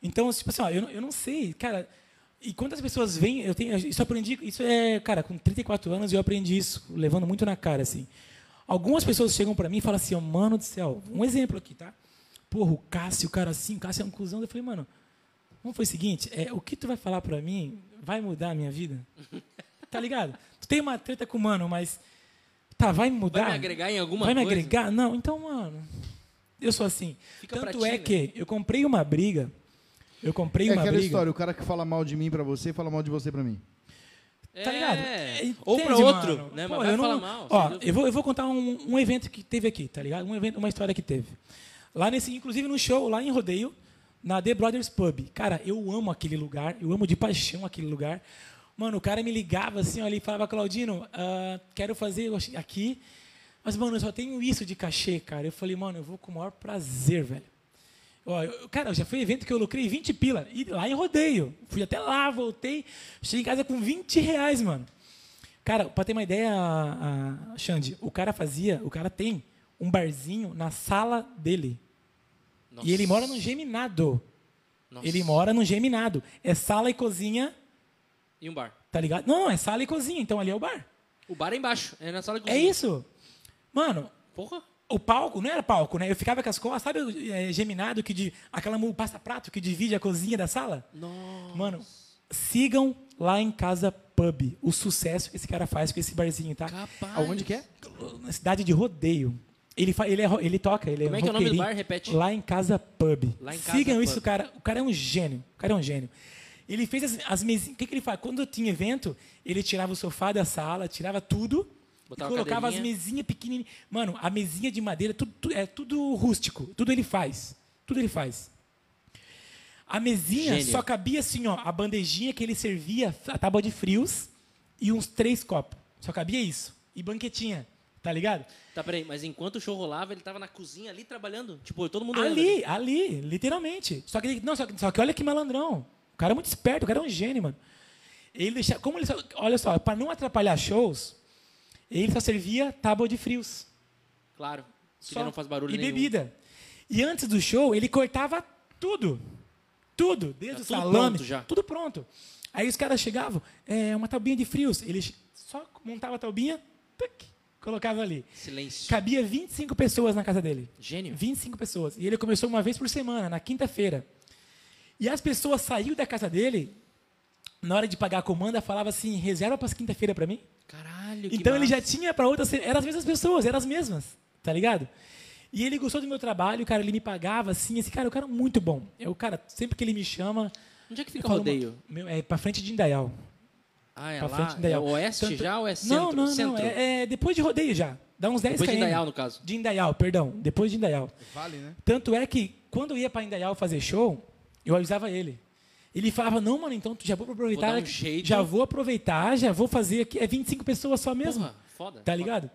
Então, tipo assim, ó, eu, eu não sei, cara. E quantas pessoas vêm, eu tenho, isso eu aprendi, isso é, cara, com 34 anos eu aprendi isso, levando muito na cara, assim. Algumas pessoas chegam pra mim e falam assim, ó, mano do céu, um exemplo aqui, tá? Porra, o Cássio, o cara assim, o Cássio é um cuzão. Eu falei, mano, Vamos foi o seguinte, é, o que tu vai falar pra mim vai mudar a minha vida? Tá ligado? Tu tem uma treta com o mano, mas tá, vai mudar? Vai me agregar em alguma vai coisa? me agregar? Não, então, mano, eu sou assim. Fica Tanto ti, é né? que eu comprei uma briga, eu comprei É uma aquela briga. história, o cara que fala mal de mim pra você, fala mal de você pra mim. Tá ligado? É. Entende, Ou pra outro, mano? né? Pô, Mas vai eu não- falar mal. Ó, eu vou, eu vou contar um, um evento que teve aqui, tá ligado? Um evento, uma história que teve. Lá nesse, inclusive no show, lá em Rodeio, na The Brothers Pub. Cara, eu amo aquele lugar, eu amo de paixão aquele lugar. Mano, o cara me ligava assim, ó, ele falava, Claudino, ah, quero fazer aqui, mas, mano, eu só tenho isso de cachê, cara. Eu falei, mano, eu vou com o maior prazer, velho. Ó, eu- cara, já foi evento que eu lucrei 20 pila. E lá em rodeio. Fui até lá, voltei. Cheguei em casa com 20 reais, mano. Cara, pra ter uma ideia, a, a- Xande, o cara fazia, o cara tem um barzinho na sala dele. Nossa. E ele mora num geminado. Nossa. Ele mora num geminado. É sala e cozinha, E um bar. tá ligado? Não, não, é sala e cozinha, então ali é o bar. O bar é embaixo. É na sala de É cozinha. isso. Mano, Porra. O palco não era palco, né? Eu ficava com as costas, sabe o é, geminado que de aquela passa-prato que divide a cozinha da sala? Nossa. Mano, sigam lá em casa pub o sucesso que esse cara faz com esse barzinho, tá? Capaz. Aonde que é? Na cidade de Rodeio. Ele, ele, é ele toca, ele Como é é que é o nome do bar? Repete. Lá em casa pub. Lá em Casa Sigam Pub. isso, cara. O cara é um gênio. O cara é um gênio. Ele fez as, as mesinhas. O que, que ele faz? Quando tinha evento, ele tirava o sofá da sala, tirava tudo. Botava colocava as mesinhas pequenininhas. Mano, a mesinha de madeira, tudo, tu- é tudo rústico. Tudo ele faz. Tudo ele faz. A mesinha Gênio. só cabia assim, ó, a bandejinha que ele servia, a tábua de frios e uns três copos. Só cabia isso. E banquetinha, tá ligado? Tá, peraí. Mas enquanto o show rolava, ele tava na cozinha ali trabalhando? Tipo, todo mundo olhando Ali, ali, literalmente. Só que, não, só, só que olha que malandrão. O cara é muito esperto, o cara é um gênio, mano. Ele deixa, como ele, olha só, para não atrapalhar shows, Ele só servia tábua de frios. Claro. Só. não faz barulho e nenhum. bebida. E antes do show, ele cortava tudo. Tudo. Desde Tá o tudo salame. pronto já. Tudo pronto. Aí os caras chegavam, é uma taubinha de frios. Ele só montava a taubinha, tuc, colocava ali. Silêncio. Cabia 25 pessoas na casa dele. Gênio. 25 pessoas. E ele começou uma vez por semana, na quinta-feira. E as pessoas saíram da casa dele, na hora de pagar a comanda, falava assim: reserva para as quinta-feira para mim. Caralho, que Então ele já massa. tinha para outras. Eram as mesmas pessoas, eram as mesmas, tá ligado? E ele gostou do meu trabalho, cara, ele me pagava assim, esse cara, o cara é muito bom. É o cara, sempre que ele me chama. Onde é que eu fica o rodeio? Meu, é pra frente de Indaial. Ah, é pra lá? frente de Indaial. É oeste Tanto- já ou é centro? Não, não, centro? não. É, é depois de rodeio já. Dá uns 10 Depois de km. Indaial, no caso. De Indaial, perdão. Depois de Indaial. Vale, né? Tanto é que, quando eu ia pra Indaial fazer show, eu avisava ele. Ele falava, não, mano, então já vou aproveitar. Vou um jeito. Já vou aproveitar, já vou fazer aqui. É 25 pessoas só mesmo. Porra, foda. Tá ligado?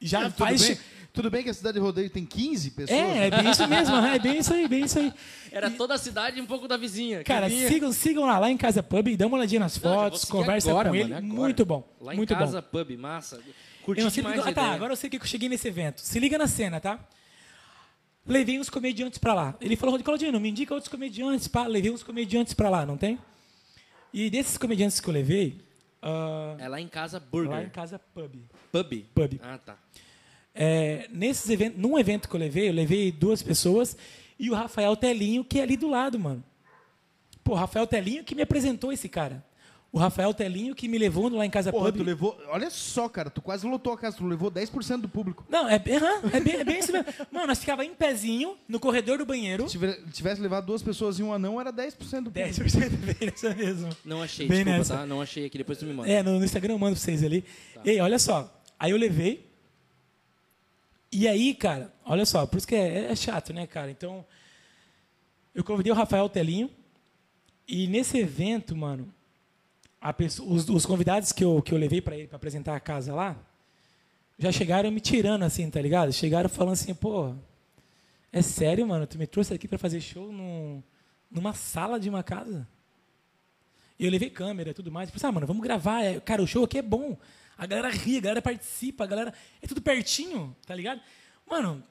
Já É, tudo, faz. bem, tudo bem que a cidade de rodeio tem 15 pessoas. É, é bem isso mesmo, é bem isso aí, bem isso aí. Era toda a cidade e um pouco da vizinha. Cara, sigam, sigam lá, lá em Casa Pub, dá uma olhadinha nas Não, fotos, seguir conversa agora, com mano, ele. agora. Muito bom. Lá em muito casa, bom. pub, massa. Curti Eu não sei demais porque, a ah, tá, agora eu sei que eu cheguei nesse evento. Se liga na cena, tá? Levei uns comediantes pra lá. Ele falou, Claudino, me indica outros comediantes. Pá, levei uns comediantes pra lá, não tem? E desses comediantes que eu levei, ah, É lá em casa, lá em burger. Casa Pub. Pub. Pub. Ah, tá. É, nesses eventos, num evento que eu levei, eu levei duas pessoas e o Rafael Telinho, que é ali do lado, mano. Pô, Rafael Telinho que me apresentou esse cara. O Rafael Telinho que me levou lá em Casa Porra, Pub. tu levou. Olha só, cara, tu quase lotou a casa, tu levou 10% do público. Não, é, bem- aham, é, bem, é bem isso mesmo. Mano, nós ficava em pezinho, no corredor do banheiro. Se tiver- tivesse levado duas pessoas e um anão, era 10% do público. 10% bem nessa mesmo. Não achei, Bem desculpa, nessa. tá? Não achei aqui, depois tu me manda. É, no, no Instagram eu mando pra vocês ali. Ei, olha só. Aí eu levei. E aí, cara, olha só, por isso que é, é chato, né, cara? Então, eu convidei o Rafael Telinho. E nesse evento, mano, pessoa- os, os convidados que eu, que eu levei para ele para apresentar a casa lá, já chegaram me tirando assim, tá ligado? Chegaram falando assim, pô, é sério, mano? Tu me trouxe aqui para fazer show num, numa sala de uma casa? E eu levei câmera e tudo mais. Falei, ah, mano, vamos gravar. É, Cara, o show aqui é bom. A galera ri, a galera participa, a galera. É tudo pertinho, tá ligado? Mano,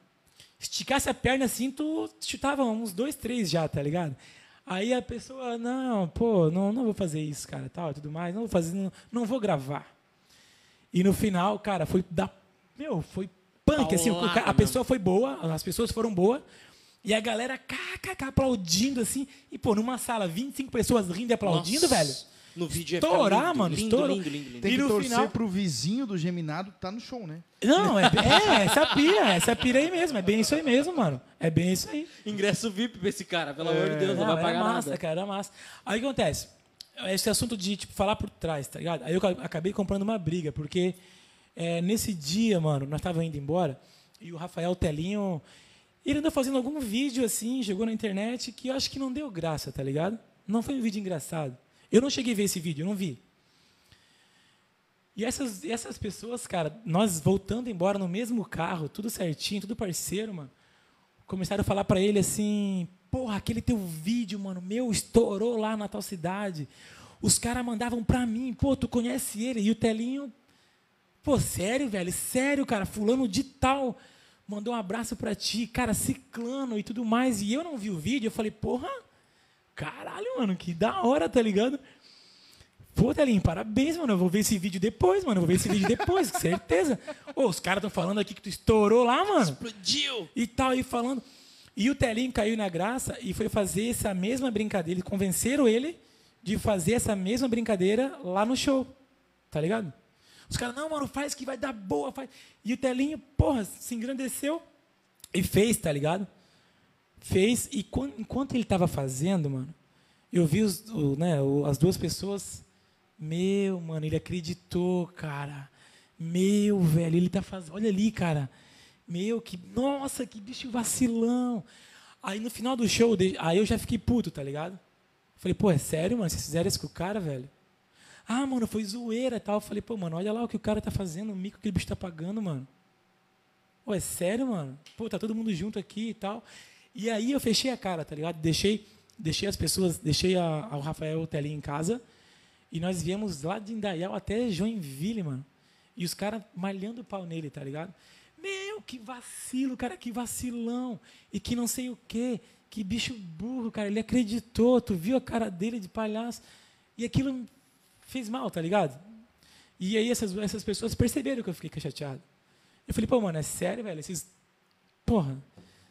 esticasse a perna assim, tu chutava uns dois, três já, tá ligado? Aí a pessoa, não, pô, não, não vou fazer isso, cara, tal, e tudo mais, não vou fazer, não, não vou gravar. E no final, cara, foi da. Meu, foi punk, assim, Paulada ca- a mesmo. pessoa foi boa, as pessoas foram boas, e a galera kkk, aplaudindo, assim, e, pô, numa sala, 25 pessoas rindo e aplaudindo, Nossa, velho. No vídeo é Estourar, mano, lindo, estourou. lindo, lindo, lindo. Tem E que no torcer final- pro vizinho do Geminado que tá no show, né? Não, é, é essa pira, essa pira aí mesmo, é bem isso aí mesmo, mano. É bem isso aí. Ingresso VIP pra esse cara, pelo amor de Deus, não, Não, vai pagar era massa, nada. cara, era massa. Aí o que acontece? Esse assunto de tipo, falar por trás, tá ligado? Aí eu ca- acabei comprando uma briga, porque é, nesse dia, mano, nós estávamos indo embora e o Rafael Telinho, ele andou fazendo algum vídeo assim, jogou na internet, que eu acho que não deu graça, tá ligado? Não foi um vídeo engraçado. Eu não cheguei a ver esse vídeo, eu não vi. E essas, essas pessoas, cara, nós voltando embora no mesmo carro, tudo certinho, tudo parceiro, mano começaram a falar pra ele assim: Porra, aquele teu vídeo, mano, meu, estourou lá na tal cidade. Os caras mandavam pra mim, pô, tu conhece ele? E o Telinho, pô, sério, velho, sério, cara, fulano de tal mandou um abraço pra ti, cara, ciclano e tudo mais. E eu não vi o vídeo, eu falei, porra, caralho, mano, que da hora, tá ligado? Pô, Telinho, parabéns, mano. Eu vou ver esse vídeo depois, mano. Eu vou ver esse vídeo depois, com certeza. Ô, os caras estão falando aqui que tu estourou lá, mano Explodiu! e tal, e falando. E o Telinho caiu na graça e foi fazer essa mesma brincadeira. Eles convenceram ele de fazer essa mesma brincadeira lá no show. Tá ligado? Os caras, não, mano, faz que vai dar boa. Faz. E o Telinho, porra, se engrandeceu e fez, tá ligado? Fez. E quan- enquanto ele tava fazendo, mano, eu vi os, o- né, as duas pessoas. Meu, mano, ele acreditou, cara. Meu, velho, ele tá fazendo. Olha ali, cara. Meu, que. Nossa, que bicho vacilão. Aí no final do show, aí eu já fiquei puto, tá ligado? Falei, pô, é sério, mano? Vocês fizeram isso com o cara, velho? Ah, mano, foi zoeira e tal. Falei, pô, mano, olha lá o que o cara tá fazendo, o mico que o bicho tá pagando, mano. Pô, é sério, mano? Pô, tá todo mundo junto aqui e tal. E aí eu fechei a cara, tá ligado? Deixei, deixei as pessoas, deixei a, o Rafael Telinho em casa. E nós viemos lá de Indaial até Joinville, mano. E os caras malhando o pau nele, tá ligado? Meu, que vacilo, cara, que vacilão. E que não sei o quê. Que bicho burro, cara. Ele acreditou, tu viu a cara dele de palhaço. E aquilo fez mal, tá ligado? E aí essas, essas pessoas perceberam que eu fiquei chateado. Eu falei, pô, mano, é sério, velho? Esses... Porra,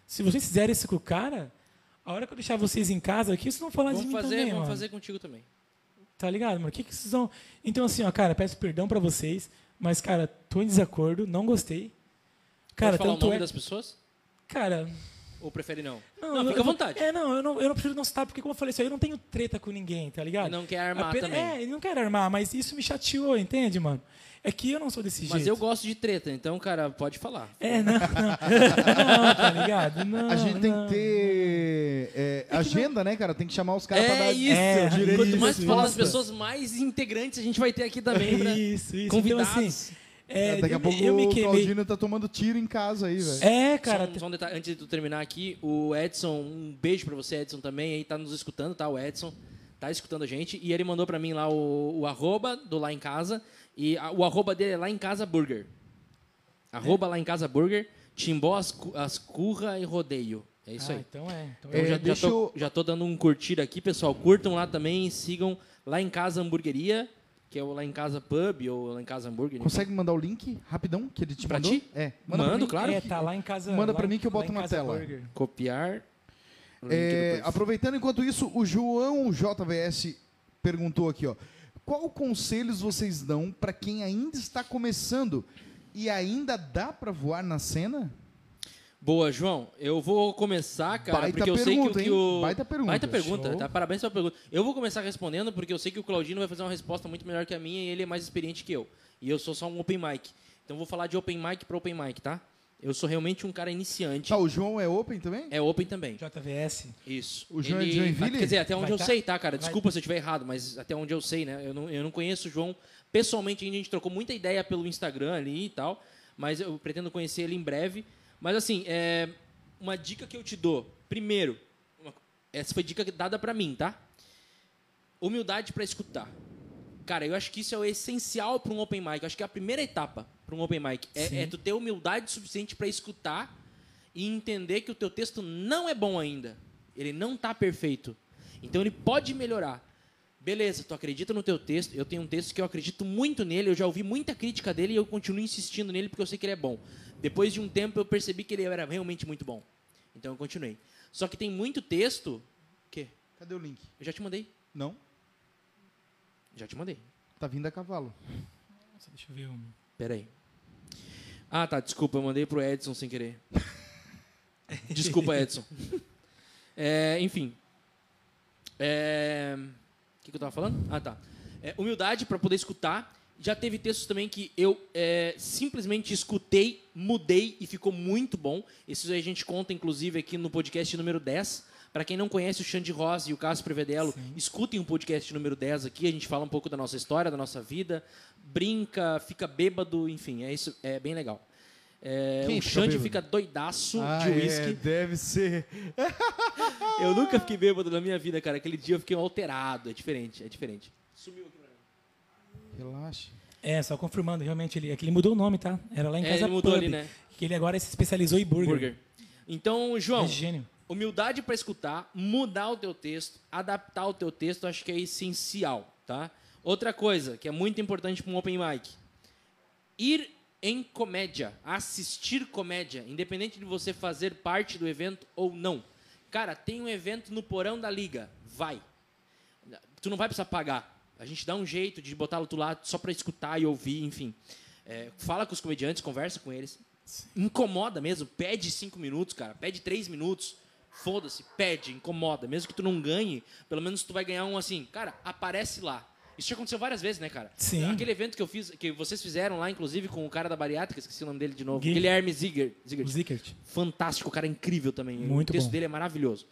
se vocês fizerem isso com o cara, a hora que eu deixar vocês em casa aqui, vocês vão falar Vamos de mim fazer, também, vamos mano. fazer contigo também. Tá ligado, mano? O que, que vocês vão. Então, assim, ó, cara, peço perdão pra vocês, mas, cara, tô em desacordo, não gostei. Cara, Pode falar o tanto nome é. das pessoas? Cara. Ou prefere não? Não, Não, eu- fica à vontade. É, não eu, não, eu não preciso não citar, porque, como eu falei, isso aí eu não tenho treta com ninguém, tá ligado? Não quer armar Apenas- também. É, ele não quer armar, mas isso me chateou, entende, mano? É que eu não sou desse Mas jeito. eu gosto de treta, então, cara, pode falar. É, não, não. Não, tá ligado? Não. A gente tem não. que ter é, agenda, né, cara? Tem que chamar os caras pra É dar isso. É, direito Quanto mais falar das pessoas, mais integrantes a gente vai ter aqui também pra Isso, isso. convidados. Então, assim, é, Daqui a eu, pouco eu me o. Claudino tá tomando tiro em casa aí, velho. É, cara. só, um, só um detalhe, antes de tu terminar aqui, o Edson, um beijo pra você, Edson, também, aí tá nos escutando, tá? O Edson tá escutando a gente, e ele mandou pra mim lá o, o arroba do Lá em Casa, e a- o arroba dele é Lá em Casa Burger. Arroba Lá em Casa Burger, Timbó, as, Cu- as Curra e Rodeio. É isso Ah, aí. então é. Então Então É, já, já, deixa tô, eu- já tô dando um curtir aqui, pessoal. Curtam lá também, sigam Lá em Casa Hamburgueria, que é o Lá em Casa Pub ou Lá em Casa Hambúrguer. Consegue mandar o link rapidão que ele te Pra mandou? ti? É. Manda Mando, mim. claro. É, tá lá em casa. Manda em- mim que eu boto na tela. Burger. Copiar. É, aproveitando enquanto isso, o João JVS perguntou aqui, ó. Qual conselhos vocês dão pra quem ainda está começando e ainda dá pra voar na cena? Boa, João. Eu vou começar, cara, Baita porque eu sei que o pergunta, que o. Baita pergunta. Baita pergunta, Show. tá? Parabéns pela pergunta. Eu vou começar respondendo porque eu sei que o Claudino vai fazer uma resposta muito melhor que a minha e ele é mais experiente que eu. E eu sou só um open mic. Então eu vou falar de open mic para open mic, tá? Eu sou realmente um cara iniciante. Tá, o João é open também? É open também. JVS. Isso. O João é de Joinville? Quer dizer, até onde Vai eu tá? sei, tá, cara? Vai- Desculpa se eu estiver errado, mas até onde eu sei, né? Eu não, eu não conheço o João pessoalmente ainda. A gente trocou muita ideia pelo Instagram ali e tal. Mas eu pretendo conhecer ele em breve. Mas assim, é, uma dica que eu te dou. Primeiro, uma- essa foi dica dada pra mim, tá? Humildade pra escutar. Cara, eu acho que isso é o essencial para um open mic. Eu acho que é a primeira etapa para um open mic. É, é tu ter humildade suficiente para escutar e entender que o teu texto não é bom ainda. Ele não tá perfeito. Então ele pode melhorar. Beleza, tu acredita no teu texto. Eu tenho um texto que eu acredito muito nele. Eu já ouvi muita crítica dele e eu continuo insistindo nele porque eu sei que ele é bom. Depois de um tempo eu percebi que ele era realmente muito bom. Então eu continuei. Só que tem muito texto. que Cadê o link? Eu já te mandei. Não? Já te mandei. Tá vindo a cavalo. Nossa, deixa eu ver um. Pera aí. Ah, tá. Desculpa, eu mandei pro Edson sem querer. Desculpa, Edson. É, enfim. É, O que, que eu tava falando? Ah, tá. É, humildade para poder escutar. Já teve textos também que eu é, simplesmente escutei, mudei e ficou muito bom. Esses aí a gente conta, inclusive, aqui no podcast número 10. Para quem não conhece o Xande Rosa e o Cássio Prevedelo, escutem o podcast número 10 aqui. A gente fala um pouco da nossa história, da nossa vida, brinca, fica bêbado, enfim, é isso, é bem legal. É, o fica Xande bêbado? fica doidaço Ah, de é, uísque. deve ser. Eu nunca fiquei bêbado na minha vida, cara. Aquele dia eu fiquei alterado. É diferente, é diferente. Sumiu aqui. Relaxa. É, só confirmando, realmente, ele, é que ele mudou o nome, tá? Era lá em É, casa ele mudou Pub, ali, né? Que ele agora se especializou em burger. Burger. Então, João, É gênio. humildade para escutar, mudar o teu texto, adaptar o teu texto, acho que é essencial, tá? Outra coisa que é muito importante para um open mic. Ir em comédia, assistir comédia, independente de você fazer parte do evento ou não. Cara, tem um evento no porão da liga, vai. Tu não vai precisar pagar. A gente dá um jeito de botar tu lá só para escutar e ouvir, enfim. É, fala com os comediantes, conversa com eles. Incomoda mesmo, pede cinco minutos, cara, pede três minutos. Foda-se, pede, incomoda. Mesmo que tu não ganhe, pelo menos tu vai ganhar um assim, cara, aparece lá. Isso já aconteceu várias vezes, né, cara? Sim. Aquele evento que eu fiz, que vocês fizeram lá, inclusive, com o cara da bariátrica, esqueci o nome dele de novo. Gui. Guilherme Ziegert. Zickert. Fantástico, o cara é incrível também. Muito o texto bom. dele é maravilhoso.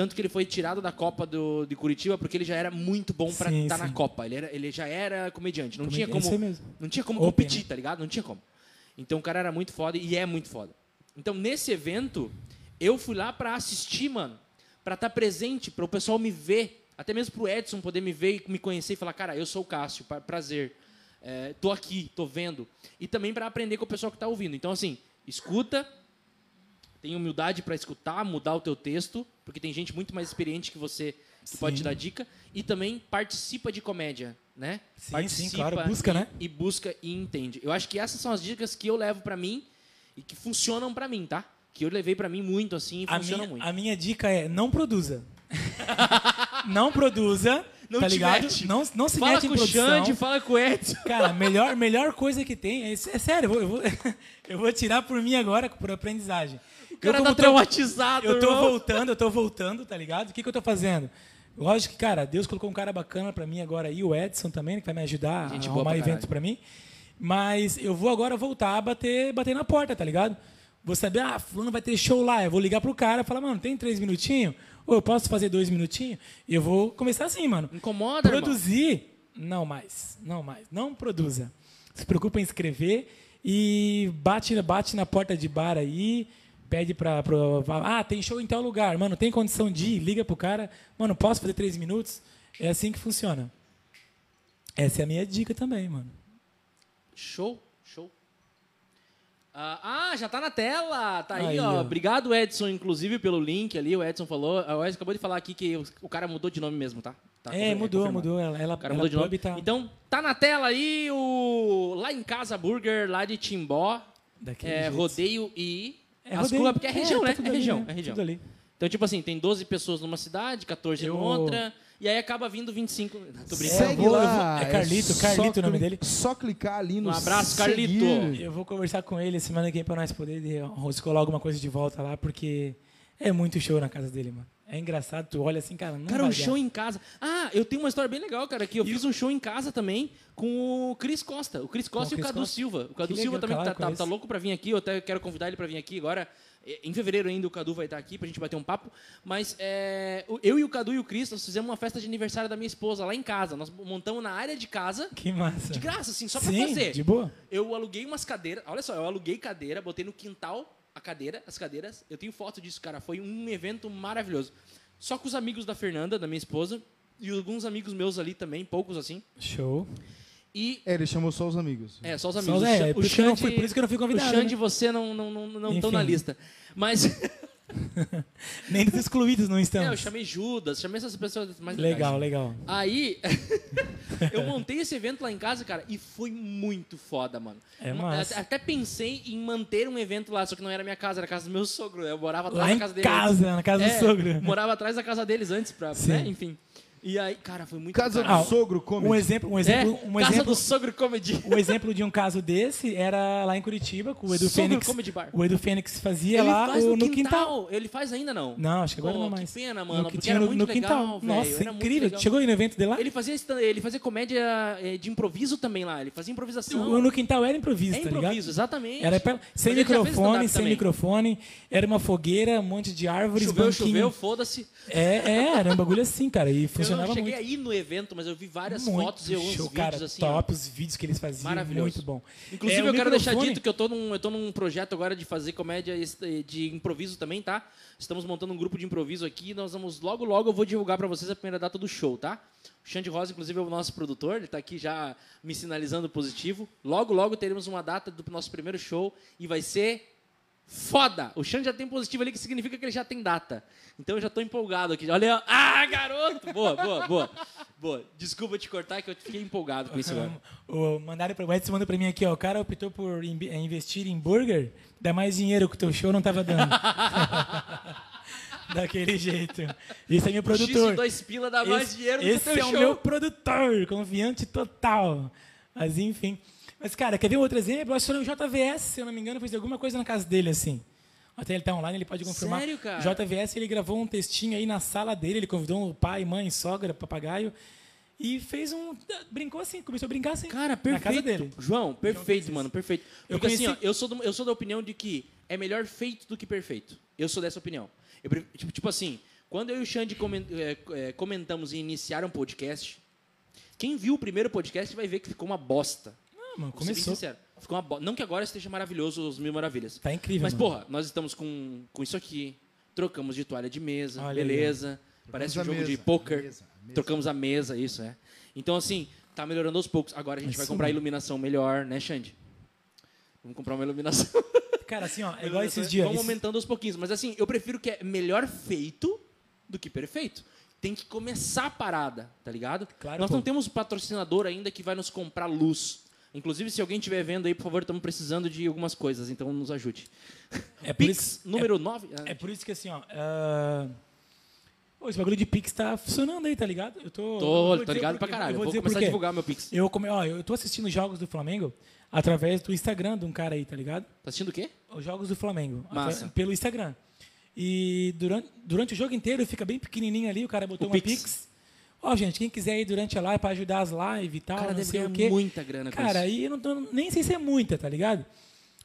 Tanto que ele foi tirado da Copa do, de Curitiba porque ele já era muito bom Sim, estar na sim. Copa. Ele, era, ele já era comediante. Não Comedi- tinha como, mesmo. não tinha como Open, competir, né? tá ligado? Não tinha como. Então o cara era muito foda e é muito foda. Então nesse evento, eu fui lá pra assistir, mano. Pra estar presente, para o pessoal me ver. Até mesmo pro Edson poder me ver e me conhecer e falar, cara, eu sou o Cássio, pra- prazer. é, tô aqui, tô vendo. E também para aprender com o pessoal que tá ouvindo. Então, assim, escuta, tem humildade para escutar, mudar o teu texto, porque tem gente muito mais experiente que você que pode te dar dica. E também participa de comédia, né? Sim, participa sim, claro, busca, e, né? E busca e entende. Eu acho que essas são as dicas que eu levo para mim e que funcionam para mim, tá? Que eu levei para mim muito assim e A funcionam minha, muito. a minha dica é não produza. não produza, Não tá ligado? mete. Não, não se Fala mete com em o produção. Xande, fala com o Edson. Cara, melhor, melhor coisa que tem, é, é sério, eu vou, eu, vou, eu vou tirar por mim agora, por aprendizagem. O cara eu, tá traumatizado, Eu tô irmão. voltando, eu tô voltando, tá ligado? O que, que eu tô fazendo? Lógico que, cara, Deus colocou um cara bacana pra mim agora aí, o Edson também, que vai me ajudar Gente a arrumar pra eventos caralho. pra mim. Mas eu vou agora voltar a bater, bater na porta, tá ligado? Vou saber, ah, fulano vai ter show lá. Eu vou ligar pro cara e falar, mano, tem três minutinhos? Ou eu posso fazer dois minutinhos? E eu vou começar assim, mano. Incomoda, irmão. Produzir, não mais, não mais. Não produza. Se preocupa em escrever e bate, bate na porta de bar aí, pede pra, pra. Ah, tem show em tal lugar. Mano, tem condição de ir? Liga pro cara. Mano, posso fazer três minutos? É assim que funciona. Essa é a minha dica também, mano. Show, show. Ah, ah, já tá na tela. Tá aí, Aí, ó. ó. Obrigado, Edson, inclusive, pelo link ali. O Edson falou. O Edson acabou de falar aqui que o, cara mudou de nome mesmo, tá? Tá é, mudou, confirmado. mudou. Ela, ela, O cara ela mudou de nome. tá Então, tá na tela aí o Lá em Casa Burger, lá de Timbó. daquele É, jeito. rodeio e. É, as rodeio. curvas, porque é região, tá né? É ali, região, né? é região. Tudo ali. Então, tipo assim, tem 12 pessoas numa cidade, 14 Eu- em outra. E aí acaba vindo 25. Tô brincando. É, Segue vou- lá. é Carlito, Carlito o nome dele. Só clicar ali no Um abraço, seguir. Carlito. Eu vou conversar com ele semana que vem pra nós poder descolar alguma coisa de volta lá, porque é muito show na casa dele, mano. É engraçado, tu olha assim, cara, Cara, um dar. show em casa. Ah, eu tenho uma história bem legal, cara, que eu fiz um show em casa também com o Cris Costa. O Cris Costa Com e o Cadu Costa? Silva. O Cadu Que Silva legal, também claro, tá, tá, tá louco pra vir aqui. Eu até quero convidar ele pra vir aqui agora. É, Em fevereiro ainda o Cadu vai estar aqui pra gente bater um papo. Mas é, eu e o Cadu e o Cris, nós fizemos uma festa de aniversário da minha esposa lá em casa. Nós montamos na área de casa. Que massa. De graça, assim, só pra Sim, fazer. de boa. Eu aluguei umas cadeiras. Olha só, eu aluguei cadeira, botei no quintal a cadeira, as cadeiras. Eu tenho foto disso, cara. Foi um evento maravilhoso. Só com os amigos da Fernanda, da minha esposa, e alguns amigos meus ali também, poucos assim. Show. E. É, ele chamou só os amigos. É, só os Só amigos. os- O é, Xan- por o isso que eu não Xande- fui- por isso que eu não fui convidado, O Xande e né? você não estão não, não, não na lista. Mas. Nem dos excluídos não é, eu estamos. chamei Judas, chamei essas pessoas mais Legal, legais. legal. Aí, eu montei esse evento lá em casa, cara, e foi muito foda, mano. É massa. Até pensei em manter um evento lá, só que não era minha casa, era a casa do meu sogro. Eu morava atrás Lá da casa dele. casa, na casa É, do sogro. Morava atrás da casa deles antes, pra, né? Enfim. E aí, cara, foi muito Casa caralho. do sogro come. Um exemplo, um É, exemplo, um casa exemplo, do sogro comedy. um exemplo de um caso desse era lá em Curitiba, com o Edu Sogro Fênix. Comedy Bar. O Edu Fênix fazia Ele lá faz o- no, no quintal. Ele faz ainda não? Não, acho que agora Pô, não mais. que pena, mano, No que porque tinha era no, muito no legal, quintal. velho, Nossa, era muito incrível. legal. Chegou aí no evento dele lá? Ele fazia, ele fazia comédia eh, de improviso também lá. Ele fazia improvisação. O- no quintal era improviso, é tá ligado? improviso, exatamente. Era pe- sem Mas microfone, sem também. microfone. Era uma fogueira, um monte de árvores, Choveu, banquinho. choveu, foda-se. É, é, era um bagulho assim, cara. E Eu não funcionava cheguei muito. aí no evento, mas eu vi várias muito fotos e alguns show, vídeos cara. assim. ó. top, os vídeos que eles faziam. Maravilhoso. Muito bom. Inclusive, É, eu quero deixar dito que eu tô, num, eu tô num projeto agora de fazer comédia de improviso também, tá? Estamos montando um grupo de improviso aqui. Nós vamos, logo, logo, eu vou divulgar pra vocês a primeira data do show, tá? O Xande Rosa, inclusive, é o nosso produtor. Ele tá aqui já me sinalizando positivo. Logo, logo teremos uma data do nosso primeiro show e vai ser foda. O Xande já tem positivo ali, que significa que ele já tem data. Então eu já tô empolgado aqui. Olha, ah, garoto! Boa, boa, boa. Boa. Desculpa te cortar, que eu fiquei empolgado com isso agora. O, mandaram pra, o Edson mandou pra mim aqui, ó. O cara optou por in- eh, investir em burger, dá mais dinheiro que o teu show não tava dando. Daquele jeito. Esse é meu produtor. dois pila dá mais esse, dinheiro do esse que o teu é show. o meu produtor, confiante total. Mas enfim. Mas, cara, quer ver um outro exemplo? Eu acho que foi no JVS, se eu não me engano, fiz alguma coisa na casa dele, assim. Até ele tá online, ele pode confirmar. Sério, cara? JVS, ele gravou um textinho aí na sala dele, ele convidou o pai, mãe, sogra, papagaio. E fez um. Brincou assim, começou a brincar assim. Cara, Na casa perfeito. dele. João, perfeito, mano, perfeito. Eu Porque assim, ó, conheci- eu sou, do- eu sou da opinião de que é melhor feito do que perfeito. Eu sou dessa opinião. Eu tipo, tipo assim, quando eu e o Xande é, é, comentamos em iniciar um podcast, quem viu o primeiro podcast vai ver que ficou uma bosta. Mano, Vou ser bem começou. sincero. Ficou uma bo... Não que agora esteja maravilhoso os Mil Maravilhas. Tá incrível. Mas, mano. porra, nós estamos com, com isso aqui. Trocamos de toalha de mesa, Olha aí, beleza. Parece um jogo de mesa, poker. a mesa. Trocamos a mesa, isso, é. Então, assim, tá melhorando aos poucos. Agora a gente Isso vai comprar mesmo. iluminação melhor, né, Xande? Vamos comprar uma iluminação. Cara, assim, ó, é igual esses dias. Vamos aumentando aos pouquinhos. Mas assim, eu prefiro que é melhor feito do que perfeito. Tem que começar a parada, tá ligado? Claro, Nós pô. não temos patrocinador ainda que vai nos comprar luz. Inclusive, se alguém estiver vendo aí, por favor, estamos precisando de algumas coisas, então nos ajude. É Pix isso, número 9. é por isso que, assim, ó. ah, Pô, esse bagulho de Pix tá funcionando aí, tá ligado? Eu tô. eu Tô, tô dizer ligado pra caralho. Eu Eu vou, vou começar a divulgar meu Pix. Eu, come... ó, eu tô assistindo jogos do Flamengo através do Instagram de um cara aí, tá ligado? Tá assistindo o quê? Os jogos do Flamengo. Massa. Pelo Instagram. E durante, durante o jogo inteiro fica bem pequenininho ali, o cara botou O uma Pix. Pix. Ó, gente, quem quiser ir durante a live pra ajudar as lives e tal, cara não sei o quê. muita grana Cara, aí eu não tô, nem sei se é muita, tá ligado?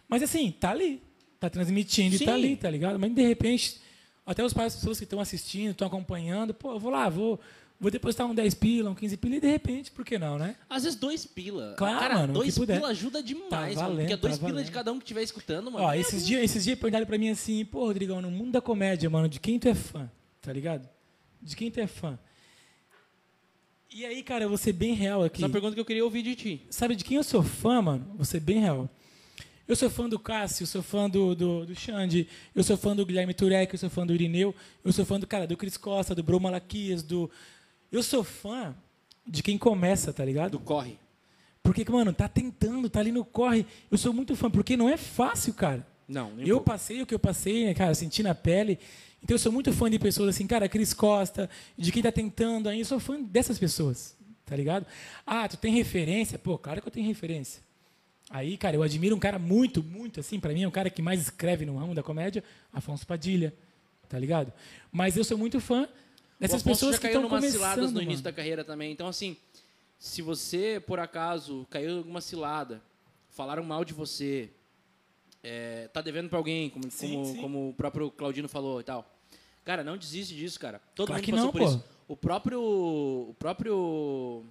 Mas assim, tá ali. Tá transmitindo Sim. e tá ali, tá ligado? Mas de repente, até os pais, as pessoas que estão assistindo, estão acompanhando, pô, eu vou lá, vou, vou depositar um 10 pila, um 15 pila e de repente, por que não, né? Às vezes dois pila. Claro, cara, mano, dois pila ajuda demais, Tá mano. valendo, Porque é dois tá pila de cada um que estiver escutando, mano. Ó, É esses dias, esses dias perguntaram pra mim assim, pô, Rodrigão, no mundo da comédia, mano, de quem tu é fã, tá ligado? De quem tu é fã. E aí, cara, eu vou ser bem real aqui. Essa é uma pergunta que eu queria ouvir de ti. Sabe de quem eu sou fã, mano? Vou ser bem real. Eu sou fã do Cássio, eu sou fã do, do, do Xande, eu sou fã do Guilherme Turek, eu sou fã do Irineu, eu sou fã do cara, do Cris Costa, do Bro Malaquias, do. Eu sou fã de quem começa, tá ligado? Do corre. Porque, mano, tá tentando, tá ali no corre. Eu sou muito fã, porque não é fácil, cara. Não, nem Eu pouco. passei o que eu passei, né, cara, senti na pele. Então eu sou muito fã de pessoas assim, cara, Cris Costa, de quem tá tentando aí, eu sou fã dessas pessoas, tá ligado? Ah, tu tem referência? Pô, claro que eu tenho referência. Aí, cara, eu admiro um cara muito, muito, assim, pra mim é um cara que mais escreve no ramo da comédia, Afonso Padilha, tá ligado? Mas eu sou muito fã dessas pessoas já que caiu estão numas começando, ciladas no mano. início da carreira também. Então, assim, se você, por acaso, caiu em alguma cilada, falaram mal de você, é, tá devendo pra alguém, como, Sim, como, sim. como o próprio Claudino falou e tal. Cara, não desiste disso, cara. Todo Claro mundo passou não, por pô. isso. O próprio. O próprio.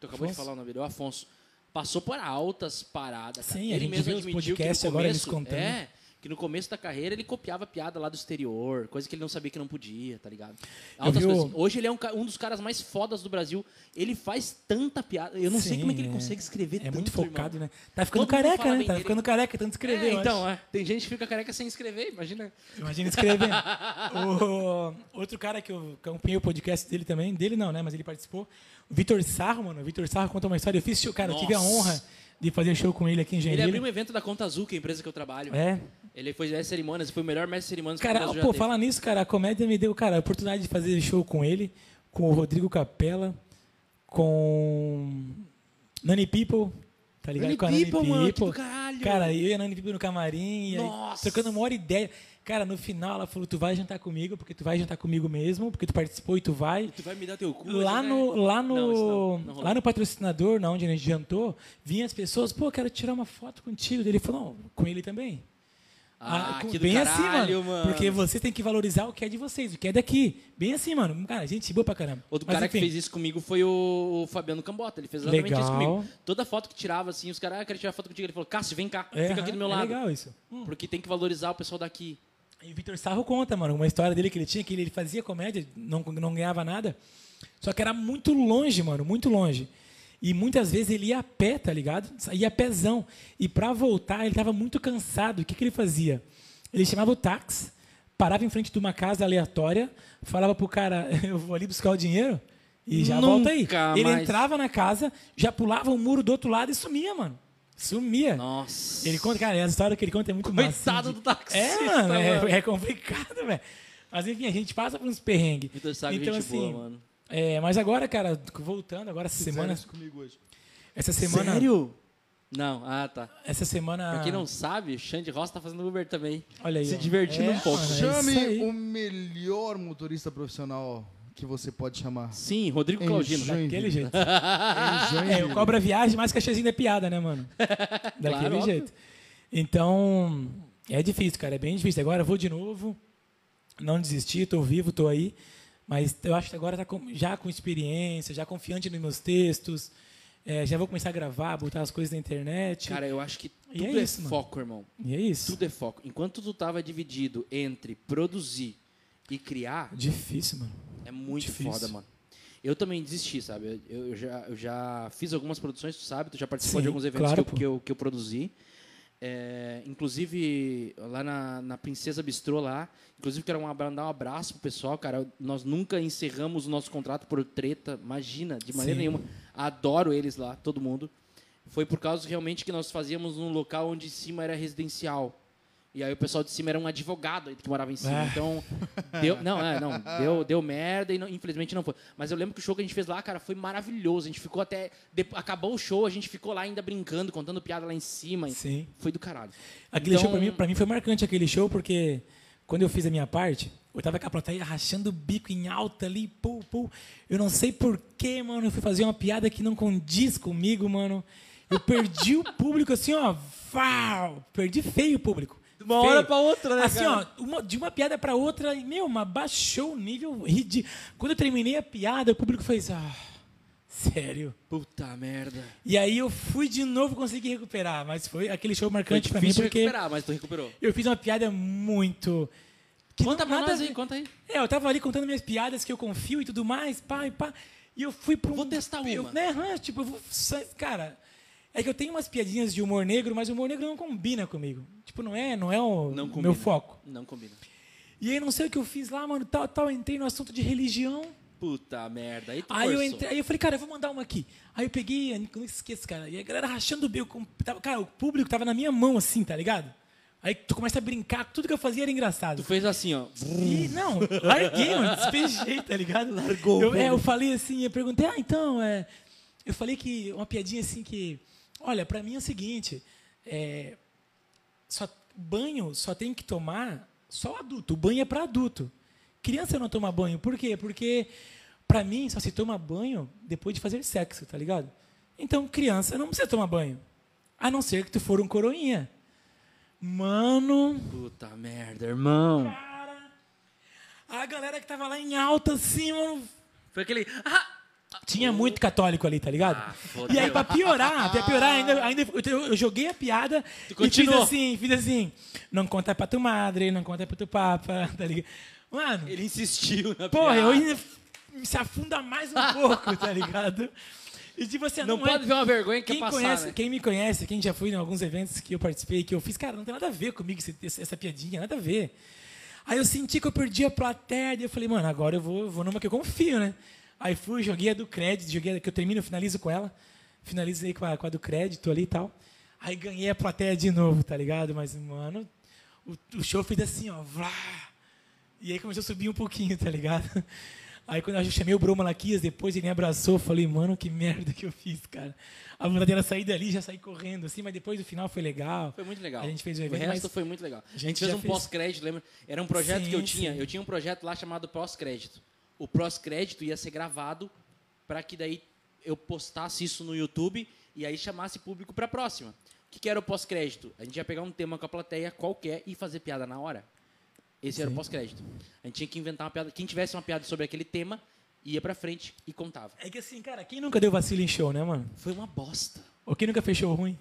Tu acabou de Afonso? falar o nome dele, o Afonso. Passou por altas paradas, cara. Sim, ele mesmo admitiu que no podcasts agora eles começo- contando. É, que no começo da carreira ele copiava piada lá do exterior, coisa que ele não sabia que não podia, tá ligado? O- assim. Hoje ele é um, um dos caras mais fodas do Brasil. Ele faz tanta piada. Eu não sei Sim, como é que ele é. consegue escrever É tanto, muito focado, irmão. né? Tá ficando Todo careca, né? Tá dele. ficando careca, tanto escrever. É, então, é. Tem gente que fica careca sem escrever, imagina. Imagina escrever. o, outro cara que eu acompanhei o podcast dele também, dele não, né? Mas ele participou. O Vitor Sarro, mano. Vitor Sarro conta uma história. Eu fiz show, cara, eu tive a honra de fazer show com ele aqui em Ele Joinville. abriu um evento da Conta Azul, que é a empresa que eu trabalho. É. Ele foi mestre de cerimônias, foi o melhor mestre de cerimônias que o Cara, Brasil pô, falar nisso, cara, a comédia me deu, cara, a oportunidade de fazer show com ele, com o Rodrigo Capella, com Nani People, tá ligado? Nani com a People, mano, que do caralho. Cara, eu e a Nani People no camarim, e aí, Nossa. trocando uma hora ideia. Cara, no final ela falou, tu vai jantar comigo, porque tu vai jantar comigo mesmo, porque tu participou e tu vai. Tu vai me dar teu cu. Lá mas, no, né? lá no, Não, não, não lá no patrocinador, na onde a gente jantou, vinham as pessoas, pô, quero tirar uma foto contigo. Ele falou, com ele também. Ah, que do bem caralho, assim, mano. Porque você tem que valorizar o que é de vocês, o que é daqui. Bem assim, mano. Cara, gente boa pra caramba. Outro Mas, cara que enfim, fez isso comigo foi o Fabiano Cambota. Ele fez exatamente isso Legal. comigo. Toda foto que tirava, assim, os caras, ah, quero tirar foto contigo. Ele falou, Cássio, vem cá, É, fica aqui do meu é lado. legal isso. Porque tem que valorizar o pessoal daqui. E o Vitor Sarro conta, mano, uma história dele que ele tinha, que ele fazia comédia, não, não ganhava nada. Só que era muito longe, mano, muito longe. E muitas vezes ele ia a pé, tá ligado? Ia a pezão. E pra voltar, ele tava muito cansado. O que, que ele fazia? Ele chamava o táxi, parava em frente de uma casa aleatória, falava pro cara, eu vou ali buscar o dinheiro e já volta aí. Nunca Ele mais. entrava na casa, já pulava o muro do outro lado e sumia, mano. Sumia. Nossa. Ele conta, cara, essa história que ele conta é muito massa. Coitado do taxista, É, mano, é, é complicado, velho. Mas enfim, a gente passa por uns perrengues. Então, assim, boa, mano. É, mas agora, cara, voltando, agora essa Fizeram semana. isso comigo hoje. Essa semana. Sério? Não, ah, tá. Essa semana. Pra quem não sabe, Xande Ross tá fazendo Uber também. Olha aí. se ó. divertindo um pouco. é Chame aí. o melhor motorista profissional que você pode chamar. Sim, Rodrigo Em Claudino. Daquele jeito. Em É, o cobra viagem mais caixazinho da piada, né, mano? Daquele Claro, óbvio. jeito. Então, é difícil, cara. É bem difícil. Agora eu vou de novo. Não desistir, tô vivo, tô aí. Mas eu acho que agora tá com- já com experiência, já confiante nos meus textos. É, já vou começar a gravar, botar as coisas na internet. Cara, eu acho que tudo é é, isso, mano. foco, irmão. e é isso. Tudo é foco. Enquanto tu tava dividido entre produzir e criar, Difícil, mano. é muito Difícil. foda, mano. Eu também desisti, sabe? Eu, eu já, eu já fiz algumas produções, tu sabe? Tu já participou Sim, de alguns eventos claro, que, eu, que, eu, que eu produzi. É, inclusive, lá na, na Princesa Bistrô, lá, inclusive quero um, dar um abraço pro pessoal, cara. Nós nunca encerramos o nosso contrato por treta, imagina, de maneira Sim. nenhuma. Adoro eles lá, todo mundo. Foi por causa realmente que nós fazíamos num local onde em cima era residencial. E aí o pessoal de cima era um advogado que morava em cima. Ah. Então, deu, não, é, não, deu, deu merda e não- infelizmente não foi. Mas eu lembro que o show que a gente fez lá, cara, foi maravilhoso. A gente ficou até. de- acabou o show, a gente ficou lá ainda brincando, contando piada lá em cima. Sim. Foi do caralho. Aquele Então- show pra mim, pra mim foi marcante aquele show, porque quando eu fiz a minha parte, eu tava com a plateia rachando o bico em alta ali, pô, pô. Eu não sei porquê, mano. Eu fui fazer uma piada que não condiz comigo, mano. Eu perdi o público assim, ó. Fau! Perdi feio o público. De uma Feio. hora pra outra, né, Assim, cara? ó, uma- de uma piada pra outra, e, meu, mas baixou o nível ridículo. Quando eu terminei a piada, o público fez, ah, sério. Puta merda. E aí eu fui de novo conseguir recuperar, mas foi aquele show marcante Foi pra mim porque recuperar, mas tu recuperou. eu fiz uma piada muito. que Conta não- pra nada nós aí, conta aí. É, eu tava ali contando minhas piadas que eu confio e tudo mais, pá e pá. E eu fui pro. Vou testar eu, uma. né, aham, tipo, eu vou. Cara, é que eu tenho umas piadinhas de humor negro, mas o humor negro não combina comigo. Tipo, não é, não é o Não meu foco. Não combina. E aí não sei o que eu fiz lá, mano, tal, tal, entrei no assunto de religião. Puta merda. Aí tu Aí eu entrei, aí eu falei, cara, eu vou mandar uma aqui. Aí eu peguei, eu não esqueço, cara. E a galera rachando o bico. tava- Cara, o público tava na minha mão, assim, tá ligado? Aí tu começa a brincar, tudo que eu fazia era engraçado. Tu fez assim, ó. E, não, larguei, mano, despejei, tá ligado? Largou, Eu, é, eu falei assim, eu perguntei, ah, então, é, eu falei que, uma piadinha assim que, olha, pra mim é o seguinte, é, só, banho só tem que tomar só adulto, o banho é pra adulto. Criança não toma banho, por quê? Porque, pra mim, só se toma banho depois de fazer sexo, tá ligado? Então, criança não precisa tomar banho, a não ser que tu for um coroinha. Mano, Puta merda, irmão. cara. A galera que tava lá em alta, assim, mano. Foi aquele. Ah! Tinha muito católico ali, tá ligado? Ah, e aí, pra piorar, pra piorar, ainda, ainda eu, joguei a piada e fiz assim, fiz assim. Não conta pra tu madre, não conta pra tu papa, tá ligado? Mano, Ele insistiu na porra, piada. eu ainda se afunda mais um pouco, tá ligado? E tipo assim, Não, é- pode ver uma vergonha que quem, quer passar, conhece, né? quem me conhece, quem já foi em alguns eventos que eu participei, que eu fiz, cara, não tem nada a ver comigo esse- essa piadinha, nada a ver. Aí eu senti que eu perdi a plateia, e eu falei, mano, agora eu vou, eu vou numa que eu confio, né? Aí fui, joguei a do crédito, joguei a que eu termino, finalizo com ela, finalizei com a, com a do crédito ali e tal. Aí ganhei a plateia de novo, tá ligado? Mas, mano, o, o show fez assim, ó, vlá. E aí começou a subir um pouquinho, tá ligado? Aí quando eu chamei o Bruno Malaquias, depois ele me abraçou, falei, mano, que merda que eu fiz, cara. A vontade era sair dali, já sair correndo, assim, mas depois do final foi legal. Foi muito legal. A gente fez o o evento, resto mas foi muito legal. A gente gente fez um fez- pós-crédito, lembra? Era um projeto que eu Sim, tinha. sim. Eu tinha um projeto lá chamado pós-crédito. O pós-crédito ia ser gravado para que daí eu postasse isso no YouTube e aí chamasse público para a próxima. O que, que era o pós-crédito? A gente ia pegar um tema com a plateia qualquer e fazer piada na hora. Esse era o Sim. pós-crédito. A gente tinha que inventar uma piada. Quem tivesse uma piada sobre aquele tema ia pra frente e contava. É que assim, cara, quem nunca deu vacilo em show, né, mano? Foi uma bosta. Ou quem nunca fechou ruim?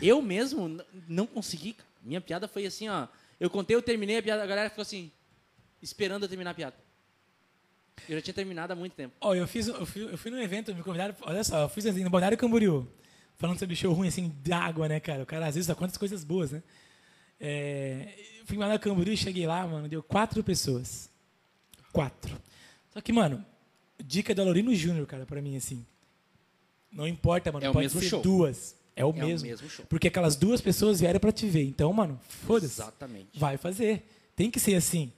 Eu mesmo não consegui. Minha piada foi assim, ó. Eu contei, eu terminei a piada, a galera ficou assim, esperando eu terminar a piada. Eu já tinha terminado há muito tempo. Ó, eu fiz, eu fui, eu fui num evento, me convidaram, olha só, eu fiz assim, no Balneário Camboriú, falando sobre show ruim, assim, d'água, né, cara? O cara às vezes só conta as coisas boas, né? É, eu fui em Balneário Camboriú, cheguei lá, mano, deu quatro pessoas. Quatro. Só que, mano, dica do Alorino Júnior, cara, pra mim, assim. Não importa, mano, É pode mesmo ser show. duas. É o É o mesmo. mesmo show. Porque aquelas duas pessoas vieram pra te ver. Então, mano, foda-se. Exatamente. Vai fazer. Tem que ser assim.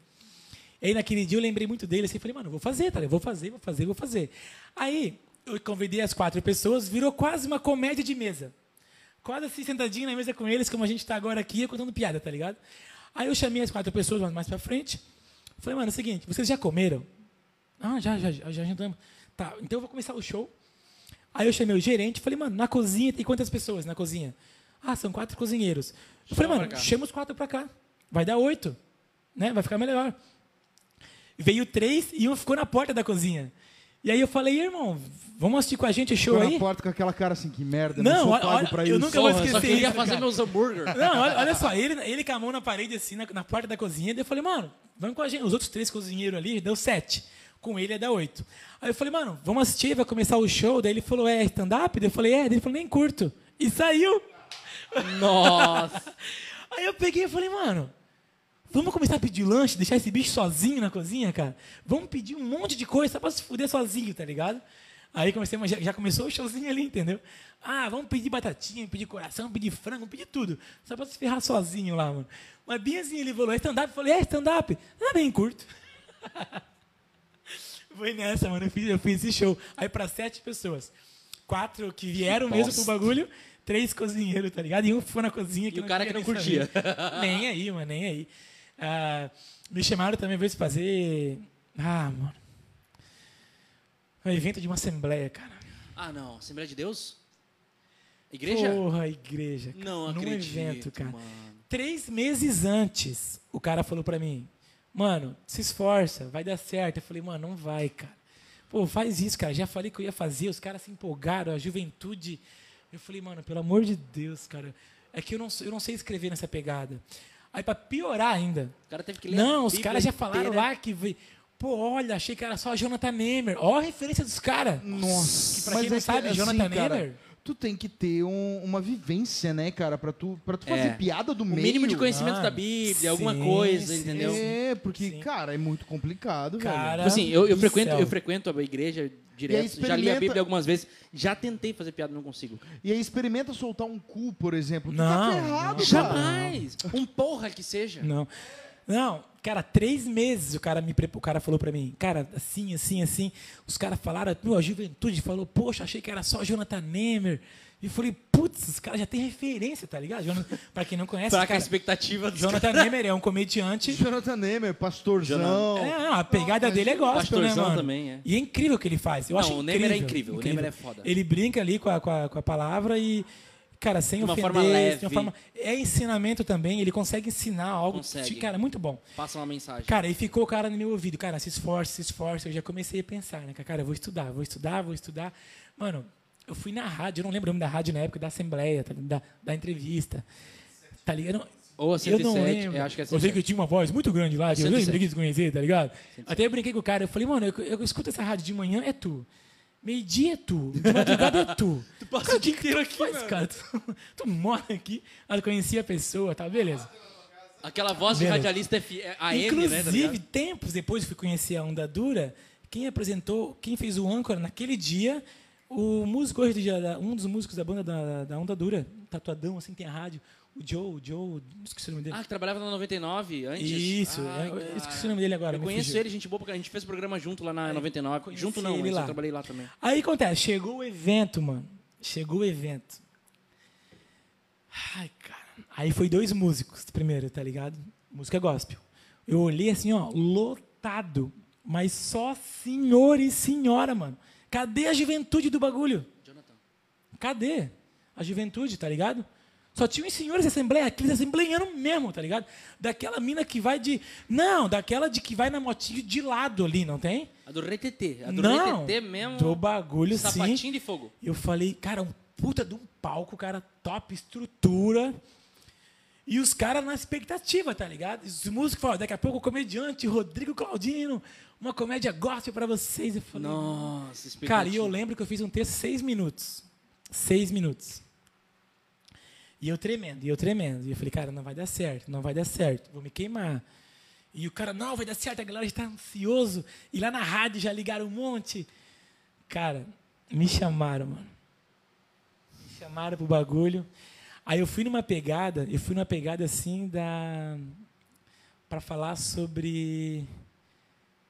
E aí, naquele dia, eu lembrei muito dele, assim, falei, mano, vou fazer, tá? ligado? Vou fazer, vou fazer, vou fazer. Aí, eu convidei as quatro pessoas, virou quase uma comédia de mesa. Quase assim, sentadinho na mesa com eles, como a gente tá agora aqui, eu contando piada, tá ligado? Aí eu chamei as quatro pessoas mais- pra frente. Falei, mano, é o seguinte, vocês já comeram? Ah, já, já, já, já jantamos. Tá, então eu vou começar o show. Aí eu chamei o gerente, falei, mano, na cozinha tem quantas pessoas na cozinha? Ah, são quatro cozinheiros. Eu falei, mano, chama os quatro pra cá. Vai dar oito. Né? Vai ficar melhor. Veio três e um ficou na porta da cozinha. E aí eu falei, irmão, vamos assistir com a gente o show Ficou aí? na porta com aquela cara assim, que merda, Não, não, sou olha- pago olha, pra eu isso. nunca vou eu só esquecer queria isso, fazer cara. meus hambúrguer. Não, olha, olha só, ele, ele com a mão na parede, assim, na, na porta da cozinha, daí eu falei, mano, vamos com a gente. Os outros três cozinheiros ali, deu sete. Com ele é da 8. Aí eu falei, mano, vamos assistir, vai começar o show. Daí ele falou, é stand-up? Daí eu falei, é. Daí ele falou, nem curto. E saiu. Nossa! Aí eu peguei e falei, mano, vamos começar a pedir lanche, deixar esse bicho sozinho na cozinha, cara? Vamos pedir um monte de coisa só pra se fuder sozinho, tá ligado? Aí comecei, já, já começou o showzinho ali, entendeu? Ah, vamos pedir batatinha, pedir coração, pedir frango, pedir tudo. Só pra se ferrar sozinho lá, mano. Mas bem assim, ele falou, é stand-up? Eu falei, é stand-up. Ah, bem curto. Foi nessa, mano. Eu fiz, eu fiz esse show. Aí pra sete pessoas. Quatro que vieram mesmo pro bagulho, três cozinheiros, tá ligado? E um foi na cozinha que E o cara que não curtia. nem aí, mano, nem aí. Ah, me chamaram também vezes fazer. Ah, mano. Um evento de uma assembleia, cara. Ah, não. Assembleia de Deus? Igreja? Porra, igreja. Cara. Não Num acredito, evento, cara. mano. Três meses antes, o cara falou pra mim, mano, se esforça, vai dar certo. Eu falei, mano, não vai, cara. Pô, faz isso, cara. Já falei que eu ia fazer, os caras se empolgaram, a juventude. Eu falei, mano, pelo amor de Deus, cara. É que eu não, eu não sei escrever nessa pegada. Aí, pra piorar ainda. O cara teve que ler Não, os caras já falaram inteira. lá que. Pô, olha, achei que era só Jonathan Neymer. Ó a referência dos caras. Nossa. Que pra quem não sabe, Jonathan cara, Neymer- Tu tem que ter um- uma vivência, né, cara? Pra tu, pra tu fazer É. piada do O meio. mínimo de conhecimento Mano, da Bíblia, alguma sim, coisa, sim. entendeu? É, porque, Sim. cara, é muito complicado, Cara, velho. Tipo assim, eu, eu frequento, céu. eu frequento a igreja direto, já li a experimenta- Bíblia algumas vezes, já tentei fazer piada, não consigo. E aí experimenta soltar um cu, por exemplo. Tu Não, tá ferrado, não. cara. Jamais! Um porra que seja. Não. Não, cara, três meses o cara me o cara falou pra mim, cara, assim, assim, assim. Os caras falaram, meu, a juventude falou, poxa, achei que era só Jonathan Neymer. E falei, putz, os caras já têm referência, tá ligado? Pra quem não conhece, Fraca a cara, expectativa dos Jonathan Neymer é um comediante. Jonathan Neymer, pastorzão. Jonathan- É, não, a pegada dele é gospel, né, Pastorzão mano? também, é. E é incrível o que ele faz. Eu Não, acho o incrível. Neymer é incrível, o Neymer é foda. Ele brinca ali com a, com a, com a palavra e, cara, sem De uma ofender. forma leve. de uma forma- É ensinamento também, ele consegue ensinar algo. Consegue. Cara, muito bom. Passa uma mensagem. Cara, e ficou o cara no meu ouvido, cara, se esforce, se esforce. Eu já comecei a pensar, né? Cara, eu vou estudar, vou estudar, vou estudar. Mano, eu fui na rádio, eu não lembro o nome da rádio na época, da Assembleia, tá da, da entrevista. Tá ligado? Não- Ou a eu não 107, lembro. eu acho que é Eu sei 107. que eu tinha uma voz muito grande lá, que eu 107. nem quis conhecer, tá ligado? Até eu brinquei com o cara, eu falei, mano, eu, eu escuto essa rádio de manhã, é tu. Meio-dia é tu. De madrugada é tu. tu passa o dia inteiro que tu faz, cara? Tu, tu mora aqui, eu conhecia a pessoa, tá? Beleza. Aquela voz de Beleza. radialista F- é, AM, né? tá Inclusive, ligado? tempos depois eu fui conhecer a Onda Dura, quem apresentou, quem fez o âncora naquele dia, o músico hoje, um dos músicos da banda da, da Onda Dura, tatuadão, assim, tem a rádio, o Joe, o Joe, esqueci o nome dele. Ah, que trabalhava na 99 antes. Isso, Ah, eu esqueci o nome dele agora. Eu conheço ele, gente boa, porque a gente fez programa junto lá na 99. conheci Junto não, ele mas eu lá. trabalhei lá também. Aí acontece, chegou o evento, mano. Chegou o evento. Ai, cara. Aí foi dois músicos primeiro, tá ligado? Música gospel. Eu olhei assim, ó, lotado. Mas só senhor e senhora, mano. Cadê a juventude do bagulho? Jonathan. Cadê a juventude, tá ligado? Só tinha uns senhores de assembleia, aqueles assembleianos mesmo, tá ligado? Daquela mina que vai de. Não, daquela de que vai na motinho de lado ali, não tem? A do RTT. A do não. RTT mesmo. Do bagulho, sim. Sapatinho de fogo. Eu falei, cara, um puta de um palco, cara, top estrutura. E os caras na expectativa, tá ligado? Os músicos falaram, daqui a pouco o comediante Rodrigo Claudino, uma comédia gospel pra vocês. Eu falei, Nossa, expectativa. cara, e eu lembro que eu fiz um texto seis minutos. Seis minutos. E eu tremendo, e eu tremendo. E eu falei, cara, não vai dar certo, não vai dar certo, vou me queimar. E o cara, não, vai dar certo, a galera está ansioso. E lá na rádio já ligaram um monte. Cara, me chamaram, mano. Me chamaram pro bagulho. Aí eu fui numa pegada, eu fui numa pegada assim da. para falar sobre.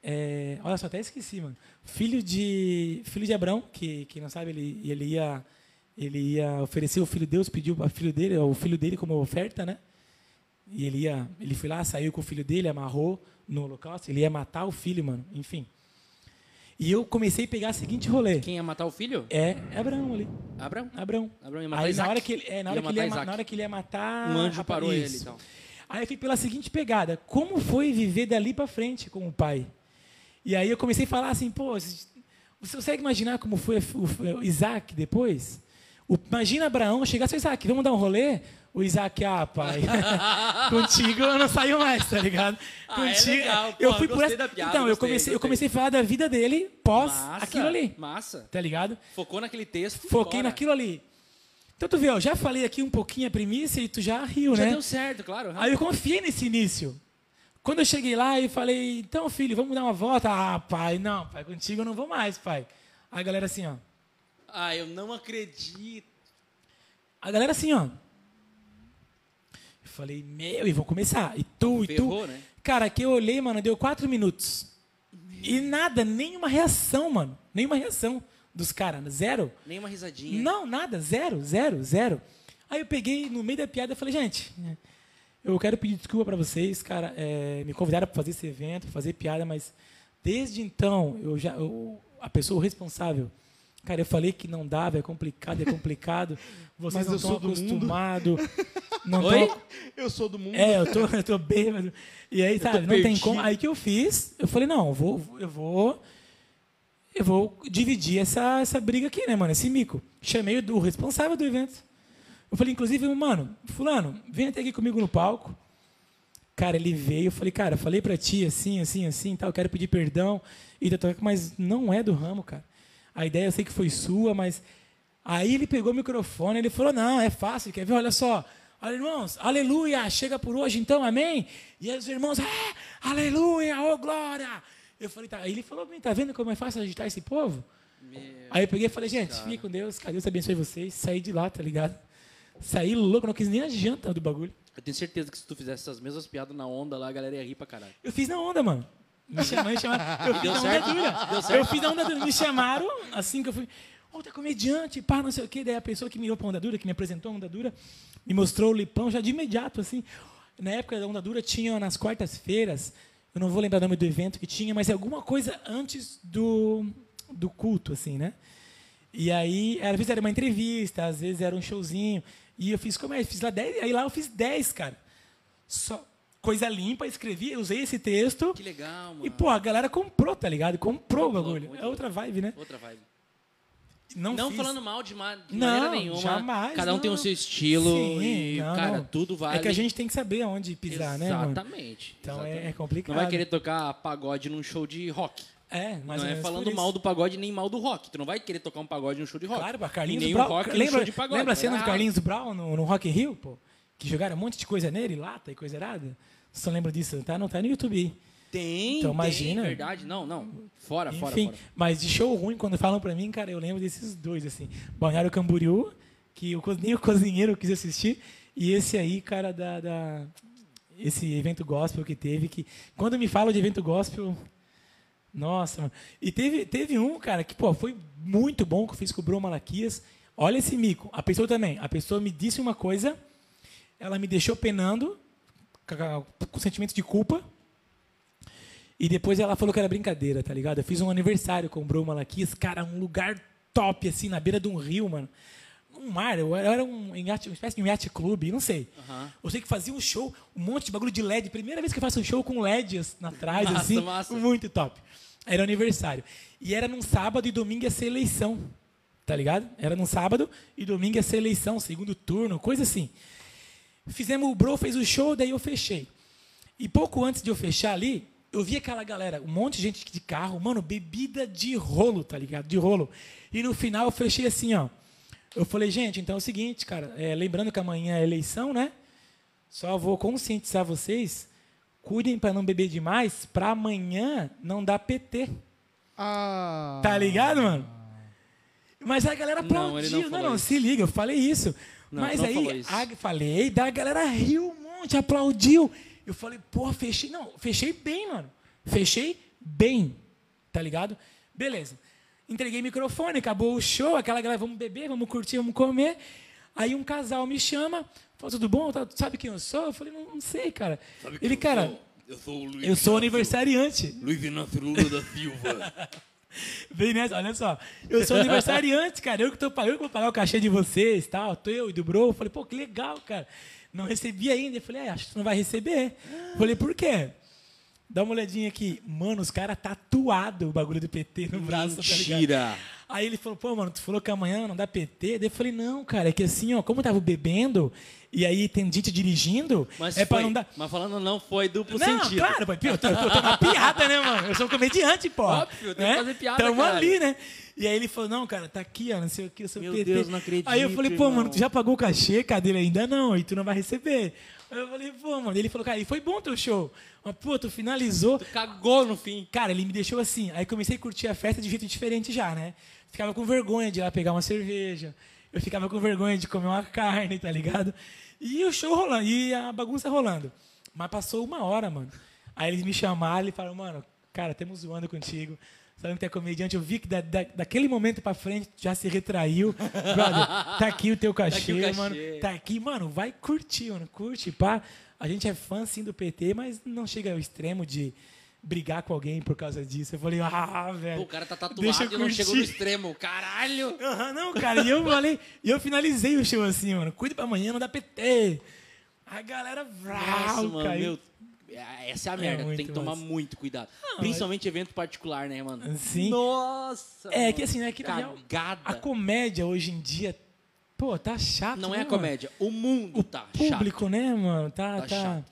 é, olha só, até esqueci, mano. Filho de. Filho de Abrão, que quem não sabe, ele, ele ia. Ele ia oferecer o filho de Deus, pediu o filho dele, o filho dele como oferta, né? E ele ia, ele foi lá, saiu com o filho dele, amarrou no holocausto, ele ia matar o filho, mano, enfim. E eu comecei a pegar o seguinte rolê. Quem ia matar o filho? É é Abraão ali. Abraão. Abraão. Abraão ia matar Aí na hora que ele, é, na Ia hora que ele ia, na hora que ele ia matar Um anjo parou ele isso. e tal. Aí eu fui pela seguinte pegada, como foi viver dali para frente com o pai? E aí eu comecei a falar assim, pô, você consegue imaginar como foi o Isaac depois? O- imagina Abraão chegar e Isaac, vamos dar um rolê? O Isaac, ah, pai, contigo eu não saio mais, tá ligado? Ah, é Contigo, legal, eu porra, fui por essa... da piada, Então, eu gostei, comecei, eu comecei a falar da vida dele pós Massa, aquilo ali, Massa. tá ligado? Focou naquele texto. Foquei naquilo ali. Então tu vê, eu já falei aqui um pouquinho a premissa e tu já riu, Já né? deu certo, claro. Aí eu confiei nesse início. Quando eu cheguei lá e falei, então, filho, vamos dar uma volta. Ah, pai, não, pai, contigo eu não vou mais, pai. Aí a galera assim, ó. Ah, eu não acredito. A galera assim, ó. Eu falei, meu, e vão começar. E tu, e tu. Ferrou, né? Cara, que eu olhei, mano, deu quatro minutos. E nada, nenhuma reação, mano. Nenhuma reação dos caras. Zero. Nem uma risadinha. Não, nada, zero, zero, zero. Aí eu peguei no meio da piada e falei, gente, eu quero pedir desculpa para vocês, cara. é, me convidaram para fazer esse evento, fazer piada, mas desde então, eu já, eu- a pessoa responsável, cara, eu falei que não dava, é complicado, é complicado. Vocês Mas não eu estão acostumados. Não Oi? tão- Eu sou do mundo. é, eu tô, eu tô bêbado. E aí, sabe, não tem como. Aí que eu fiz, eu falei, não, eu vou, eu vou, eu vou dividir essa, essa briga aqui, né, mano? Esse mico. Chamei o, responsável do evento. Eu falei, inclusive, mano, fulano, vem até aqui comigo no palco. Cara, ele veio, eu falei, cara, falei pra ti assim, assim, assim, tal, eu quero pedir perdão. E tal, mas não é do ramo, cara. A ideia eu sei que foi sua, mas. Aí ele pegou o microfone, ele falou: não, é fácil, quer ver? Olha só. Olha, irmãos, aleluia, chega por hoje então, amém? E aí os irmãos, ah, aleluia, ô glória. Eu falei, tá. Aí ele falou, tá vendo como é fácil agitar esse povo? Aí eu peguei e falei, gente, fique com Deus, que Deus abençoe vocês. Saí de lá, tá ligado? Saí louco, não quis nem a janta do bagulho. Eu tenho certeza que se tu fizesse essas mesmas piadas na onda lá, a galera ia rir pra caralho. Eu fiz na onda, mano. Me chamaram, me chamaram. Eu fiz Deu certo? Eu fiz dura. Me chamaram, assim que eu fui. Outra comediante, pá, não sei o quê. Daí a pessoa que me deu pra onda dura, que me apresentou a onda dura, me mostrou o lipão já de imediato, assim. Na época da onda dura tinha nas quartas-feiras, eu não vou lembrar o nome do evento que tinha, mas é alguma coisa antes do, do culto, assim, né? E aí, às vezes era uma entrevista, às vezes era um showzinho. E eu fiz comédia, fiz lá 10, aí lá eu fiz 10, cara. Só coisa limpa, escrevi, usei esse texto. Que legal, mano. E, pô, a galera comprou, tá ligado? Comprou o bagulho. louco, É outra vibe, né? Outra vibe. Não, Não falando mal de, ma de Não, maneira nenhuma. jamais, Cada um não. tem o seu estilo Sim, e, não, cara, tudo vale. É que a gente tem que saber aonde pisar, né, mano? Exatamente. Então exatamente. é, é complicado. Não vai querer tocar pagode num show de rock. É, mas não é falando mal do pagode nem mal do rock. Tu não vai querer tocar um pagode num show de rock. Claro, pra e Carlinhos nem Brown. um rock lembra, show de pagode. lembra a cena do Carlinhos Brown no, no Rock in Rio, pô? Que jogaram um monte de coisa nele, lata e coisa errada? Você não lembra disso? Tá, não tá no YouTube. Tem, Então, tem, imagina. verdade. Não, não. Fora, fora, Enfim, fora. mas de show ruim, quando falam pra mim, cara, eu lembro desses dois, assim. Balneário Camboriú, que o nem o cozinheiro quis assistir, e esse aí, cara, da, da- esse evento gospel que teve, que quando me falam de evento gospel, nossa, mano. E teve, teve um, cara, que, pô, foi muito bom que eu fiz com o Bruno Malaquias. Olha esse mico. A pessoa também, a pessoa me disse uma coisa, ela me deixou penando, com sentimento de culpa, e depois ela falou que era brincadeira, tá ligado? Eu fiz um aniversário com o Bruno Malaquias, cara, um lugar top, assim, na beira de um rio, mano. Um mar, eu era um, iate- uma espécie de um yacht clube, não sei. Aham. Eu sei que fazia um show, um monte de bagulho de LED. Primeira vez que eu faço um show com LEDs na trás, Massa, assim. massa. Muito top. Era aniversário. E era num sábado e domingo ia ser eleição. Tá ligado? Era num sábado e domingo ia ser eleição, segundo turno, coisa assim. Fizemos, o Bro fez o show, daí eu fechei. E pouco antes de eu fechar ali, eu vi aquela galera, um monte de gente de carro, mano, bebida de rolo, tá ligado? De rolo. E no final eu fechei assim, ó. Eu falei, gente, então é o seguinte, cara, é, lembrando que amanhã é eleição, né? Só vou conscientizar vocês, cuidem para não beber demais, para amanhã não dar PT. Ah. Tá ligado, mano? Mas a galera Não, aplaudiu. Não, não não, isso. se liga, eu falei isso. Não, Mas não aí, a- falei, daí a galera riu um monte, aplaudiu. Eu falei, pô, fechei. Não, fechei bem, mano. Fechei bem. Tá ligado? Beleza. Entreguei microfone, acabou o show, aquela galera, vamos beber, vamos curtir, vamos comer. Aí um casal me chama, falou, tudo bom? Tá- Sabe quem eu sou? Eu falei, não, não sei, cara. Ele, cara, Eu sou o Luiz. eu sou Inácio- aniversariante. Luiz Inácio Lula da Silva. Vem nessa, olha só. Eu sou aniversariante, cara. Eu que, tô, eu que vou pagar o cachê de vocês, tal. Tô eu e do Bro. Eu falei, pô, que legal, cara. Não recebi ainda. Eu falei, é, acho que tu não vai receber. Eu falei, por quê? Dá uma olhadinha aqui. Mano, os caras tatuados o bagulho do PT no braço, tá ligado? Aí ele falou, pô, mano, tu falou que amanhã não dá PT? Daí eu falei, não, cara, é que assim, ó, como eu tava bebendo, e aí tem gente dirigindo, Mas, é pra foi, não dar. mas falando não, foi duplo Não, sentido. claro, pai, eu tô, eu tô na piada, né, mano? Eu sou um comediante, pô. Óbvio, tem que fazer piada, Tamo cara. ali, né? E aí ele falou, não, cara, tá aqui, ó, não sei o que, eu sou Meu PT. Deus, não acredito, Aí eu falei, pô, irmão. mano, tu já pagou o cachê, cadeira ainda não, e tu não vai receber. Aí eu falei, pô, mano, ele falou, cara, e foi bom teu show. Mas, pô, tu finalizou. Cagou no fim. Cara, ele me deixou assim. Aí comecei a curtir a festa de jeito diferente já, né? Ficava com vergonha de ir lá pegar uma cerveja. Eu ficava com vergonha de comer uma carne, tá ligado? E o show rolando, e a bagunça rolando. Mas passou uma hora, mano. Aí eles me chamaram e falaram, mano, cara, temos zoando contigo. Sabendo que é comediante, eu vi que da, da- daquele momento pra frente já se retraiu. Brother, tá aqui o teu cachê, aqui o cachê. mano. Tá aqui, mano, vai curtir, mano. Curte, pá. A gente é fã, sim, do PT, mas não chega ao extremo de brigar com alguém por causa disso. Eu falei, ah, velho. O cara tá Deixa tatuado eu e não chegou no extremo. Caralho! Aham, não, cara, e eu falei, e eu finalizei o show assim, mano. Cuide pra amanhã, não dá PT. A galera vrau, Nossa, mano, meu. Essa é a merda, muito tem que tomar massa. muito cuidado. Principalmente evento particular, né, mano? Sim. Nossa! É mano. que assim, né? Que Cagada. a comédia hoje em dia, pô, tá chato. Não né, é a mano? comédia, o mundo O tá chato. público, né, mano? Tá, Tá tá. chato.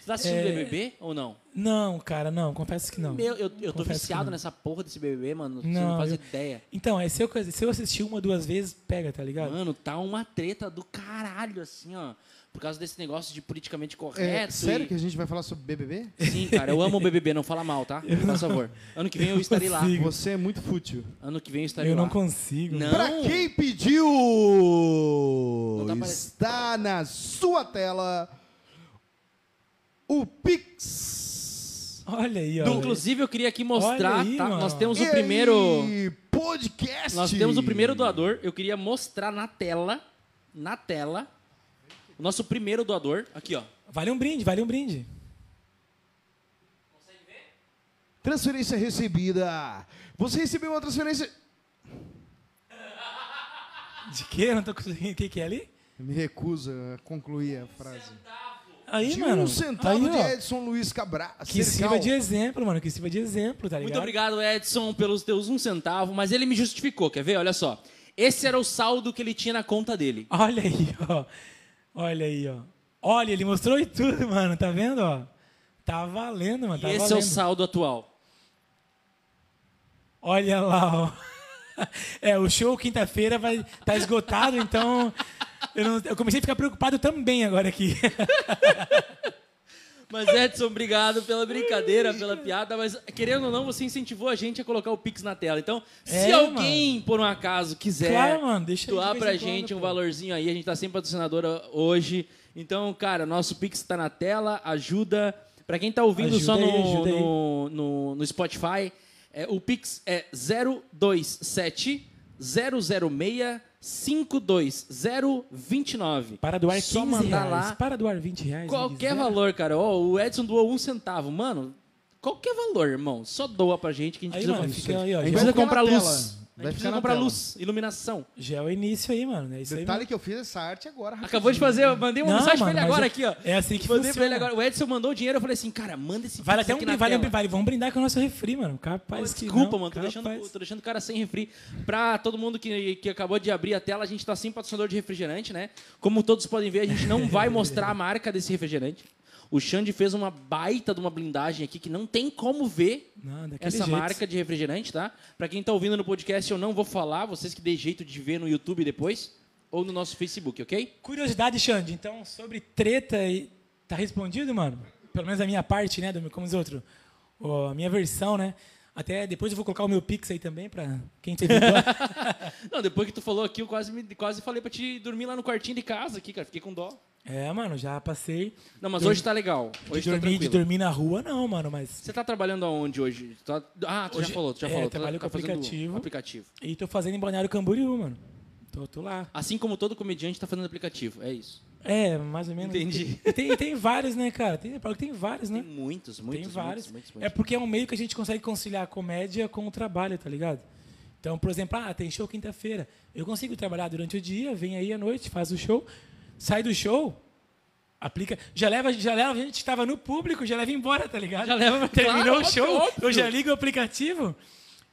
Você tá assistindo É, BBB ou não? Não, cara, não, confesso que não. Meu, eu, eu tô Confesso viciado não. nessa porra desse BBB, mano. Você Não, não faz eu- ideia. Então, é, se, eu, se eu assistir uma, duas vezes, pega, tá ligado? Mano, tá uma treta do caralho, assim, ó. Por causa desse negócio de politicamente É, correto. sério e- que a gente vai falar sobre BBB? Sim, cara, eu amo o BBB, não fala mal, tá? Por favor. Ano que vem eu estarei lá. consigo. Você é muito fútil. Ano que vem eu estarei eu lá. não consigo. Não. Pra quem pediu, Não tá está na sua tela o Pix. Olha aí, Do- ó. inclusive, eu queria aqui mostrar, Olha aí, tá? Nós temos E o primeiro. aí, podcast. Nós temos o primeiro doador. Eu queria mostrar na tela. Na tela. O nosso primeiro doador. Aqui, ó. Vale um brinde, vale um brinde. Transferência recebida. Você recebeu uma transferência. De quê? Eu não tô conseguindo. O que, que é ali? Me recusa a concluir a frase. Aí, de mano. um centavo aí, de ó, Edson Luiz Cabral. Que sirva de exemplo, mano. Que sirva de exemplo, tá ligado? Muito obrigado, Edson, pelos teus um centavo. Mas ele me justificou, quer ver? Olha só. Esse era o saldo que ele tinha na conta dele. Olha aí, ó. Olha aí, ó. Olha, ele mostrou e tudo, mano. Tá vendo, ó? Tá valendo, mano. E Tá esse valendo. é o saldo atual. Olha lá, ó. É, o show quinta-feira vai tá esgotado, então eu, não- eu comecei a ficar preocupado também agora aqui. Mas, Edson, obrigado pela brincadeira, pela piada. Mas, querendo ou não, você incentivou a gente a colocar o Pix na tela. Então, se É, alguém, por um acaso, quiser Claro, mano, deixa doar pra gente um valorzinho aí, a gente tá sem patrocinadora hoje. Então, cara, nosso Pix tá na tela, ajuda. Pra quem tá ouvindo Ajuda só no, aí. no, no, no Spotify, é, o Pix é 027 006 520029. Para doar 15 Só mandar reais. lá Para doar 20 reais. Qualquer valor, cara. Ó, o Edson doou um centavo. Mano, qualquer valor, irmão. Só doa pra gente que a gente Aí, precisa, mano, fica aí, ó. a gente precisa comprar luz. A Vai ficar comprar luz, iluminação. Já é o início aí, mano. É isso aí. Detalhe que eu fiz essa arte agora. Acabou de fazer, eu mandei uma Não, mensagem mano, pra ele agora é- aqui, ó. é assim que mandei pra funciona. ele agora. O Edson mandou o dinheiro, eu falei assim, cara, manda esse Vale até um na vale, um vale, vamos brindar com o nosso refri, mano. Capaz que Desculpa, não, mano, tô deixando, tô deixando o cara sem refri. Pra todo mundo que, que acabou de abrir a tela, a gente tá sem patrocinador de refrigerante, né? Como todos podem ver, a gente não vai mostrar a marca desse refrigerante. O Xande fez uma baita de uma blindagem aqui que não tem como ver Não, essa jeito. marca de refrigerante, tá? Pra quem tá ouvindo no podcast, eu não vou falar, vocês que dêem jeito de ver no YouTube depois ou no nosso Facebook, ok? Curiosidade, Xande. Então, sobre treta, e- tá respondido, mano? Pelo menos a minha parte, né? Do, como os outros. A minha versão, né? Até depois eu vou colocar o meu Pix aí também, pra quem teve. Não, depois que tu falou aqui, eu quase, me, quase falei pra te dormir lá no quartinho de casa aqui, cara. Fiquei com dó. É, mano, já passei. Não, mas hoje tá legal. De Hoje tá dormir, de dormir na rua, não, mano, mas. Você tá trabalhando aonde hoje? Tá- Ah, tu Hoje- já falou, tu já é, falou. Trabalho tá com fazendo aplicativo. aplicativo. E tô fazendo em Balneário Camboriú, mano. Tô, tô lá. Assim como todo comediante tá fazendo aplicativo, é isso. É, mais ou menos. Entendi. E tem, e tem vários, né, cara? Tem, que tem vários, né? Tem muitos, muitos, tem vários. muitos, muitos, É muitos. porque é um meio que a gente consegue conciliar a comédia com o trabalho, tá ligado? Então, por exemplo, ah, tem show quinta-feira. Eu consigo trabalhar durante o dia, vem aí à noite, faz o show, sai do show, aplica. Já leva, já leva a gente estava no público, já leva embora, tá ligado? Já leva- Terminou claro, o show, eu já ligo o aplicativo.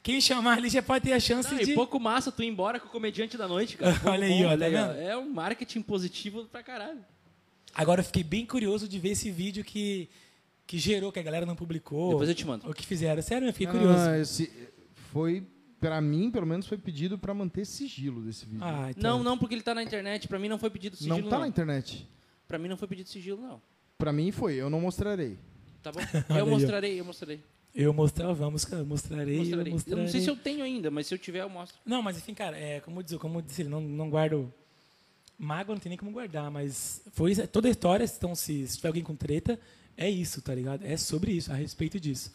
Quem chamar ali já pode ter a chance Não, de. e pouco massa tu ir embora com o comediante da noite, cara. Olha aí, bom, ó, tá aí, vendo? É um marketing positivo pra caralho. Agora eu fiquei bem curioso de ver esse vídeo que, que gerou, que a galera não publicou. Depois eu te mando. O que fizeram. Sério, eu fiquei curioso. Ah, esse foi, pra mim, pelo menos, foi pedido pra manter sigilo desse vídeo. Ah, então. Não, não, porque ele tá na internet. Pra mim não foi pedido sigilo, não não. tá na internet. Pra mim não foi pedido sigilo, não. Pra mim foi, eu não mostrarei. Tá bom? Olha Eu mostrarei, eu mostrarei. Eu mostrar, vamos, cara, eu mostrarei, mostrarei. eu mostrarei. não sei se eu tenho ainda, mas se eu tiver, eu mostro. Não, mas enfim, cara, é, como, eu disse, como eu disse, não, não guardo. Mágoa não tem nem como guardar, mas foi toda a história, então se, se tiver alguém com treta, é isso, tá ligado? É sobre isso, a respeito disso.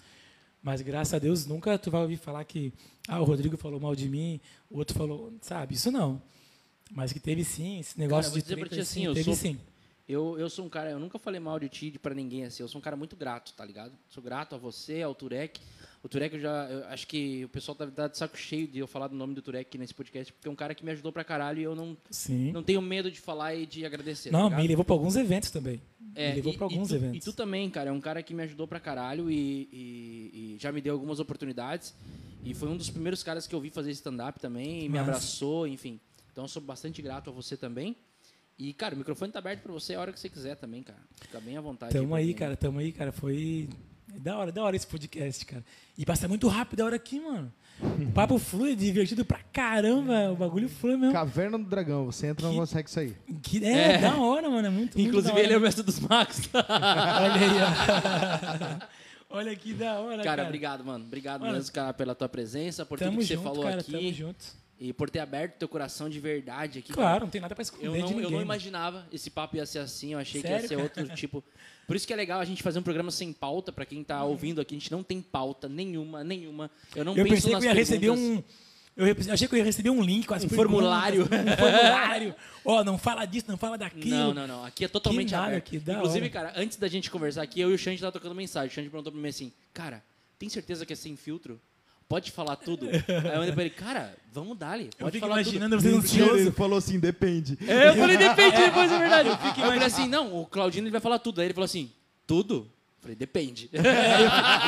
Mas graças a Deus nunca tu vai ouvir falar que ah, o Rodrigo falou mal de mim, o outro falou, sabe? Isso não. Mas que teve sim, esse negócio vou de treta, assim, sim, eu teve sou- sim. Eu, eu sou um cara, eu nunca falei mal de ti pra ninguém assim. Eu sou um cara muito grato, tá ligado? Sou grato a você, ao Turek. O Turek, eu já. eu acho que o pessoal deve estar de saco cheio de eu falar do nome do Turek nesse podcast, porque é um cara que me ajudou pra caralho e eu não, Sim. não tenho medo de falar e de agradecer. Não, tá me levou pra alguns eventos também. É, me levou e- pra alguns e tu, eventos. E tu também, cara, é um cara que me ajudou pra caralho e, e- e já me deu algumas oportunidades. E foi um dos primeiros caras que eu vi fazer stand-up também, me abraçou, enfim. Então eu sou bastante grato a você também. E, cara, o microfone tá aberto pra você a hora que você quiser também, cara. Fica bem à vontade. Tamo aí, mim. cara, tamo aí, cara. Foi da hora, da hora esse podcast, cara. E passa muito rápido a hora aqui, mano. O papo flui, é divertido pra caramba. O bagulho flui mesmo. Caverna do Dragão, você entra e não Que- consegue sair. Que, é, É. da hora, mano. É muito, muito Inclusive, da hora. ele é o mestre dos magos. Olha aí, ó. Olha que da hora, cara. cara, obrigado, mano. Obrigado Mano, mesmo, cara, pela tua presença, por tudo que você junto, falou cara. aqui. Tamo junto. E por ter aberto teu coração de verdade aqui. cara. Claro, não tem nada pra esconder Eu não, ninguém. eu não imaginava esse papo ia ser assim, eu achei que Sério, ia ser cara? outro tipo. Por isso que é legal a gente fazer um programa sem pauta, pra quem tá ouvindo aqui, a gente não tem pauta nenhuma, nenhuma. Eu não Eu penso pensei que nas eu ia receber um. Eu achei que eu ia receber um link as Um formulário. Um formulário. Ó, não fala disso, não fala daquilo. Não, não, não. Aqui é totalmente Que nada, aberto. que Inclusive, hora. cara, antes da gente conversar aqui, eu e o Xande tava trocando mensagem. O Xande perguntou pra mim assim, cara, tem certeza que é sem filtro? Pode falar tudo? Aí eu mandei pra ele, cara, vamos. Eu Pode fico falar imaginando tudo. você ansioso. Ele falou assim, depende. É, eu falei, depende, depois é verdade. Eu fico falei assim, não, o Claudino ele vai falar tudo. Aí ele falou assim, tudo? Eu falei, depende.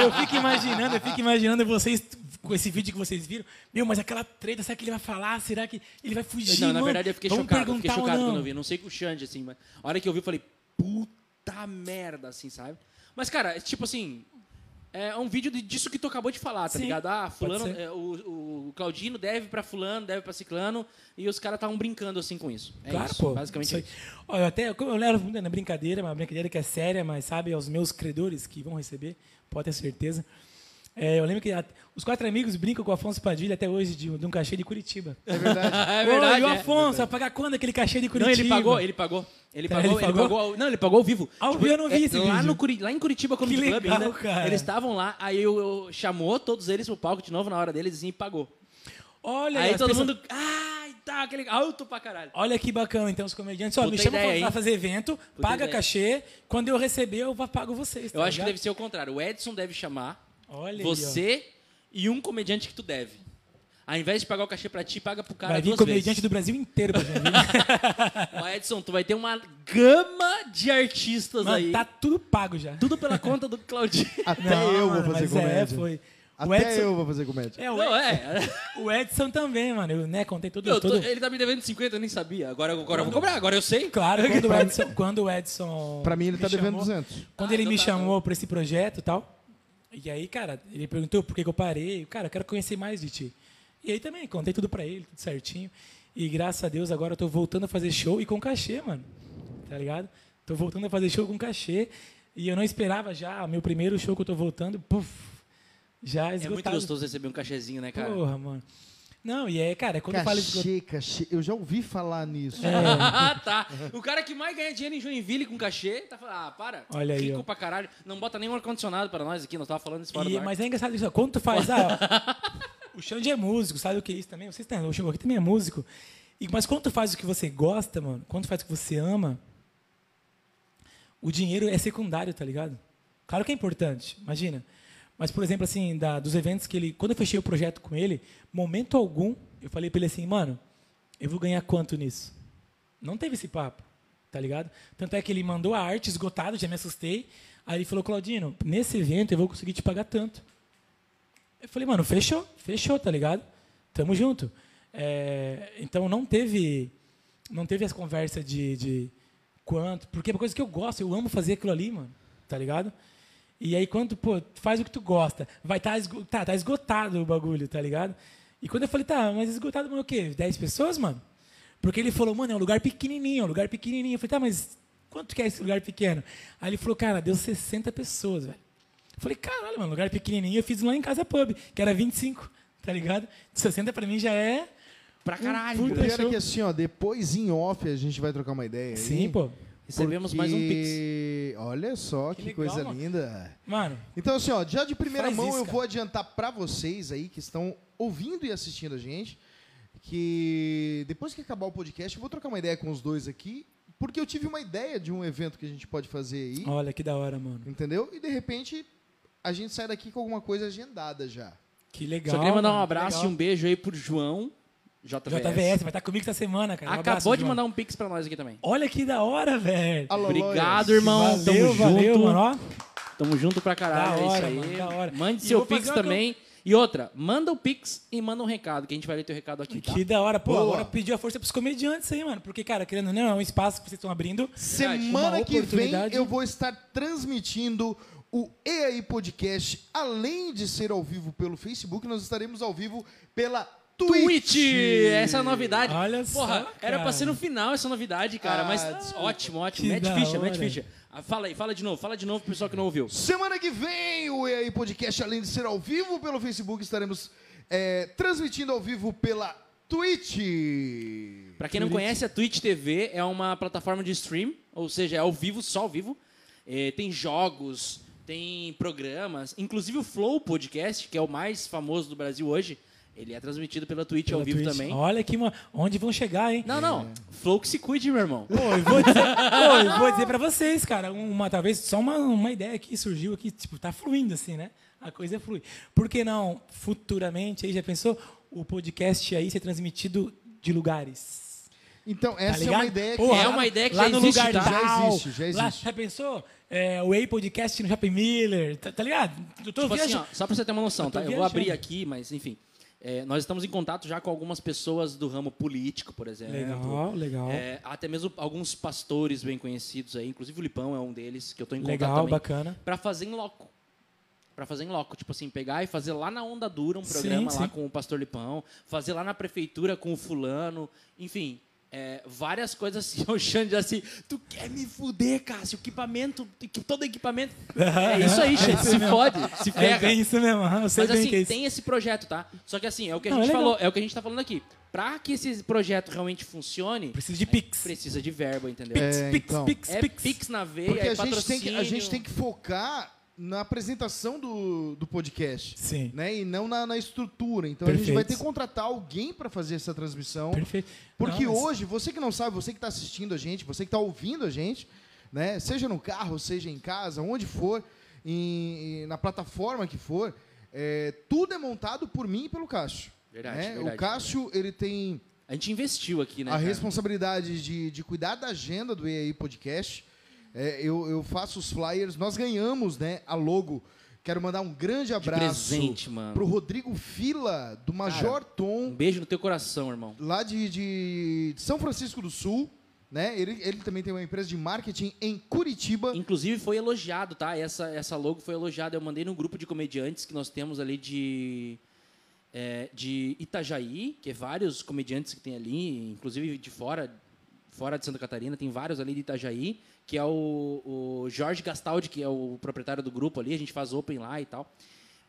Eu fico imaginando, eu fico imaginando vocês com esse vídeo que vocês viram. Meu, mas aquela treta, será que ele vai falar? Será que ele vai fugir? Não, na mano? verdade eu fiquei Vamos chocado. Eu fiquei chocado não? quando eu vi. Não sei com o Xande, assim, mas a hora que eu vi, eu falei, puta merda, assim, sabe? Mas, cara, é tipo assim. É um vídeo de- disso que tu acabou de falar, tá Sim, ligado? Ah, fulano, é, o, o Claudino deve pra fulano, deve pra ciclano, e os caras estavam brincando assim com isso. É claro, isso, pô. basicamente isso isso. Eu até eu levo na brincadeira, uma brincadeira que é séria, mas sabe, aos meus credores que vão receber, pode ter certeza. É, eu lembro que a- os quatro amigos brincam com o Afonso Padilha até hoje de, um- de um cachê de Curitiba. É verdade. é Ô, verdade. e o é. Afonso, vai pagar quando aquele cachê de Não, Curitiba? ele pagou, ele pagou. Ele Tá, pagou, ele ele pagou? pagou ao- não, ele pagou ao vivo. Tipo, Ao vivo eu não vi esse lá vídeo. No, Curi- lá em Curitiba Comedy Que Club legal, ainda. cara. Eles estavam lá, aí eu, eu- chamou todos eles pro palco de novo na hora deles assim, e pagou. Olha, Aí todo pessoas- mundo, ai, tá, que legal, alto pra caralho. Olha que bacana, então, os comediantes. Ó, me Puta chama ideia, pra, fazer evento, paga ideia. cachê. Quando eu receber, eu pago vocês. tá Eu acho que deve ser o contrário. O Edson deve chamar Olha aí, você e um comediante que tu deve. Ao invés de pagar o cachê pra ti, paga pro cara Vai vir comediante vezes. do Brasil inteiro pra gente. Edson, tu vai ter uma gama de artistas Mano, aí. tá tudo pago já. Tudo pela conta do Claudinho. Até Não, eu vou fazer mas comédia. É, foi. o Até Edson, eu vou fazer comédia. É, o, Não, Edson, é. o Edson também, mano. Eu né, contei tudo. Eu tudo. ele tá me devendo 50, eu nem sabia. Agora, agora eu vou cobrar, agora eu sei. Claro, quando o Edson. Quando o Edson Pra mim, ele tá me devendo chamou- 200. Quando Ah, ele então me tá, chamou pra esse projeto e tal. E aí, cara, ele perguntou por que, que eu parei. Cara, eu quero conhecer mais de ti. E aí também, contei tudo pra ele, tudo certinho. E graças a Deus agora eu tô voltando a fazer show e com cachê, mano. Tá ligado? Tô voltando a fazer show com cachê. E eu não esperava já, meu primeiro show que eu tô voltando, puf, já É esgotado. muito gostoso receber um cachezinho, né, cara? Porra, mano. Não, e é, cara, quando eu falo esgotado. Cachê, cachê. Eu já ouvi falar nisso. É. Ah, tá. O cara que mais ganha dinheiro em Joinville com cachê, tá falando, ah, para. Olha aí, Rico ó. pra caralho. Não bota nem um ar-condicionado pra nós aqui, nós tava falando isso fora E- do ar. mas é engraçado isso. ó, Quando tu faz. Ah, o Xande é músico, sabe o que é isso também? Vocês têm, o Xande aqui também é músico. E, mas quando tu faz o que você gosta, mano, quando tu faz o que você ama, o dinheiro é secundário, tá ligado? Claro que é importante, imagina. Mas, por exemplo, assim, da- dos eventos que ele. Quando eu fechei o projeto com ele, momento algum, eu falei pra ele assim, mano, eu vou ganhar quanto nisso? Não teve esse papo, tá ligado? Tanto é que ele mandou a arte esgotado, já me assustei. Aí ele falou, Claudino, nesse evento eu vou conseguir te pagar tanto. Eu falei, mano, fechou, fechou, tá ligado? Tamo junto. É, então não teve não teve essa conversa de, de quanto, porque é uma coisa que eu gosto, eu amo fazer aquilo ali, mano, tá ligado? E aí quando, pô, faz o que tu gosta, vai estar tá, esgo, tá, tá esgotado o bagulho, tá ligado? E quando eu falei, tá, mas esgotado, mas o quê? 10 pessoas, mano? Porque ele falou, mano, é um lugar pequenininho, é um lugar pequenininho. Eu falei, tá, mas quanto que é esse lugar pequeno? Aí ele falou, cara, deu 60 pessoas, velho. Eu falei, caralho, mano, lugar pequenininho. Eu fiz lá em Casa Pub, que era 25, tá ligado? 60 pra mim já é... Pra caralho. O Puta é que assim, ó, depois em off a gente vai trocar uma ideia. aí, Sim, pô. Recebemos mais um Pix. Olha só que, Que legal, coisa mano. linda. Mano, Então, assim, ó, já de primeira mão isso, eu vou adiantar pra vocês aí que estão ouvindo e assistindo a gente que depois que acabar o podcast eu vou trocar uma ideia com os dois aqui, porque eu tive uma ideia de um evento que a gente pode fazer aí, olha que da hora, mano. entendeu? E de repente a gente sai daqui com alguma coisa agendada já. Que legal. Só queria mandar um abraço e um beijo aí pro João JVS. JVS, vai estar comigo essa semana, cara. Um Acabou abraço, de João. mandar um Pix pra nós aqui também. Olha que da hora, velho. Obrigado, irmão. Valeu, Tamo valeu, junto. mano. Tamo junto pra caralho. Da hora, é isso mano, aí. da hora. Mande E seu Pix também. E outra, manda o Pix e manda um recado, que a gente vai ler teu recado aqui, tá? Que da hora. Pô, Boa. agora pediu a força pros comediantes aí, mano. Porque, cara, querendo ou não, é um espaço que vocês estão abrindo. Semana Uma que vem eu vou estar transmitindo o E aí Podcast, além de ser ao vivo pelo Facebook, nós estaremos ao vivo pela Twitch. Essa é a novidade. Olha só, Porra, era pra ser no final essa novidade, cara. Ah, mas desculpa. ótimo, ótimo. Que Mete da ficha, mete hora. ficha. Ah, Fala aí, fala de novo, fala de novo pro pessoal que não ouviu. Semana que vem, o E aí Podcast, além de ser ao vivo pelo Facebook, estaremos é, transmitindo ao vivo pela Twitch. Pra quem não Twitch. conhece, a Twitch TV é uma plataforma de stream, ou seja, é ao vivo, só ao vivo. É, tem jogos, tem programas, inclusive o Flow Podcast, que é o mais famoso do Brasil hoje, ele é transmitido pela Twitch pela ao vivo Twitch. também. Olha que, onde vão chegar, hein? Não, não. Flow que se cuide, meu irmão. Pô, eu vou dizer, pô, eu vou dizer pra vocês, cara, uma, talvez só uma, uma ideia que surgiu aqui, tipo, tá fluindo assim, né? A coisa flui. Por que não, futuramente, aí já pensou, o podcast aí ser transmitido de lugares? Então, essa é ligado? uma ideia que... Porra, É uma ideia que lá já no existe, lugar tá? Já existe, já Lá, existe. já pensou? É, o Way Podcast no Shopping Miller, tá, tá ligado? Eu tô Tipo assim, viajando. ó, só pra você ter uma noção, Eu tá? Eu vou viajando. abrir aqui, mas enfim. É, nós estamos em contato já com algumas pessoas do ramo político, por exemplo. Legal, legal. É, até mesmo alguns pastores bem conhecidos aí, inclusive o Lipão é um deles, que eu tô em contato Legal, também. bacana. Pra fazer em loco. Pra fazer em loco, tipo assim, pegar e fazer lá na Onda Dura um Sim, programa lá sim. com o pastor Lipão, fazer lá na prefeitura com o fulano, enfim, é, várias coisas assim. O Xande assim, tu quer me fuder, Cássio, equipamento, equi- todo equipamento. É isso aí, Xande, se fode, se É ferra. bem isso mesmo, eu sei Mas bem assim, que é isso. tem esse projeto, tá? Só que assim, é o que a Não, gente é falou, é o que a gente tá falando aqui. Pra que esse projeto realmente funcione, Precisa de Pix. precisa de verba, entendeu? Pix, É, Pix, então. Pix, É Pix. Pix na veia, Porque é a gente, tem que, a patrocínio. gente tem que focar na apresentação do, do podcast. Sim. Né? E não na, na estrutura. Então a gente Perfeito. vai ter que contratar alguém para fazer essa transmissão. Perfeito. Porque Não, mas- hoje, você que não sabe, você que está assistindo a gente, você que está ouvindo a gente, né? Seja no carro, seja em casa, onde for, em- na plataforma que for, é, tudo é montado por mim e pelo Cássio. Verdade, né? verdade, o Cássio, ele tem A gente investiu aqui, né? a cara? responsabilidade de, de cuidar da agenda do EAI Podcast. É, eu, eu faço os flyers, nós ganhamos né, a logo. Quero mandar um grande abraço presente, mano. pro Rodrigo Fila, do Major Tom, Um beijo no teu coração, irmão. lá de, de São Francisco do Sul. Né? Ele, ele também tem uma empresa de marketing em Curitiba. Inclusive foi elogiado, tá? Essa, essa logo foi elogiada. Eu mandei num grupo de comediantes que nós temos ali de, é, de Itajaí, que é vários comediantes que tem ali, inclusive de fora, fora de Santa Catarina, tem vários ali de Itajaí, que é o, o Jorge Gastaldi, que é o proprietário do grupo ali, a gente faz open lá e tal.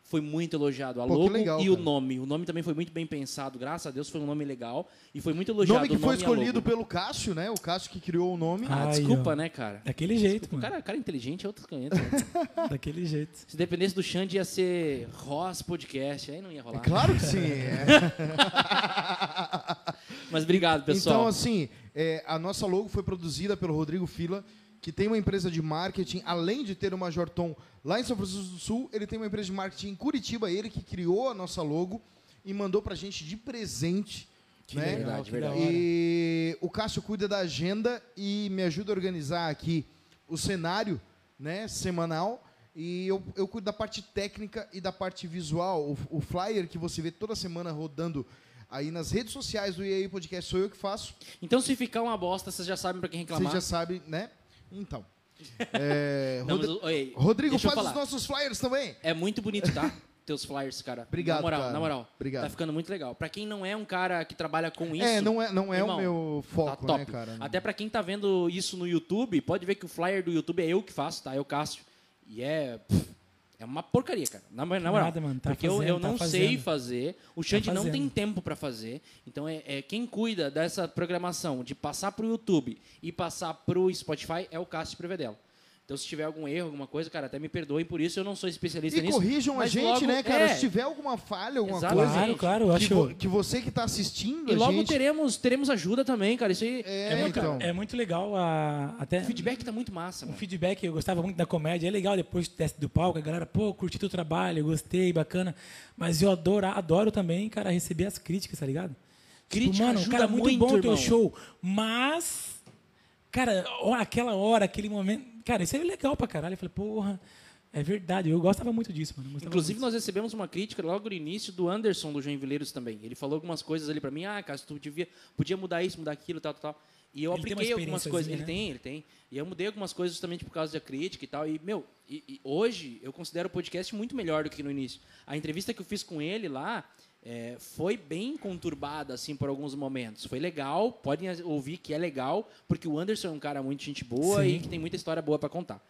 Foi muito elogiado a Pô, logo legal, e o cara. nome. O nome também foi muito bem pensado, graças a Deus foi um nome legal e foi muito elogiado. Nome que o foi e a escolhido pelo Cássio, né? O Cássio que criou o nome. Ah, desculpa, ó. né, cara? Daquele jeito, O mano. cara, cara inteligente é outro canhento. né? Daquele jeito. Se dependesse do Xande, ia ser Ross Podcast. Aí não ia É rolar. claro que sim. é. Mas obrigado, pessoal. Então, assim, é, a nossa logo foi produzida pelo Rodrigo Fila, que tem uma empresa de marketing, além de ter o Major Tom lá em São Francisco do Sul, ele tem uma empresa de marketing em Curitiba, ele que criou a nossa logo e mandou pra gente de presente. Que né? legal, Verdade, que. E o Cássio cuida da agenda e me ajuda a organizar aqui o cenário né, semanal. E eu, eu cuido da parte técnica e da parte visual. O, o flyer que você vê toda semana rodando aí nas redes sociais do EA Podcast sou eu que faço. Então, se ficar uma bosta, vocês já sabem pra quem Você reclamar. já sabe, né? Então. É, Não, mas, oi, Rodrigo deixa eu faz os falar. nossos flyers também. É muito bonito, tá? Teus flyers, cara. Obrigado, Na moral, cara. na moral. Obrigado. Tá ficando muito legal. Pra quem não é um cara que trabalha com isso. é, não é, não é irmão, o meu tá foco, top. né, cara? Até pra quem tá vendo isso no YouTube, pode ver que o flyer do YouTube é eu que faço, tá? Eu, Cássio. E é. pff, É uma porcaria, cara. Na, na moral. Nada, mano. Tá porque eu, fazendo, eu tá não sei fazer. O Xande não fazendo. tem tempo pra fazer. Então, é, é quem cuida dessa programação de passar pro YouTube e passar pro Spotify é o Cássio Prevedelo. Então, se tiver algum erro, alguma coisa, cara, até me perdoem por isso. Eu não sou especialista E nisso. corrijam a gente, logo- né, cara? é. Se tiver alguma falha, alguma Exatamente. coisa. Claro, claro, eu que, acho. vo- que você que tá assistindo E a logo gente... teremos, teremos ajuda também, cara. Isso aí. É, É muito, então. é muito legal a, até O feedback tá muito massa, o mano. feedback, eu gostava muito da comédia. É legal depois do teste do palco, a galera, pô, curti teu trabalho, gostei, bacana. Mas eu adoro, adoro também, cara, receber as críticas, tá ligado? Crítica tipo, mano, ajuda cara, muito, muito, bom teu irmão. show, mas, cara, aquela hora, aquele momento, cara, isso é legal pra caralho. Eu falei, porra, é verdade, eu gostava muito disso, mano. Inclusive, nós recebemos uma crítica logo no início do Anderson do Joinvileiros também. Ele falou algumas coisas ali pra mim. Ah, cara, tu devia, podia mudar isso, mudar aquilo, tal, tal, tal. E eu Ele apliquei algumas coisas. Ele né? tem, ele tem. E eu mudei algumas coisas justamente por causa da crítica e tal. E, meu, e, e hoje eu considero o podcast muito melhor do que no início. A entrevista que eu fiz com ele lá é, foi bem conturbada, assim, por alguns momentos. Foi legal, podem ouvir que é legal, porque o Anderson é um cara muito gente boa Sim. e que tem muita história boa pra contar.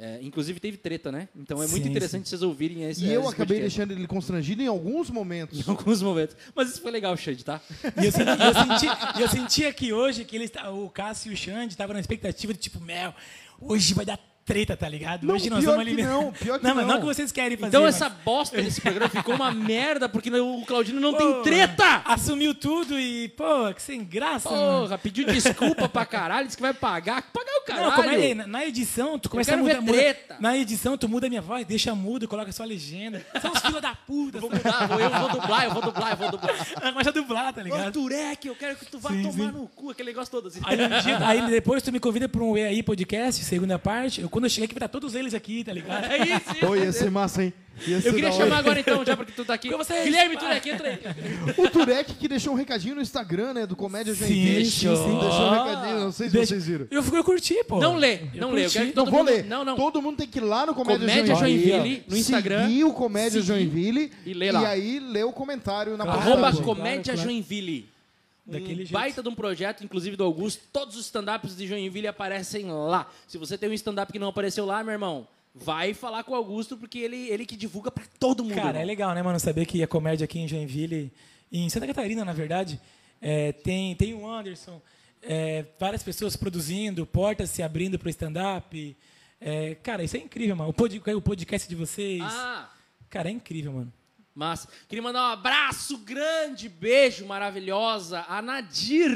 É, inclusive teve treta, né? Então é muito Sim, interessante vocês ouvirem esse E eu esse acabei podcast. deixando ele constrangido em alguns momentos. Em alguns momentos. Mas isso foi legal, Xande, tá? E eu, senti, eu, senti, eu senti aqui hoje que eles, tá- o Cássio e o Xande estavam na expectativa de tipo, Mel, hoje vai dar treta, tá ligado? Não, hoje nós pior vamos que alimentar. não, pior que não, mas não não. que vocês querem fazer. Então mas- essa bosta desse programa ficou uma merda, porque o Claudino não Pô, tem treta! Assumiu tudo e, pô, que sem graça, mano. Porra, pediu desculpa pra caralho, disse que vai pagar. Pagar o caralho. Não, como é, na, na edição, tu começa a mudar. ver muda- treta. na edição, tu muda a minha voz, deixa mudo, coloca só a legenda. São os filhos da puta. Vou mudar, vou- eu vou dublar, eu vou dublar, eu vou dublar. Começa a dublar, tá Ô, ligado? Turek, eu quero que tu vá Sim, tomar sim. no cu, aquele negócio todo assim. Aí, um dia- aí depois tu me convida pra um EAI podcast, segunda parte. Eu, quando eu cheguei aqui, vai estar todos eles aqui, tá ligado? É isso, isso. Pô, ia ser massa, hein? Ia ser Eu queria da hora. chamar agora então, já porque tu tá aqui. Vocês- Guilherme Turek, entra aí. O Turek que deixou um recadinho no Instagram, né? Do Comédia Sim, Joinville. sim, sim. Deixou um recadinho, não sei se Deixa- vocês viram. Eu, eu curti, pô. Não lê, não lê. Eu quero que Não todo vou mundo... ler. Não, não. Todo mundo tem que ir lá no Comédia, Comédia Joinville, Joinville, no Instagram. Seguir o Comédia Seguir Joinville. e ler lá. E aí ler o comentário na Claro, Arroba. Comédia claro. Joinville. Daquele um jeito. baita de um projeto, inclusive do Augusto. Todos os stand-ups de Joinville aparecem lá. Se você tem um stand-up que não apareceu lá, meu irmão, vai falar com o Augusto, porque ele, ele que divulga pra todo mundo. Cara, irmão. é legal, né, mano? Saber que a comédia aqui em Joinville, em Santa Catarina, na verdade, é, tem, tem o Anderson, é, várias pessoas produzindo, portas se abrindo pro stand-up. É, cara, isso é incrível, mano. O, pod- o podcast de vocês. Ah, Cara, é incrível, mano. Mas queria mandar um abraço grande, beijo maravilhosa a Nadir.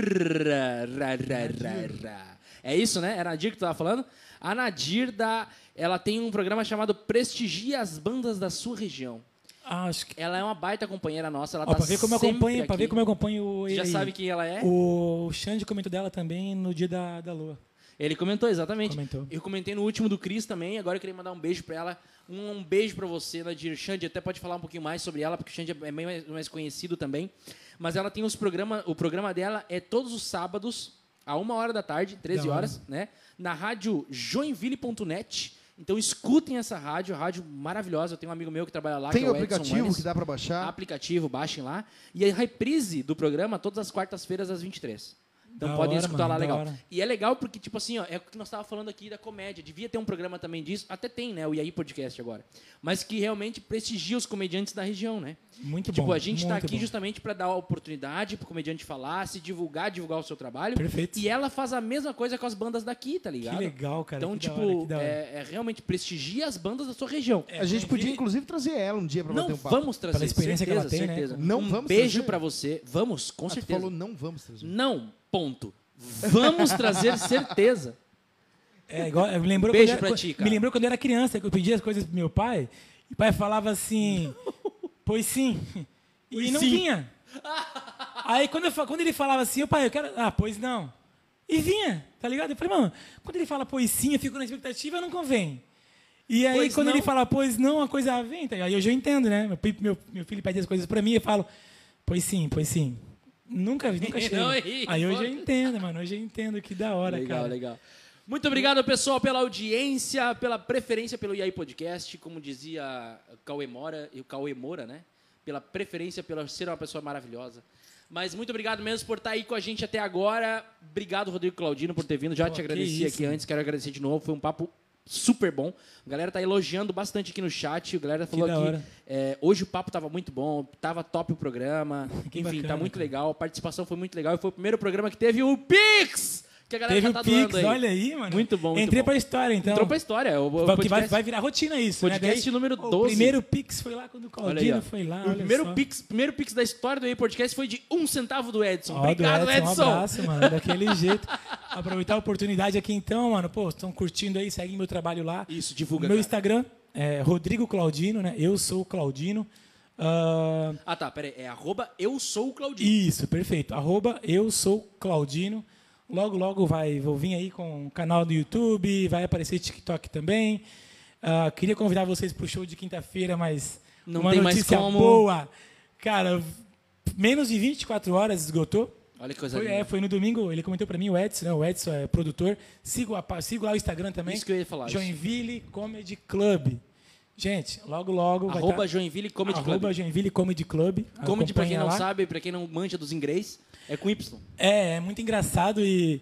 Ra. É isso, né? Era a Nadir que tu tava falando? A Nadir, da, ela tem um programa chamado Prestigia as Bandas da Sua Região. Ah, acho que. Ela é uma baita companheira nossa. Ela Ó, tá pra ver como eu acompanho, pra ver aqui. como eu acompanho o. Já sabe quem ela é? O Xande comentou dela também no dia da, da lua. Ele comentou, exatamente. Comentou. Eu comentei no último do Cris também, agora eu queria mandar um beijo pra ela. Um, um beijo pra você, Nadir. Xande até pode falar um pouquinho mais sobre ela, porque o Xande é bem mais, mais conhecido também. Mas ela tem os programas, o programa dela é todos os sábados, a uma hora da tarde, 13 Da hora. horas, né? Na rádio joinville.net. Então escutem essa rádio, rádio maravilhosa. Eu tenho um amigo meu que trabalha lá, Tem que é o aplicativo que dá pra baixar. aplicativo, baixem lá. E a reprise do programa todas as quartas-feiras às 23. Então Da podem hora, escutar mano, lá legal. hora. E é legal porque, tipo assim, ó, é o que nós estávamos falando aqui da comédia. Devia ter um programa também disso. Até tem, né? O IAI Podcast agora. Mas que realmente prestigia os comediantes da região, né? Muito tipo, bom. a gente está aqui bom. justamente para dar a oportunidade pro comediante falar, se divulgar, divulgar o seu trabalho. Perfeito. E ela faz a mesma coisa com as bandas daqui, tá Que ligado? legal, cara. Então, que da tipo, hora, que da hora. é, é realmente prestigia as bandas da sua região. a gente podia, inclusive, trazer ela um dia pra Não bater um papo. vamos trazer. Pela experiência que certeza, ela tem, né? certeza. Não um vamos beijo pra você. Vamos, com Ah, tu certeza. falou não vamos trazer. Não, ponto. Vamos trazer certeza. É, igual, me lembrou Beijo quando pra era, ti, cara. Me lembrou quando eu era criança, que eu pedia as coisas pro meu pai, e o pai falava assim, pois sim. E Pois não sim. vinha. Aí quando, eu quando ele falava assim, o pai, eu quero. Ah, pois não. E vinha, tá ligado? Eu falei, mano, quando ele fala pois sim, eu fico na expectativa, não convém. E aí, Pois quando não. ele fala, pois não, a coisa vem, tá? aí eu já entendo, né? Meu, meu, meu filho pede as coisas pra mim e eu falo, pois sim, pois sim. Nunca, nunca chega. Não, e- aí eu já foda. entendo, mano, eu já entendo que da hora, legal, cara. legal. Muito obrigado, pessoal, pela audiência, pela preferência pelo IAI Podcast, como dizia o Cauê Mora, e o Cauê Moura, né? Pela preferência, pela ser uma pessoa maravilhosa. Mas muito obrigado mesmo por estar aí com a gente até agora. Obrigado, Rodrigo Claudino, por ter vindo. Já Pô, te que agradeci isso, aqui antes, quero agradecer de novo. Foi um papo super bom. A galera tá elogiando bastante aqui no chat. A galera falou que hora. é, hoje o papo tava muito bom, tava top o programa. Que Enfim, tá bacana, muito cara. legal. A participação foi muito legal. E foi o primeiro programa que teve o Pix! Que a galera Teve já o tá doando Pix, aí. olha aí, mano. Muito bom, muito Entrei bom. pra história, então. Entrou pra história. O, o Vai- que vai, podcast- vai virar rotina isso, podcast né? número O 12. primeiro Pix foi lá quando o Olha aí. Claudino foi lá, o primeiro só. pix, primeiro pix da história do E-Podcast foi de um centavo do Edson. Ó, Obrigado, do Edson. Um abraço, mano, daquele jeito. Aproveitar a oportunidade aqui então, mano. Pô, estão curtindo aí, seguem meu trabalho lá. Isso, divulga, Meu cara. Instagram é Rodrigo Claudino, né? Eu sou o Claudino. Ah, Ah, tá, peraí. É arroba eu sou o Claudinho. isso, perfeito. Arroba eu sou Claudino. Logo, logo vai, vou vir aí com o canal do YouTube, vai aparecer TikTok também. Ah, queria convidar vocês pro show de quinta-feira, mas Não uma tem mais notícia como. boa. Cara, menos de 24 horas esgotou. Olha que coisa Foi, linda. é, foi no domingo, ele comentou pra mim, o Edson, né? O Edson é produtor. Sigo, a, sigo lá o Instagram também. Isso que eu ia falar, isso. Joinville Comedy Club. Gente, logo, logo vai Arroba tá- Joinville Comedy arroba Club. Joinville Comedy Club. Comedy, pra quem não lá. sabe, pra quem não manja dos inglês, é com Y. É, é muito engraçado e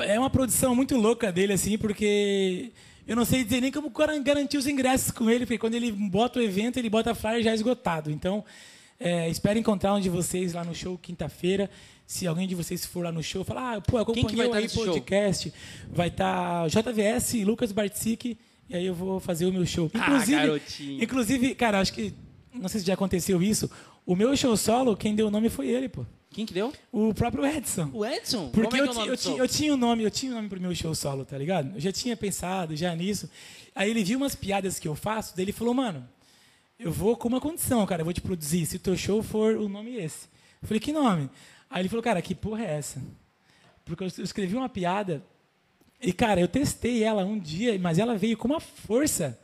é uma produção muito louca dele, assim, porque eu não sei dizer nem como gar- garantir os ingressos com ele, porque quando ele bota o evento, ele bota flyer já esgotado. Então, é, espero encontrar um de vocês lá no show quinta-feira. Se alguém de vocês for lá no show, falar, ah, pô, acompanhei Quem que vai o tá aí nesse show? podcast, vai estar JVS, Lucas Bartzik, e aí eu vou fazer o meu show. Ah, Inclusive, garotinho. inclusive, cara, acho que não sei se já aconteceu isso. O meu show solo, quem deu o nome foi ele, pô. Quem que deu? O próprio Edson. O Edson. Porque é é eu, o nome eu, show? eu tinha um nome, eu tinha um nome pro meu show solo, tá ligado? Eu já tinha pensado já nisso. Aí ele viu umas piadas que eu faço, daí ele falou, mano, eu vou com uma condição, cara, eu vou te produzir. Se o teu show for o nome esse. Eu falei, que nome? Aí ele falou, cara, que porra é essa? Porque eu escrevi uma piada e, cara, eu testei ela um dia, mas ela veio com uma força.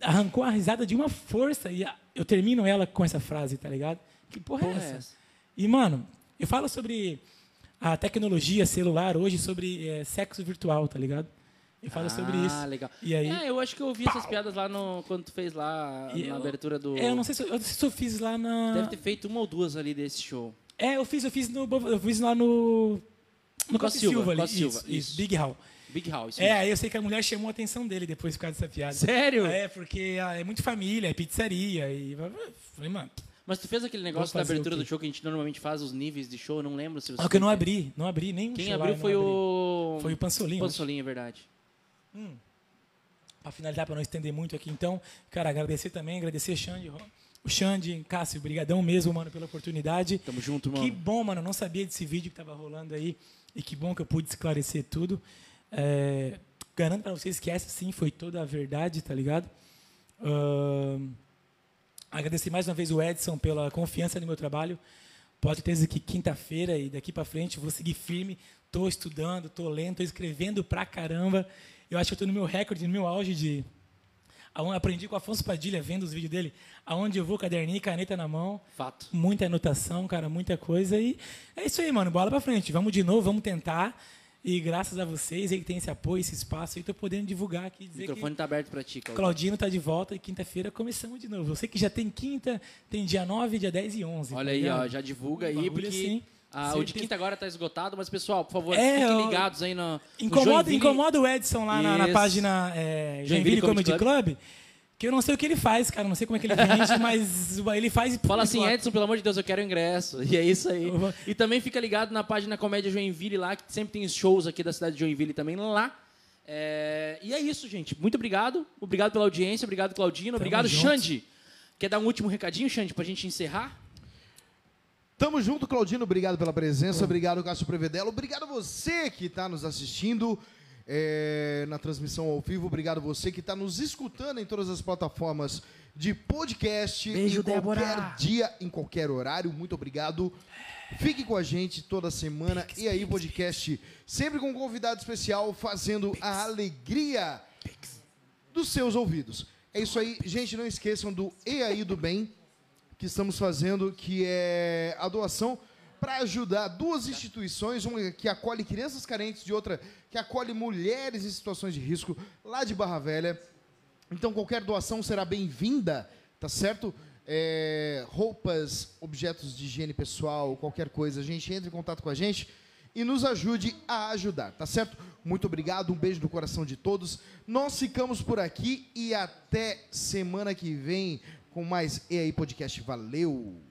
Arrancou a risada de uma força. E eu termino ela com essa frase, tá ligado? Que porra, Porra é é essa? essa? E, mano, eu falo sobre a tecnologia celular hoje, sobre eh, sexo virtual, tá ligado? Eu falo sobre isso. Ah, legal. E aí? É, eu acho que eu ouvi essas piadas lá no, quando tu fez lá na eu- abertura do... É, eu não sei se eu, eu não sei se eu fiz lá na. Deve ter feito uma ou duas ali desse show. É, eu fiz, eu fiz no. Eu fiz lá no. No Costa Silva, Silva, ali. Costa Silva, isso, isso. isso, Big Hall. Big House. É, aí eu sei que a mulher chamou a atenção dele depois por causa dessa piada. Sério? É, porque ah, é muito família, é pizzaria. E. Falei, mano. Mas tu fez aquele negócio da abertura do show que a gente normalmente faz os níveis de show, não lembro se você. Só que eu não abri, não abri nem Quem show lá, abriu não foi abri. o. Foi o Pansolinho. Pansolinho, é verdade. Para finalizar, para não estender muito aqui, então, cara, agradecer também, agradecer Xande, o Xande, Cássio, brigadão mesmo, mano, pela oportunidade. Tamo junto, mano. Que bom, mano, não sabia desse vídeo que tava rolando aí e que bom que eu pude esclarecer tudo. É, garanto para vocês que essa sim foi toda a verdade, tá ligado? Ahn, agradecer mais uma vez o Edson pela confiança no meu trabalho. Pode ter certeza que quinta-feira e daqui para frente eu vou seguir firme. Tô estudando, tô lendo, tô escrevendo pra caramba. Eu acho que eu tô no meu recorde, no meu auge de aprendi com o Afonso Padilha vendo os vídeos dele, aonde eu vou caderninho e caneta na mão, Fato. muita anotação, cara, muita coisa e é isso aí, mano, bola pra frente. Vamos de novo, vamos tentar. E graças a vocês aí que tem esse apoio, esse espaço aí, tô podendo divulgar aqui, O dizer microfone que tá aberto pra ti, Claudio. Claudino tá de volta e quinta-feira começamos de novo. Sei que já tem quinta, tem dia 9, dia 10 e 11. Olha tá aí, ó, já divulga Um aí, porque assim, ah, o de quinta agora tá esgotado, mas pessoal, por favor, É, fiquem ligados aí no. no Incomoda, Joinville. incomoda o Edson lá na, na página é, Joinville Joinville Comedy Comedy Club. que eu não sei o que ele faz, cara, não sei como é que ele vende, mas ele faz... Fala assim, Edson. Pelo amor de Deus, eu quero ingresso. E é isso aí. E também fica ligado na página Comédia Joinville lá, que sempre tem shows aqui da cidade de Joinville também lá. É, E é isso, gente. Muito obrigado. Obrigado pela audiência. Obrigado, Claudino. Obrigado, junto. Xande. Quer dar um último recadinho, Xande, pra gente encerrar? Tamo junto, Claudino. Obrigado pela presença. Obrigado, Cássio Prevedelo. Obrigado você que está nos assistindo é, na transmissão ao vivo. Obrigado você que está nos escutando em todas as plataformas de podcast. Beijo, em qualquer Débora. dia, em qualquer horário. Muito obrigado. Fique com a gente toda semana. e aí, podcast sempre com um convidado especial fazendo a alegria dos seus ouvidos. É isso aí, gente, não esqueçam do E aí do bem que estamos fazendo, que é a doação para ajudar duas instituições, uma que acolhe crianças carentes e outra que acolhe mulheres em situações de risco lá de Barra Velha. Então qualquer doação será bem-vinda, tá certo? É, roupas, objetos de higiene pessoal, qualquer coisa, a gente entre em contato com a gente e nos ajude a ajudar, tá certo? Muito obrigado, um beijo no coração de todos. Nós ficamos por aqui e até semana que vem com mais E aí Podcast. Valeu!